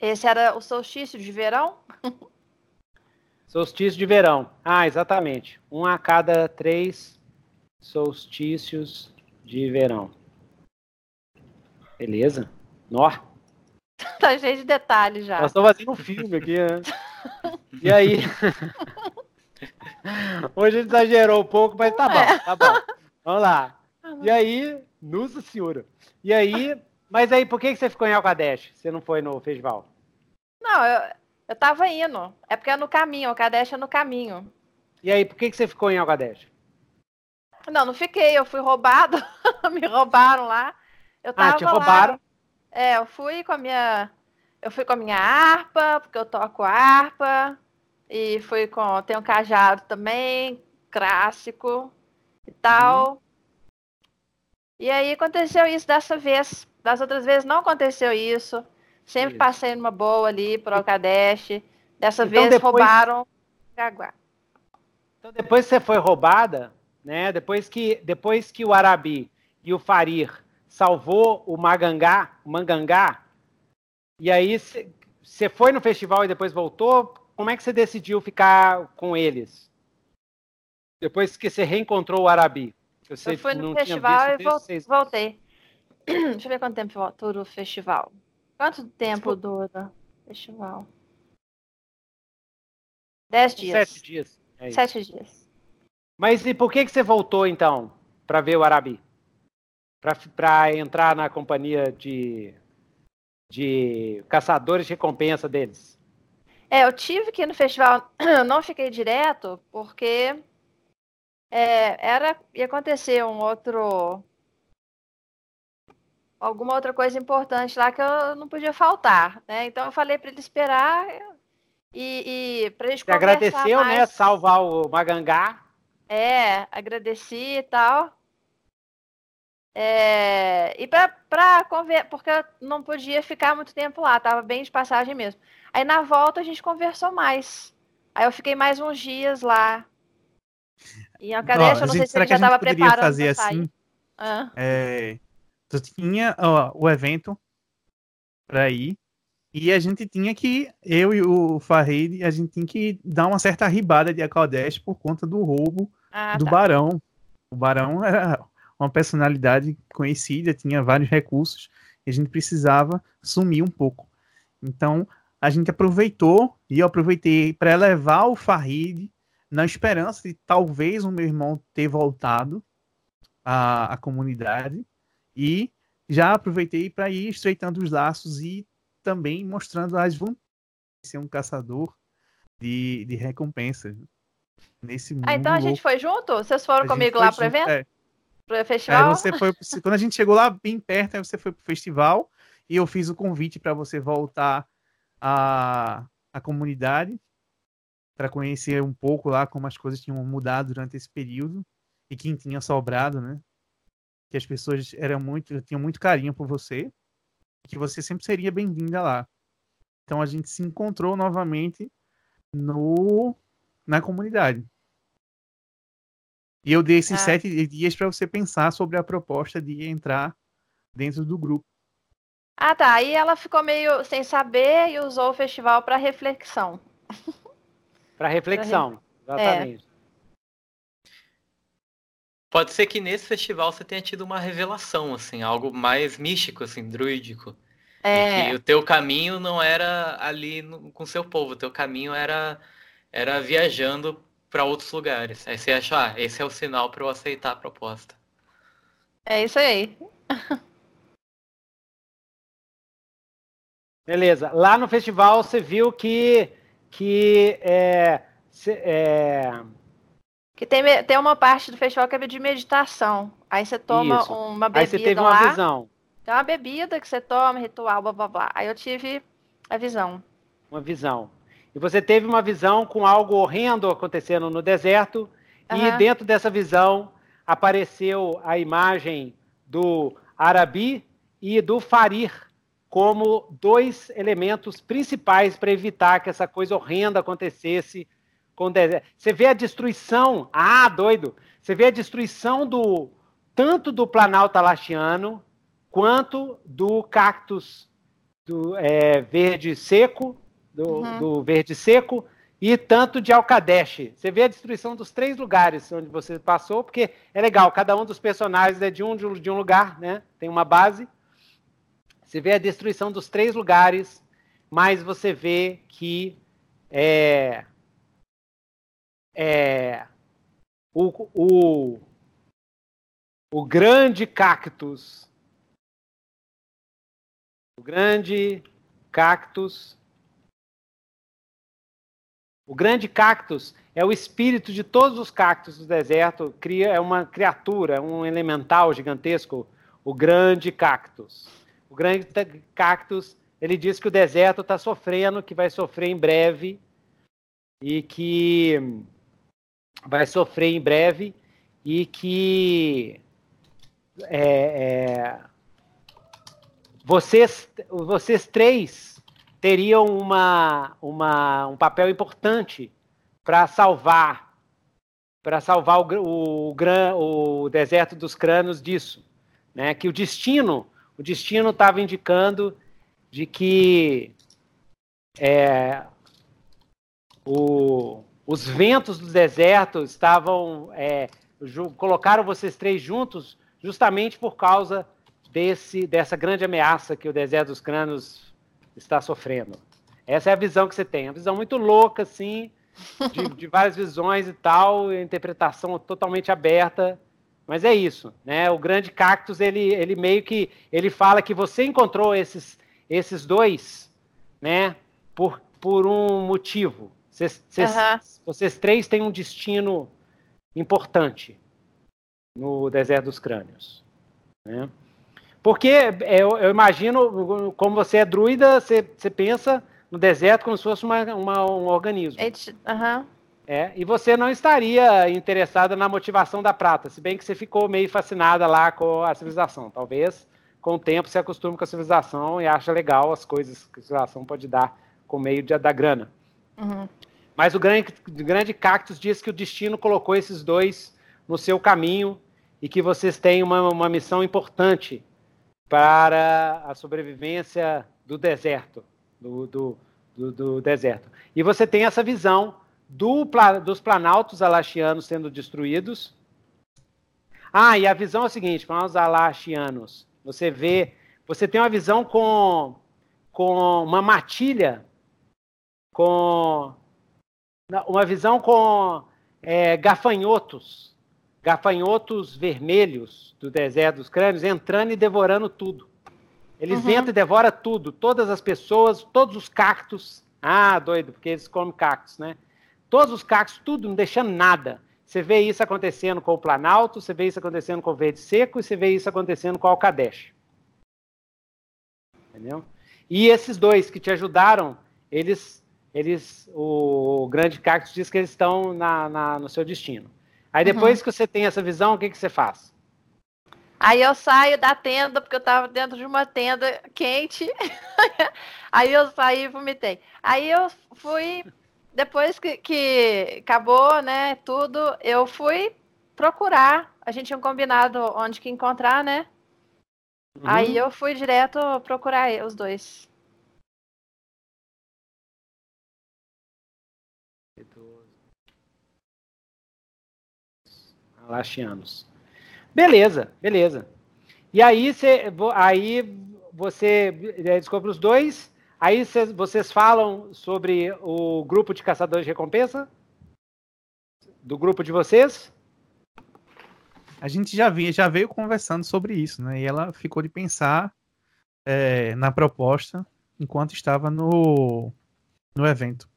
esse era o solstício de verão? [laughs] solstício de verão. Ah, exatamente. Um a cada três solstícios de verão. Beleza? Nó. [laughs] tá cheio de detalhes já. Nós estamos fazendo um filme aqui, né? [laughs] e aí? Hoje a gente exagerou um pouco, mas tá bom, é. tá bom. Vamos lá. E aí, nossa senhora. E aí, mas aí, por que você ficou em Alcadesh? Você não foi no festival? Não, eu, eu tava indo. É porque é no caminho, Alcadesh é no caminho. E aí, por que você ficou em Alcadesh? Não, não fiquei, eu fui roubado. [laughs] Me roubaram lá. Eu tava ah, te roubaram? Lá. É, eu fui com a minha. Eu fui com a minha harpa, porque eu toco harpa. E fui com. Tem um cajado também, clássico e tal. E aí aconteceu isso dessa vez. Das outras vezes não aconteceu isso. Sempre isso. passei numa boa ali pro Alcadesh. Dessa então, vez depois... roubaram Jaguar. Então depois que você foi roubada, né? Depois que, depois que o Arabi e o Farir salvou o Magangá, o Mangangá, e aí você foi no festival e depois voltou, como é que você decidiu ficar com eles? Depois que você reencontrou o Arabi. Você eu fui no festival e voltei. [clears throat] Deixa eu ver quanto tempo dura o festival. Quanto tempo dura o festival? Dez dias. Sete dias. É Sete dias. Mas e por que, que você voltou, então, para ver o Arabi? Para entrar na companhia de, de caçadores de recompensa deles? É, eu tive que ir no festival, eu [clears throat] não fiquei direto, porque é, era ia acontecer um outro alguma outra coisa importante lá que eu não podia faltar, né? Então eu falei para ele esperar e, e para gente Você agradeceu, né, mais. né? Salvar o Magangá. É, agradeci e tal. É, e pra, pra conver... porque eu não podia ficar muito tempo lá, tava bem de passagem mesmo. Aí na volta a gente conversou mais. Aí eu fiquei mais uns dias lá. E a cadeia, eu não sei se ele já estava preparando fazer assim. Ah. É, tu tinha ó, o evento para ir e a gente tinha que, eu e o Farid, a gente tinha que dar uma certa ribada de Akaldesh por conta do roubo ah, do tá. Barão. O Barão era uma personalidade conhecida, tinha vários recursos, e a gente precisava sumir um pouco. Então, a gente aproveitou, e eu aproveitei para levar o Farid na esperança de talvez o meu irmão ter voltado à, à comunidade, e já aproveitei para ir estreitando os laços e também mostrando as vantagens de ser um caçador de, de recompensas nesse mundo. Ah, então a gente foi junto? Vocês foram a comigo lá pro junto, evento? É. Pro festival? É, você foi, quando a gente chegou lá bem perto, aí você foi pro festival e eu fiz o convite para você voltar à, à comunidade para conhecer um pouco lá como as coisas tinham mudado durante esse período e quem tinha sobrado, né? Que as pessoas eram muito, tinham muito carinho por você e que você sempre seria bem-vinda lá. Então a gente se encontrou novamente no na comunidade. E eu dei esses ah. sete dias para você pensar sobre a proposta de entrar dentro do grupo. Ah, tá. Aí ela ficou meio sem saber e usou o festival para reflexão. [laughs] Para reflexão, exatamente. É. Pode ser que nesse festival você tenha tido uma revelação, assim, algo mais místico, assim, druídico. É. E que o teu caminho não era ali no, com o seu povo, o teu caminho era, era viajando para outros lugares. Aí você acha, ah, esse é o sinal para eu aceitar a proposta. É isso aí. Beleza. Lá no festival você viu que que é, é... que tem, tem uma parte do festival que é de meditação. Aí você toma Isso. uma bebida Aí você teve uma lá, visão. Tem uma bebida que você toma, ritual, blá blá blá. Aí eu tive a visão. Uma visão. E você teve uma visão com algo horrendo acontecendo no deserto, uhum. e dentro dessa visão apareceu a imagem do Arabi e do Farir, como dois elementos principais para evitar que essa coisa horrenda acontecesse com o deserto. Você vê a destruição, ah, doido, você vê a destruição do tanto do Planalto Alastiano quanto do cactus do é, verde seco, do, uhum. do, verde seco, e tanto de Alcadeche. Você vê a destruição dos três lugares onde você passou, porque é legal, cada um dos personagens é de um, de um lugar, né? Tem uma base. Você vê a destruição dos três lugares, mas você vê que é, é, o, o, o grande cactus, o grande cactus, o grande cactus é o espírito de todos os cactos do deserto, cria, é uma criatura, um elemental gigantesco, o grande cactus o grande cactus, ele diz que o deserto está sofrendo, que vai sofrer em breve e que vai sofrer em breve e que é, é, vocês, vocês três teriam uma, uma, um papel importante para salvar para salvar o, o, o deserto dos crânios disso, né? Que o destino o destino estava indicando de que é, o, os ventos do deserto estavam é, colocaram vocês três juntos justamente por causa desse dessa grande ameaça que o deserto dos crânios está sofrendo. Essa é a visão que você tem, uma visão muito louca assim, de, de várias visões e tal, interpretação totalmente aberta mas é isso, né? O grande cactus, ele, ele meio que ele fala que você encontrou esses, esses dois, né? Por, por um motivo. Vocês, vocês, uhum. vocês três têm um destino importante no deserto dos crânios, né? Porque é, eu, eu, imagino, como você é druida, você, você pensa no deserto como se fosse uma, uma um organismo. Uhum. É, e você não estaria interessada na motivação da prata, se bem que você ficou meio fascinada lá com a civilização. Talvez com o tempo você acostume com a civilização e acha legal as coisas que a civilização pode dar com meio de, da grana. Uhum. Mas o grande, o grande cactus diz que o destino colocou esses dois no seu caminho e que vocês têm uma, uma missão importante para a sobrevivência do deserto, do, do, do, do deserto. E você tem essa visão do, dos planaltos alachianos sendo destruídos. Ah, e a visão é a seguinte, com os alachianos, você vê, você tem uma visão com, com uma matilha, com uma visão com é, gafanhotos, gafanhotos vermelhos do deserto dos crânios entrando e devorando tudo. Eles uhum. entram e devoram tudo, todas as pessoas, todos os cactos. Ah, doido, porque eles comem cactos, né? Todos os cactos, tudo, não deixando nada. Você vê isso acontecendo com o Planalto, você vê isso acontecendo com o Verde Seco e você vê isso acontecendo com o Alcadesh. Entendeu? E esses dois que te ajudaram, eles, eles o grande cactus diz que eles estão na, na no seu destino. Aí depois uhum. que você tem essa visão, o que, que você faz? Aí eu saio da tenda, porque eu estava dentro de uma tenda quente. [laughs] Aí eu saí e vomitei. Aí eu fui depois que, que acabou, né, tudo, eu fui procurar. A gente tinha combinado onde que encontrar, né? Uhum. Aí eu fui direto procurar os dois. Alastianos. Beleza, beleza. E aí, cê, aí você é, descobre os dois Aí cês, vocês falam sobre o grupo de caçadores de recompensa? Do grupo de vocês? A gente já, já veio conversando sobre isso, né? E ela ficou de pensar é, na proposta enquanto estava no, no evento.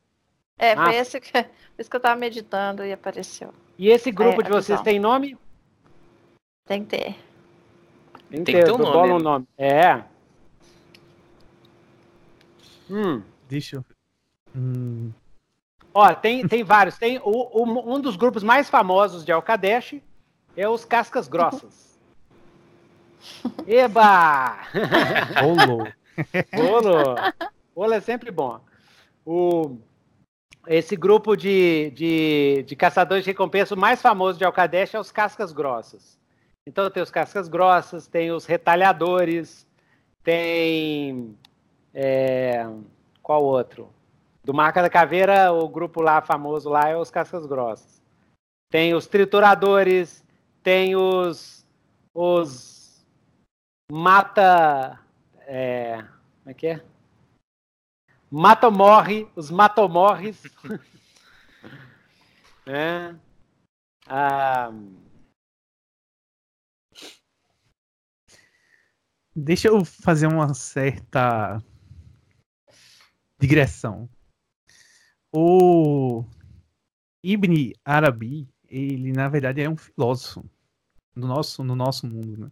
É, foi ah. esse que, [laughs] isso que eu estava meditando e apareceu. E esse grupo de vocês tem nome? Tem que ter. Tem que ter, um nome. Um nome. É. Hum. Deixa eu. Hum. Ó, tem, tem vários. Tem o, o, um dos grupos mais famosos de Alcadesh é os Cascas Grossas. Eba! Olo! Olo! Olo é sempre bom. O, esse grupo de, de, de caçadores de recompensa, o mais famoso de Alcadesh é os Cascas Grossas. Então tem os Cascas Grossas, tem os Retalhadores, tem é, qual outro? Do Marca da Caveira, o grupo lá famoso lá é os Cascas Grossas. Tem os Trituradores, tem os. Os. Mata. É, como é que é? Mata morre, os matomorres. [laughs] é. Ah, Deixa eu fazer uma certa digressão. O Ibn Arabi, ele na verdade é um filósofo no nosso, no nosso mundo, né?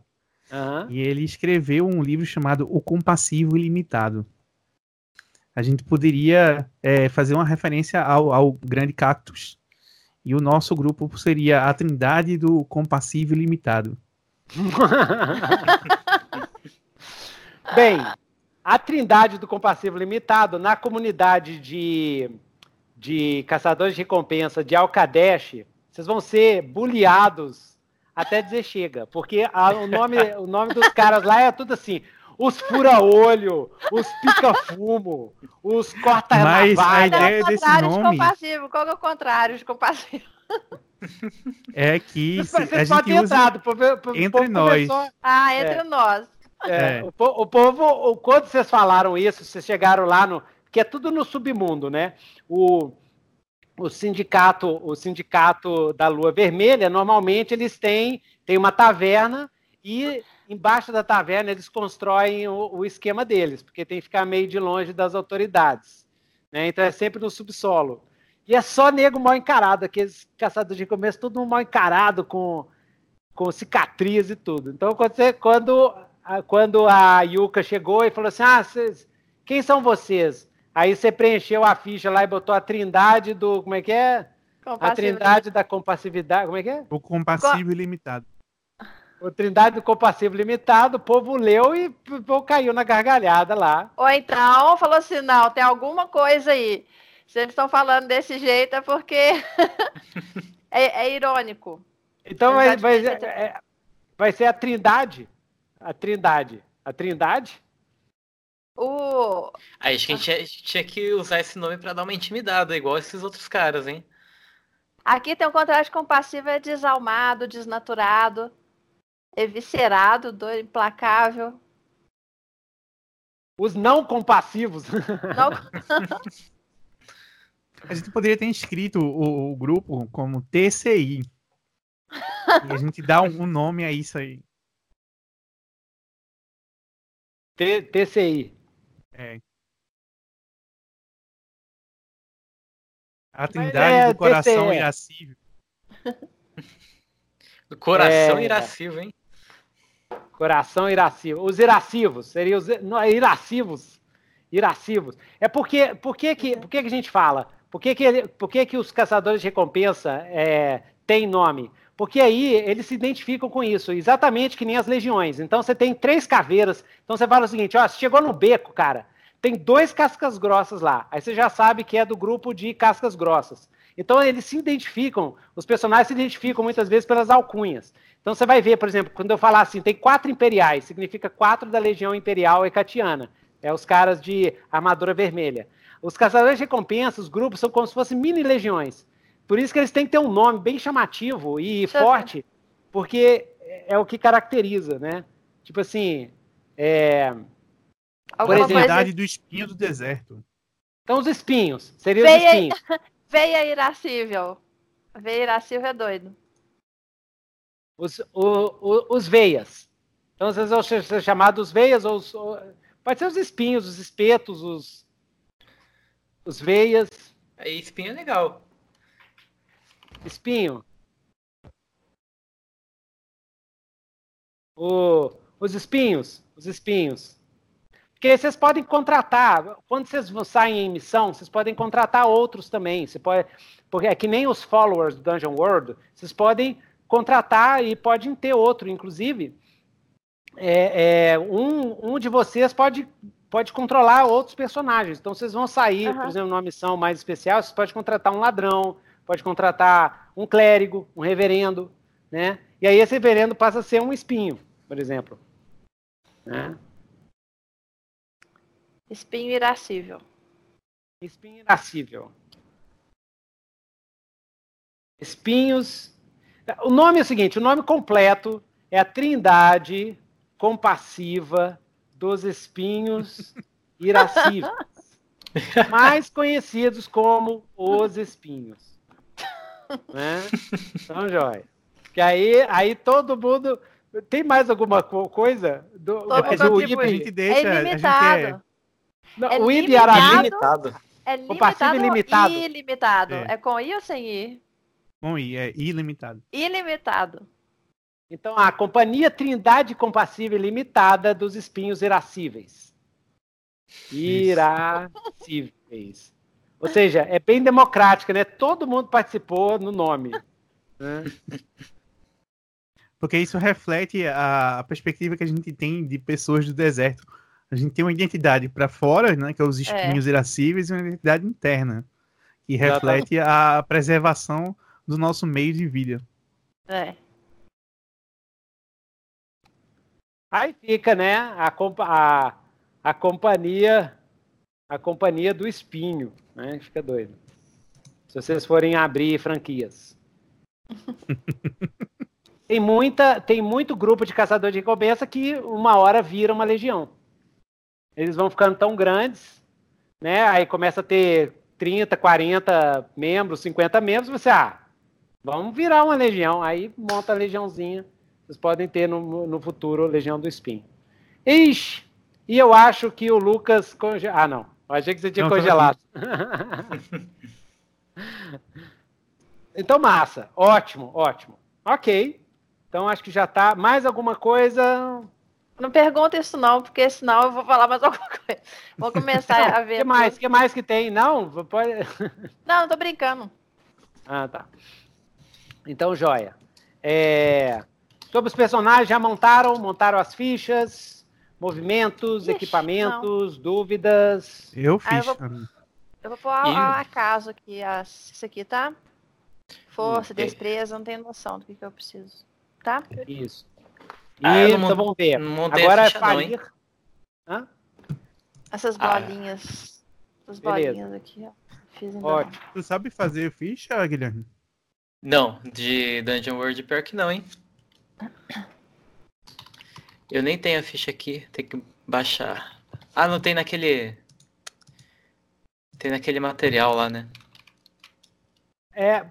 Uhum. E ele escreveu um livro chamado O Compassivo Ilimitado. A gente poderia é, fazer uma referência ao, ao grande cactus. E o nosso grupo seria a Trindade do Compassivo Ilimitado. [laughs] Bem, a trindade do compassivo limitado, na comunidade de, de caçadores de recompensa de Alcadesh, vocês vão ser bulliados até dizer chega, porque a, o, nome, o nome dos caras lá é tudo assim, os fura-olho, os pica-fumo, os corta-navalha. Mas a ideia desse nome... De compassivo. Qual é o contrário de compassivo? É que se, a gente usa entre nós. Começou... Ah, entre é. nós. É, é. O, o, povo, quando vocês falaram isso, vocês chegaram lá no. Que é tudo no submundo, né? O, o sindicato, o sindicato da Lua Vermelha, normalmente eles têm, têm uma taverna e embaixo da taverna eles constroem o, o esquema deles, porque tem que ficar meio de longe das autoridades. Né? Então é sempre no subsolo. E é só nego mal encarado, aqueles caçadores de começo, tudo mal encarado, com, com cicatriz e tudo. Então, quando, você, quando quando a Yuka chegou e falou assim: Ah, cês, quem são vocês? Aí você preencheu a ficha lá e botou a trindade do. Como é que é? A trindade da compassividade. Como é que é? O compassivo ilimitado. O Trindade do Compassivo Limitado, o povo leu e pô, caiu na gargalhada lá. Ou então falou assim: não, tem alguma coisa aí. Se eles estão falando desse jeito é porque [laughs] é, é, irônico. Então vai, vai, é, vai ser a Trindade a Trindade. A Trindade? O... Aí acho que a gente tinha, que usar esse nome para dar uma intimidada, igual esses outros caras, hein? Aqui tem um contraste compassivo, é desalmado, desnaturado, eviscerado, do implacável. Os não compassivos. Não... [laughs] a gente poderia ter inscrito o, o grupo como TCI. e a gente dá um, um nome a isso aí. T TCI. É. A trindade é, do coração TCE. irascível. [laughs] Do coração é... irascível, hein? Coração irascível. Os irascivos, seriam os não, é irascivos. Irascivos. É porque, por que, que, por que, que a gente fala? Por que, que, por que, que os caçadores de recompensa é, têm nome? Porque aí eles se identificam com isso, exatamente que nem as legiões. Então você tem três caveiras. Então você fala o seguinte: ó, você chegou no beco, cara, tem dois cascas grossas lá. Aí você já sabe que é do grupo de cascas grossas. Então eles se identificam, os personagens se identificam muitas vezes pelas alcunhas. Então você vai ver, por exemplo, quando eu falar assim, tem quatro imperiais, significa quatro da legião imperial ecatiana. É os caras de armadura vermelha. Os caçadores de recompensa, os grupos, são como se fossem mini legiões. Por isso que eles têm que ter um nome bem chamativo e forte, porque é o que caracteriza, né? Tipo assim, é... Por exemplo, a coisa... do espinho do deserto. Então os espinhos, seriam os espinhos. [laughs] Veia irascível. Veia irascível é doido. Os, o, o, os veias. Então, vocês vão ser chamados veias, ou os, pode ser os espinhos, os espetos, os, os veias. Aí, espinho é legal. Espinho. O, os espinhos, os espinhos. Porque vocês podem contratar, quando vocês saem em missão, vocês podem contratar outros também. Você pode, porque é que nem os followers do Dungeon World, vocês podem contratar e podem ter outro, inclusive. É, é, um, um de vocês pode, pode controlar outros personagens. Então vocês vão sair, uhum. por exemplo, numa missão mais especial, vocês podem contratar um ladrão, pode contratar um clérigo, um reverendo, né? E aí esse reverendo passa a ser um espinho, por exemplo. Né? Espinho irascível. Espinho irascível. Espinhos. O nome é o seguinte: o nome completo é a Trindade Compassiva dos Espinhos Irascíveis, [laughs] mais conhecidos como os espinhos. Né? Então, jóia. Que aí, aí todo mundo. Tem mais alguma coisa? Do, do, do, a gente deixa. É ilimitado. Não, é o IB era limitado. É limitado ilimitado. ilimitado. É. é com I ou sem I? Com I, é ilimitado. Ilimitado. Então, a Companhia Trindade Compassível Limitada dos Espinhos Irascíveis. Irascíveis. Ou seja, é bem democrática, né? Todo mundo participou no nome. Né? Porque isso reflete a perspectiva que a gente tem de pessoas do deserto a gente tem uma identidade para fora, né, que é os espinhos é. irascíveis, e uma identidade interna, que reflete a preservação do nosso meio de vida. É. Aí fica, né, a, a, a companhia a companhia do espinho, né? Fica doido. Se vocês forem abrir franquias. [laughs] tem muita, tem muito grupo de caçador de recompensa que uma hora vira uma legião eles vão ficando tão grandes, né? Aí começa a ter 30, 40 membros, 50 membros, você, ah, vamos virar uma legião. Aí monta a legiãozinha. Vocês podem ter no, no futuro Legião do Espinho. Ixi! E eu acho que o Lucas. Ah, não. Eu achei que você tinha não, congelado. [laughs] então, massa. Ótimo, ótimo. Ok. Então, acho que já tá. Mais alguma coisa? Não pergunta isso não, porque senão eu vou falar mais [laughs] alguma coisa. Vou começar não, a ver. O que mais? O que mais que tem? Não? Pode... [laughs] Não, não tô brincando. Ah, tá. Então, joia. É... Sobre os personagens, já montaram? Montaram as fichas, movimentos, Ixi, equipamentos, não. dúvidas? Eu fiz. Ah, eu, vou, eu vou pôr a, acaso aqui, as, isso aqui, tá? Força, destreza, não tenho noção do que, que eu preciso. Tá? Isso. Ah, Isso, então vamos ver. Agora é falir. Hã? Essas ah. bolinhas. Ah. Essas bolinhas aqui, ó. Fiz Ótimo. Tu sabe fazer ficha, Guilherme? Não, de Dungeon World pior que não, hein? [coughs] Eu nem tenho a ficha aqui, tem que baixar. Ah, não tem naquele. Tem naquele material lá, né? É.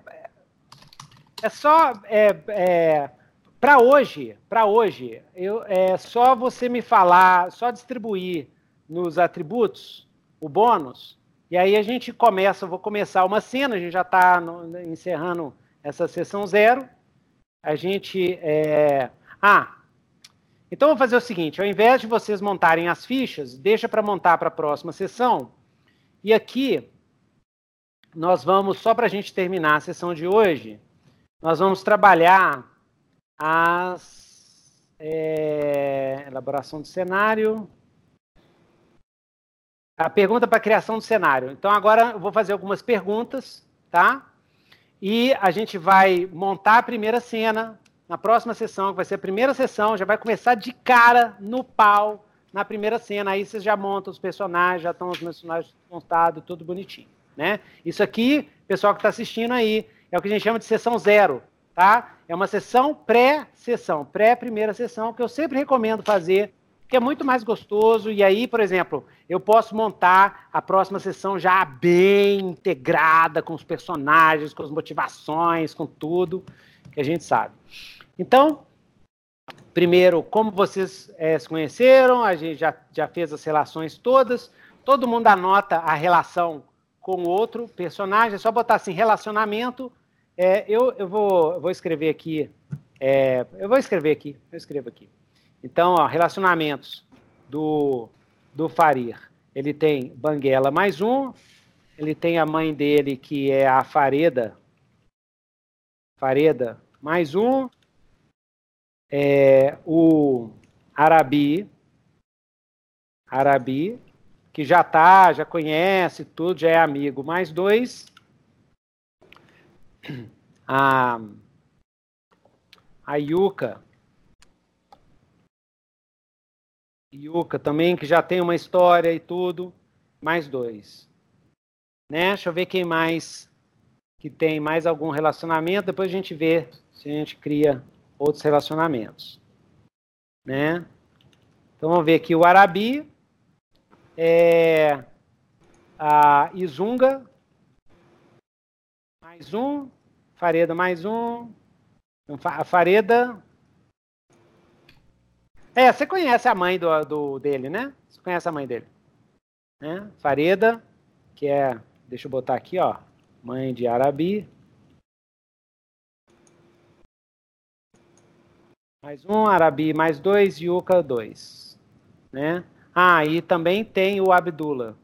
É só é, é, para hoje, para hoje, eu, é só você me falar, só distribuir nos atributos o bônus, e aí a gente começa, vou começar uma cena, a gente já está encerrando essa sessão zero. A gente. É... Ah, então vou fazer o seguinte: ao invés de vocês montarem as fichas, deixa para montar para a próxima sessão. E aqui nós vamos, só para a gente terminar a sessão de hoje, nós vamos trabalhar as é, elaboração do cenário. A pergunta para criação do cenário. Então agora eu vou fazer algumas perguntas, tá? E a gente vai montar a primeira cena na próxima sessão, que vai ser a primeira sessão, já vai começar de cara no pau na primeira cena. Aí vocês já montam os personagens, já estão os personagens montados, tudo bonitinho, né? Isso aqui, pessoal que está assistindo aí, é o que a gente chama de sessão zero, tá? É uma sessão pré-sessão, pré-primeira sessão, que eu sempre recomendo fazer, que é muito mais gostoso. E aí, por exemplo, eu posso montar a próxima sessão já bem integrada com os personagens, com as motivações, com tudo que a gente sabe. Então, primeiro, como vocês é, se conheceram, a gente já, já fez as relações todas, todo mundo anota a relação com outro personagem, é só botar assim, relacionamento. É, eu, eu, vou, eu vou escrever aqui, é, eu vou escrever aqui, eu escrevo aqui. Então, ó, relacionamentos do, do Farir. Ele tem Banguela mais um, ele tem a mãe dele, que é a Fareda, Fareda mais um, é, o Arabi, Arabi, que já tá, já conhece tudo, já é amigo, mais dois, a, a Yuka, Yuka também, que já tem uma história e tudo, mais dois. Né? Deixa eu ver quem mais que tem mais algum relacionamento, depois a gente vê se a gente cria outros relacionamentos. Né? Então vamos ver aqui o Arabi, é, a Izunga, mais um, Fareda mais um, a Fareda. É, você conhece a mãe do, do dele, né? Você conhece a mãe dele, né? Fareda, que é, deixa eu botar aqui, ó, mãe de Arabi. Mais um, Arabi mais dois, Yuka dois. Né? Ah, e também tem o Abdullah.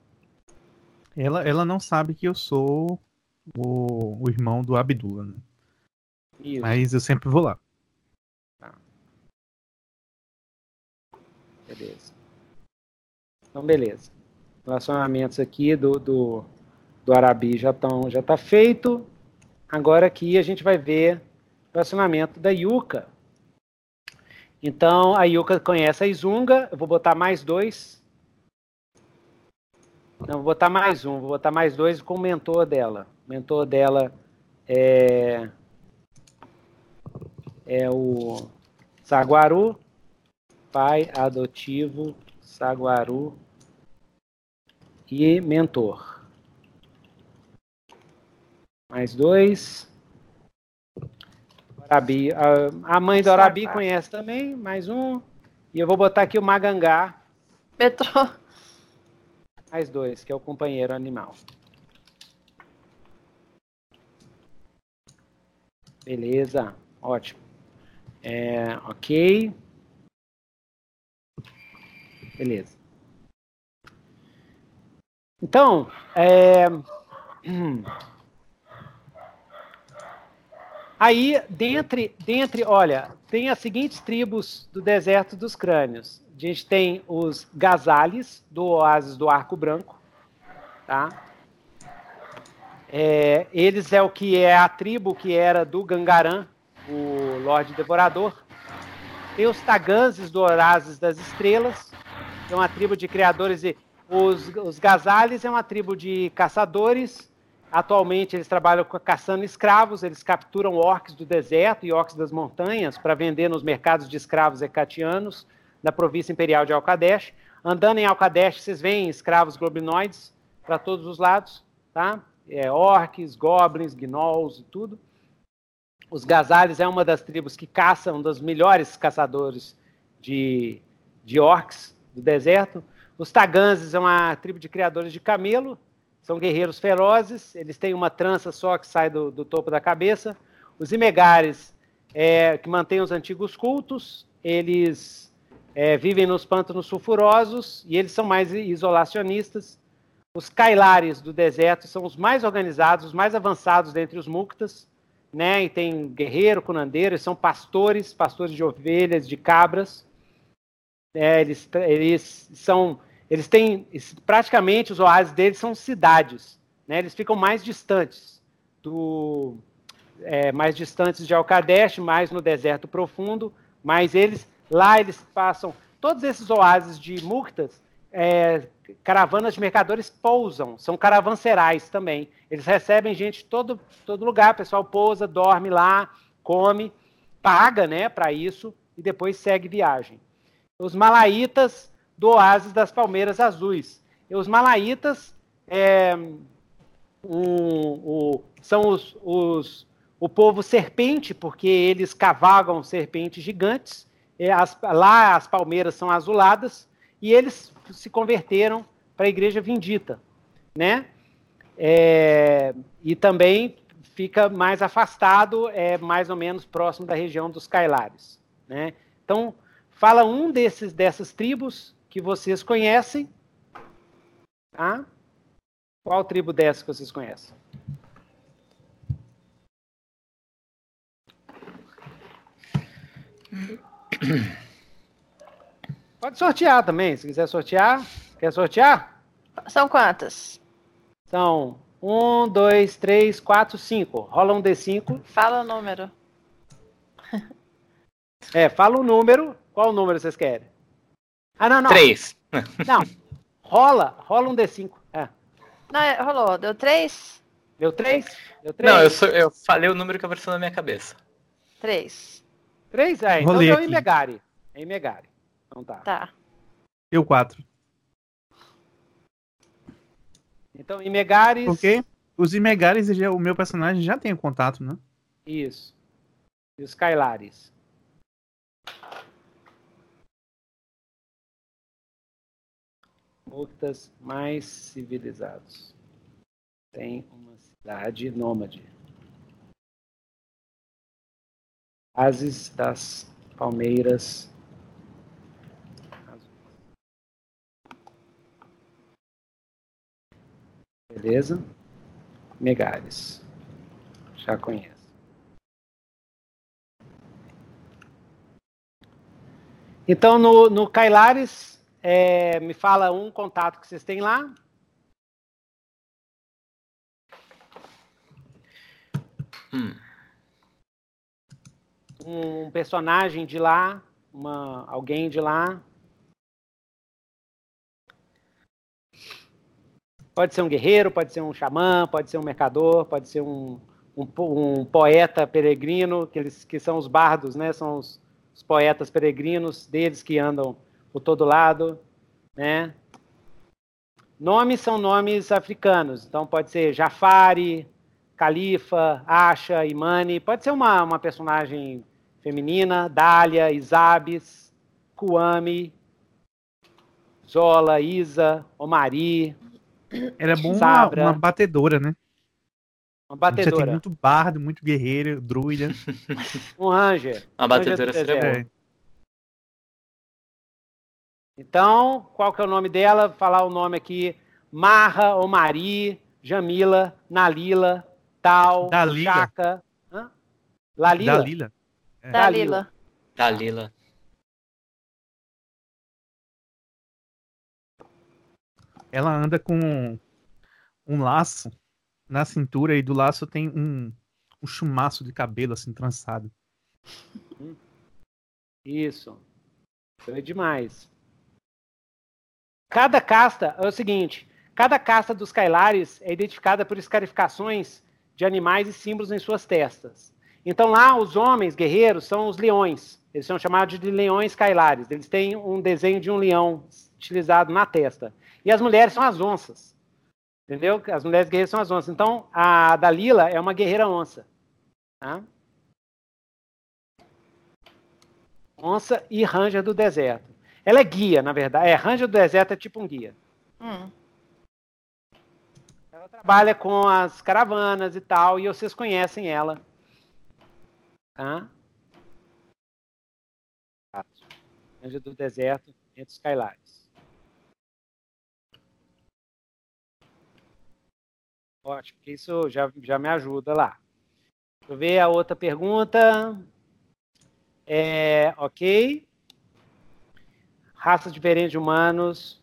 Ela, ela não sabe que eu sou o, o irmão do Abdullah. Né? Mas eu sempre vou lá. Tá. Beleza. Então, beleza. Relacionamentos aqui do, do, do Arabi já estão já tá feito. Agora aqui a gente vai ver o relacionamento da Yuka. Então a Yuka conhece a Izunga. Eu vou botar mais dois. Não, vou botar mais um. Vou botar mais dois com o mentor dela. O mentor dela é, é o Saguaru, pai adotivo Saguaru e mentor. Mais dois. Arabi. A, mãe do Arabi conhece também, mais um. E eu vou botar aqui o Magangá. Metrô. Mais dois, que é o companheiro animal. Beleza, ótimo. É, ok. Beleza. Então, é... [clears throat] Aí, dentre, dentre, olha, tem as seguintes tribos do deserto dos crânios. A gente tem os Gazales, do oásis do Arco Branco, tá? É, eles é o que é a tribo que era do Gangaran, o Lorde Devorador. Tem os Taganses do Oásis das Estrelas, que é uma tribo de criadores e os, os Gazales é uma tribo de caçadores Atualmente eles trabalham caçando escravos, eles capturam orques do deserto e orques das montanhas para vender nos mercados de escravos ecatianos da província imperial de Alcadesh. Andando em Alcadesh, vocês veem escravos globinoides para todos os lados, tá? É, orques, goblins, gnolls e tudo. Os Gazales é uma das tribos que caçam, um dos melhores caçadores de, de orcs do deserto. Os Taganses é uma tribo de criadores de camelo, são guerreiros ferozes, eles têm uma trança só que sai do, do topo da cabeça. Os Imegares, é, que mantêm os antigos cultos, eles é, vivem nos pântanos sulfurosos e eles são mais isolacionistas. Os Kailares do deserto são os mais organizados, os mais avançados dentre os Muktas, né? E tem guerreiro, cunandeiro, eles são pastores, pastores de ovelhas, de cabras. É, eles, eles são eles têm, praticamente, os oásis deles são cidades, né? Eles ficam mais distantes do, é, mais distantes de Alcadesh, mais no deserto profundo, mas eles, lá eles passam, todos esses oásis de Murtas, é, caravanas de mercadores pousam, são caravanserais também. Eles recebem gente de todo, todo lugar, o pessoal pousa, dorme lá, come, paga né, para isso e depois segue viagem. Os malaitas do oásis das palmeiras azuis. E os malaitas é, um, são os, os, o povo serpente, porque eles cavalgam serpentes gigantes. As, lá as palmeiras são azuladas e eles se converteram para a igreja vindita, né? É, e também fica mais afastado, é mais ou menos próximo da região dos Cailares, né? Então fala um desses dessas tribos que vocês conhecem. Tá? Qual tribo dessa que vocês conhecem? [coughs] Pode sortear também, se quiser sortear. Quer sortear? São quantas? São um, dois, três, quatro, cinco. Rola um D5. Fala o número. É, fala o número. Qual número vocês querem? Ah, não, não. Três. Não. Rola, rola um D5. É. Não, é, rolou. Deu três? Deu três? Deu três? Não, eu, sou, eu falei o número que apareceu na minha cabeça. Três. Três? É, então deu em Megari. É em Megari. Então tá. Tá. Eu quatro. Então, Imegares. Porque os Imegares, o meu personagem já tem contato, né? Isso. E os Kailares. Muktas mais civilizados. Tem uma cidade nômade. Ases das palmeiras. Beleza? Megares. Já conhece. Então, no, no Kailares, é, me fala um contato que vocês têm lá. Hum. Um personagem de lá, uma, alguém de lá. Pode ser um guerreiro, pode ser um xamã, pode ser um mercador, pode ser um, um, um poeta peregrino, que, eles, que são os bardos, né? São os, os poetas peregrinos deles que andam por todo lado, né? Nomes são nomes africanos, então pode ser Jafari, Califa, Asha, Imani, pode ser uma, uma personagem feminina, Dália, Isabes, Kuami, Zola, Isa, Omari. Era bom uma, uma, batedora, né? Uma batedora. Você tem muito bardo, muito guerreiro, druida. [laughs] um ranger. Uma batedora seria bom. Então, qual que é o nome dela? Vou falar o nome aqui: Marra, Omari, Jamila, Nalila, Tal, Dalila. Chaka. Hã? Lalila? Dalila. É. Dalila. Dalila. Ela anda com um laço na cintura e do laço tem um, um chumaço de cabelo assim trançado. Isso. Foi demais. Cada casta é o seguinte: cada casta dos Kailares é identificada por escarificações de animais e símbolos em suas testas. Então lá os homens guerreiros são os leões. Eles são chamados de leões Kailares. Eles têm um desenho de um leão estilizado na testa. E as mulheres são as onças. Entendeu? As mulheres guerreiras são as onças. Então a Dalila é uma guerreira onça. Tá? Onça e Ranger do Deserto. Ela é guia, na verdade. É, Ranger do Deserto é tipo um guia. Hum. Ela trabalha com as caravanas e tal, e vocês conhecem ela. Tá? Ranger do Deserto entre os Kailares. Ótimo, isso já, já me ajuda lá. Deixa eu ver a outra pergunta. É, ok. Raças diferentes de humanos.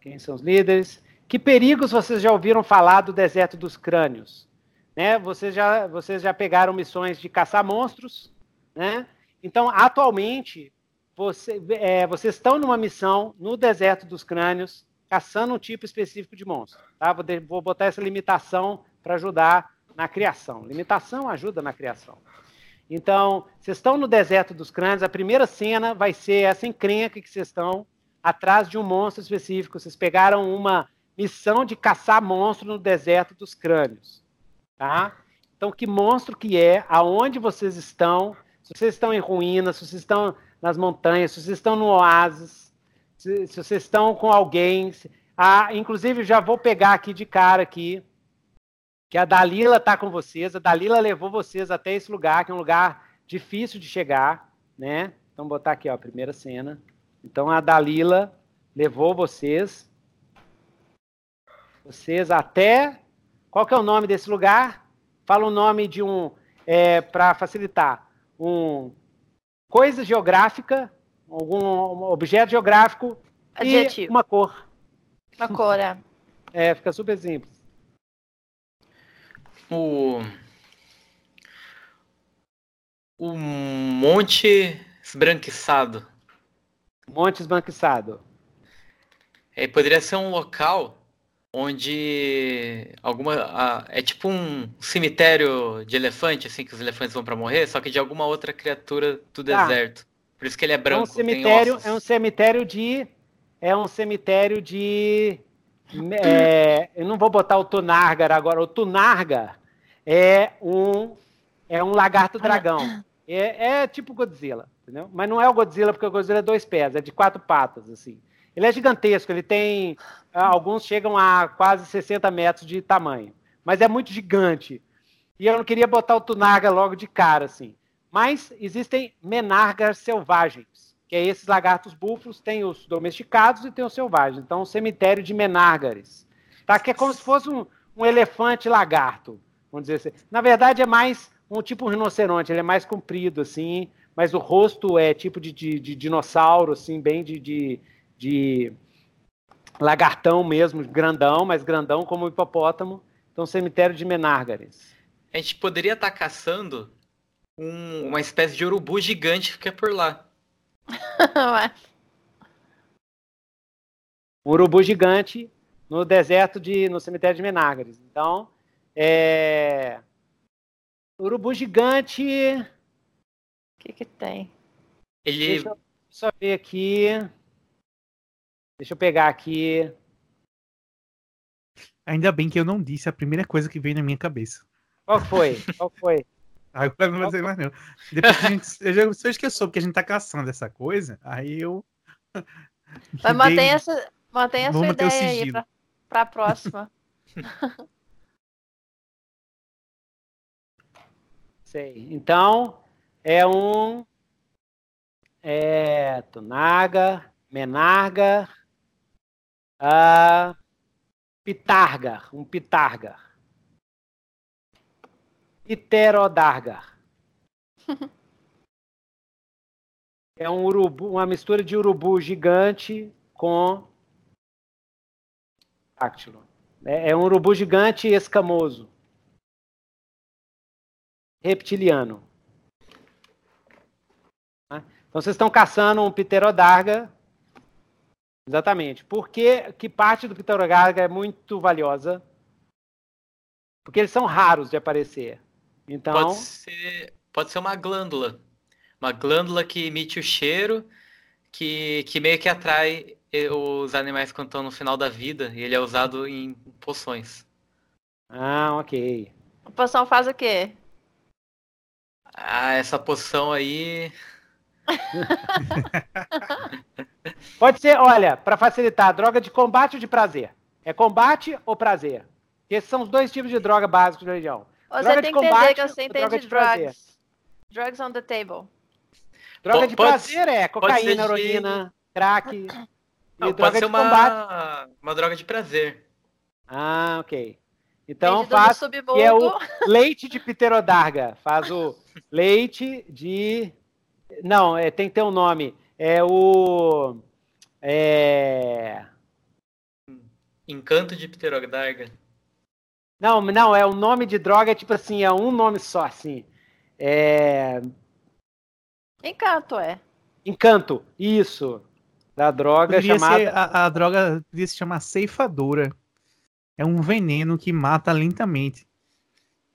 Quem são os líderes? Que perigos vocês já ouviram falar do deserto dos crânios? Né? Vocês, já, vocês já pegaram missões de caçar monstros, né? Então, atualmente, você, é, vocês estão numa missão no deserto dos crânios, caçando um tipo específico de monstro. Tá? Vou, de, vou botar essa limitação para ajudar na criação. Limitação ajuda na criação. Então, vocês estão no deserto dos crânios, a primeira cena vai ser essa encrenca que vocês estão atrás de um monstro específico. Vocês pegaram uma missão de caçar monstro no deserto dos crânios. Tá? Então, que monstro que é, aonde vocês estão, se vocês estão em ruínas, se vocês estão nas montanhas, se vocês estão no oásis, se, se vocês estão com alguém. Se, ah, inclusive, já vou pegar aqui de cara aqui que a Dalila está com vocês. A Dalila levou vocês até esse lugar, que é um lugar difícil de chegar, né? Então, botar aqui, ó, a primeira cena. Então, a Dalila levou vocês, vocês até. Qual que é o nome desse lugar? Fala o nome de um, é, para facilitar, um coisa geográfica, algum objeto geográfico Adjetivo. e uma cor. Uma cor, é. [laughs] É, fica super simples o o Monte Esbranquiçado. Monte Esbranquiçado. É, poderia ser um local onde alguma é tipo um cemitério de elefante assim que os elefantes vão para morrer, só que de alguma outra criatura do tá. deserto. Por isso que ele é branco. É um cemitério, é um cemitério de é um cemitério de é, eu não vou botar o Tunargar agora. O Tunargar é um, é um lagarto dragão. É, é, tipo Godzilla, entendeu? Mas não é o Godzilla, porque o Godzilla é dois pés, é de quatro patas, assim. Ele é gigantesco, ele tem. Ah, alguns chegam a quase 60 metros de tamanho. Mas é muito gigante. E eu não queria botar o Tunarga logo de cara, assim. Mas existem menargas selvagens que é esses lagartos búfalos, tem os domesticados e tem os selvagens. Então, um cemitério de menárgares. Tá? Que é como se fosse um, um elefante lagarto, vamos dizer assim. Na verdade, é mais um tipo um rinoceronte, ele é mais comprido, assim, mas o rosto é tipo de, de, de dinossauro, assim, bem de, de, de, lagartão mesmo, grandão, mas grandão como o hipopótamo. Então, cemitério de menárgares. A gente poderia estar tá caçando um, uma espécie de urubu gigante que é por lá. um [laughs] urubu gigante no deserto de no cemitério de Menárgares. Então, é urubu gigante. O que que tem? Ele Deixa eu só ver aqui. Deixa eu pegar aqui. Ainda bem que eu não disse a primeira coisa que veio na minha cabeça. Qual foi? Qual foi? [laughs] Agora não vai dizer mais não. Depois que a gente, eu já, se eu esqueço porque a gente tá caçando essa coisa, aí eu. Mas mantém, essa, mantém a sua ideia aí pra, pra próxima. [laughs] Sei. Então, é um. É. Tunaga, Menarga. Uh, pitarga, um pitarga. Pterodargar. [laughs] é um urubu, uma mistura de urubu gigante com dáctilo. É, é um urubu gigante escamoso. Reptiliano. Tá? Então vocês estão caçando um pterodarga. Exatamente. Por que, que parte do pterodarga é muito valiosa? Porque eles são raros de aparecer. Então. Pode ser, pode ser uma glândula. Uma glândula que emite o cheiro, que, que meio que atrai os animais quando estão no final da vida. E ele é usado em poções. Ah, ok. A poção faz o quê? Ah, essa poção aí. [laughs] Pode ser, olha, para facilitar, droga de combate ou de prazer? É combate ou prazer? Esses são os dois tipos de droga básicos da religião. Você droga tem que entender que você entende de drugs. Drugs on the table. Droga de prazer é cocaína, heroína, [coughs] de... crack. Não, pode ser uma, uma droga de prazer. Ah, ok. Então faz que é o leite de pterodarga. Faz o leite de. Não, é, tem que ter um nome. É o. É... Encanto de pterodarga. Não, não, é o nome de droga, é tipo assim, é um nome só, assim. É. Encanto, é. Encanto, isso. Da droga Poderia chamada. A, a, droga poderia se chamar ceifadora. É um veneno que mata lentamente.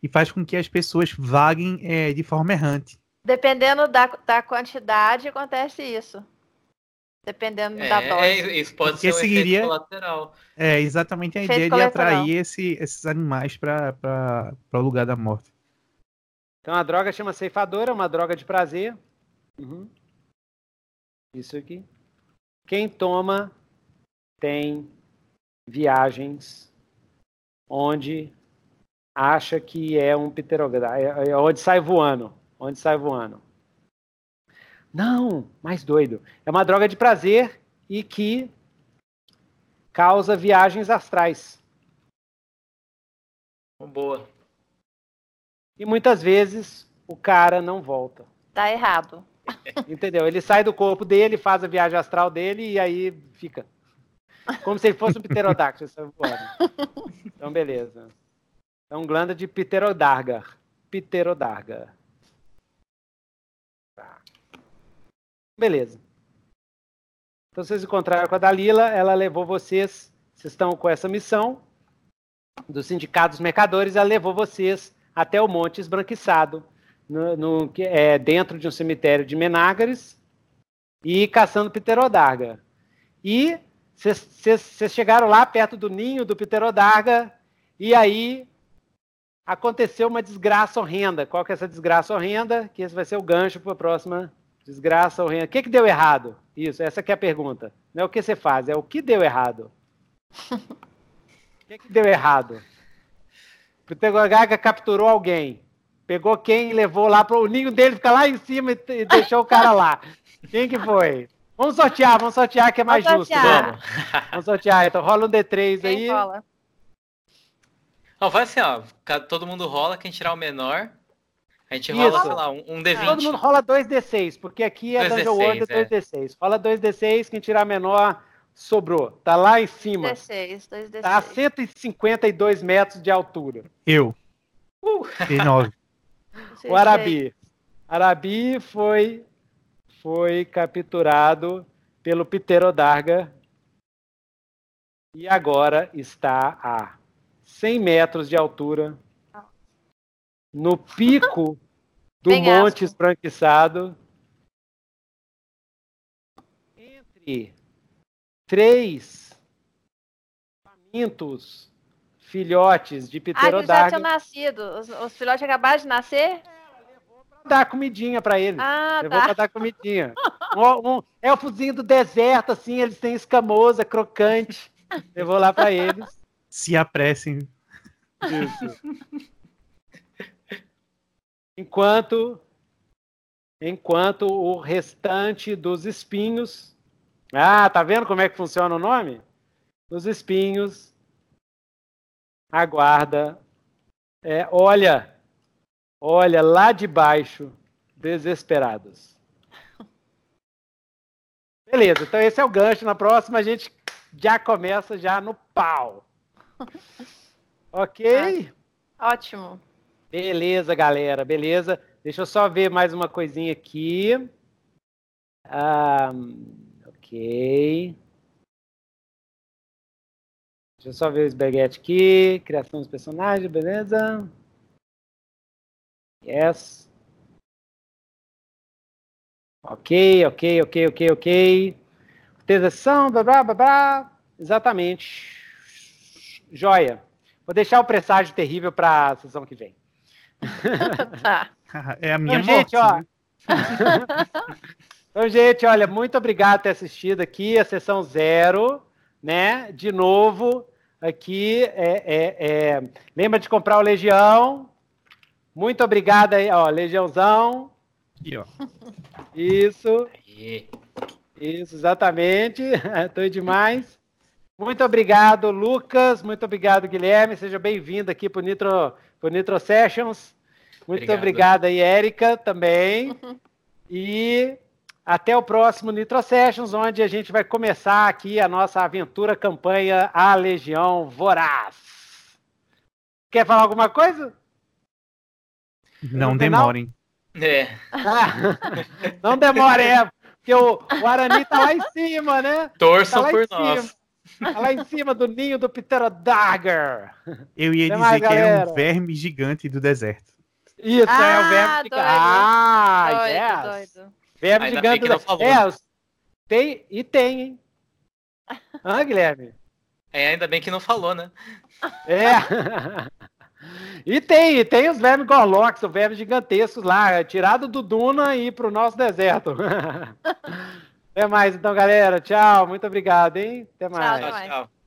E faz com que as pessoas vaguem é, de forma errante. Dependendo da, da quantidade, acontece isso. Dependendo é, da dose. É, isso pode Porque ser um seguiria, colateral. É exatamente a efeito ideia de atrair esse, esses animais para o lugar da morte. Então a droga chama ceifadora, uma droga de prazer. Uhum. Isso aqui. Quem toma tem viagens onde acha que é um pterografo, é, é onde sai voando, onde sai voando. Não, mais doido. É uma droga de prazer e que causa viagens astrais. Boa. E muitas vezes o cara não volta. Tá errado. [laughs] Entendeu? Ele sai do corpo dele, faz a viagem astral dele e aí fica. Como se ele fosse um pterodáctilo. [laughs] então, beleza. Então, glândula de pterodarga. Pterodarga. Tá. Beleza. Então, vocês encontraram com a Dalila, ela levou vocês, vocês estão com essa missão do Sindicato dos Mercadores, ela levou vocês até o Monte Esbranquiçado, no, no, é, dentro de um cemitério de Menágares e caçando pterodarga. E vocês chegaram lá perto do ninho do pterodarga e aí aconteceu uma desgraça horrenda. Qual que é essa desgraça horrenda? Que esse vai ser o gancho para a próxima desgraça horrenda. O que, que deu errado? Isso, essa que é a pergunta. Não é o que você faz, é o que deu errado. o que, que deu errado? O pterodarga capturou alguém pegou quem e levou lá para o ninho dele, fica lá em cima e, deixou o cara lá. Quem que foi? Vamos sortear, vamos sortear que é mais vamos justo. Vamos. vamos sortear. Então rola um D3 quem aí. Rola? Não, faz assim, ó. Todo mundo rola, quem tirar o menor. A gente rola, Isso. sei lá, um, um D20. Todo mundo rola 2D6, porque aqui é Dungeon World é 2D6. Rola 2D6, quem tirar menor sobrou. Tá lá em cima. 2D6, 2D6. Tá a 152 metros de altura. Eu. Uh. E 9 [laughs] o Arabi. Arabi foi, foi capturado pelo Pterodarga e agora está a 100 metros de altura no pico do Bem Monte asco. Esbranquiçado entre três famintos filhotes de pterodarga. Ah, já tinham nascido. Os, os, filhotes acabaram de nascer? É, dar comidinha para eles. Ah, levou tá. pra dar comidinha. um, um elfozinho do deserto, assim, eles têm escamosa, crocante. [laughs] Levou lá para eles. Se apressem. Isso. Enquanto, enquanto o restante dos espinhos. Ah, tá vendo como é que funciona o nome? Os espinhos aguarda, é, olha, olha lá de baixo, desesperados. Beleza, então esse é o gancho. Na próxima a gente já começa já no pau. [laughs] Ok? Ah, ótimo. Beleza, galera, beleza. Deixa eu só ver mais uma coisinha aqui. Um, ok. Deixa eu só ver o esbaguete aqui. Criação dos personagens, beleza? Yes. Ok, ok, ok, ok, ok. Utilização, blá, blá, blá, blá. Exatamente. Joia. Vou deixar o presságio terrível para a sessão que vem. [laughs] tá. [laughs] É a minha então, morte. Gente, ó. Né? [laughs] Então, gente, olha, muito obrigado por ter assistido aqui a sessão zero, né? De novo, aqui, é, é, é... lembra de comprar o Legião. Muito obrigado aí, ó, Legiãozão. Aqui, ó. Isso. Isso, exatamente. Estou demais. Muito obrigado, Lucas. Muito obrigado, Guilherme. Seja bem-vindo aqui para o Nitro, Nitro Sessions. Muito obrigado. obrigado aí, Érica, também. [laughs] E até o próximo Nitro Sessions, onde a gente vai começar aqui a nossa aventura campanha A Legião Voraz. Quer falar alguma coisa? Não demorem. É. [laughs] não demore, é. Porque o, o Arani tá lá em cima, né? Torçam tá por nós. [laughs] lá em cima do ninho do Pterodagger. Eu ia Tem dizer mais, que galera. é um verme gigante do deserto. Isso, ah, é o verme gigante. Ah, doido, yes. doido. Verme Ainda gigante. Do... Falou, é, tem, e tem, hein? Ah, Guilherme? É, ainda bem que não falou, né? É. [laughs] E tem, e tem os vermes Gorloks, os vermes gigantescos lá, tirado do Duna e pro nosso deserto. [laughs] Até mais, então, galera. Tchau, muito obrigado, hein? Até mais. Tchau, tchau.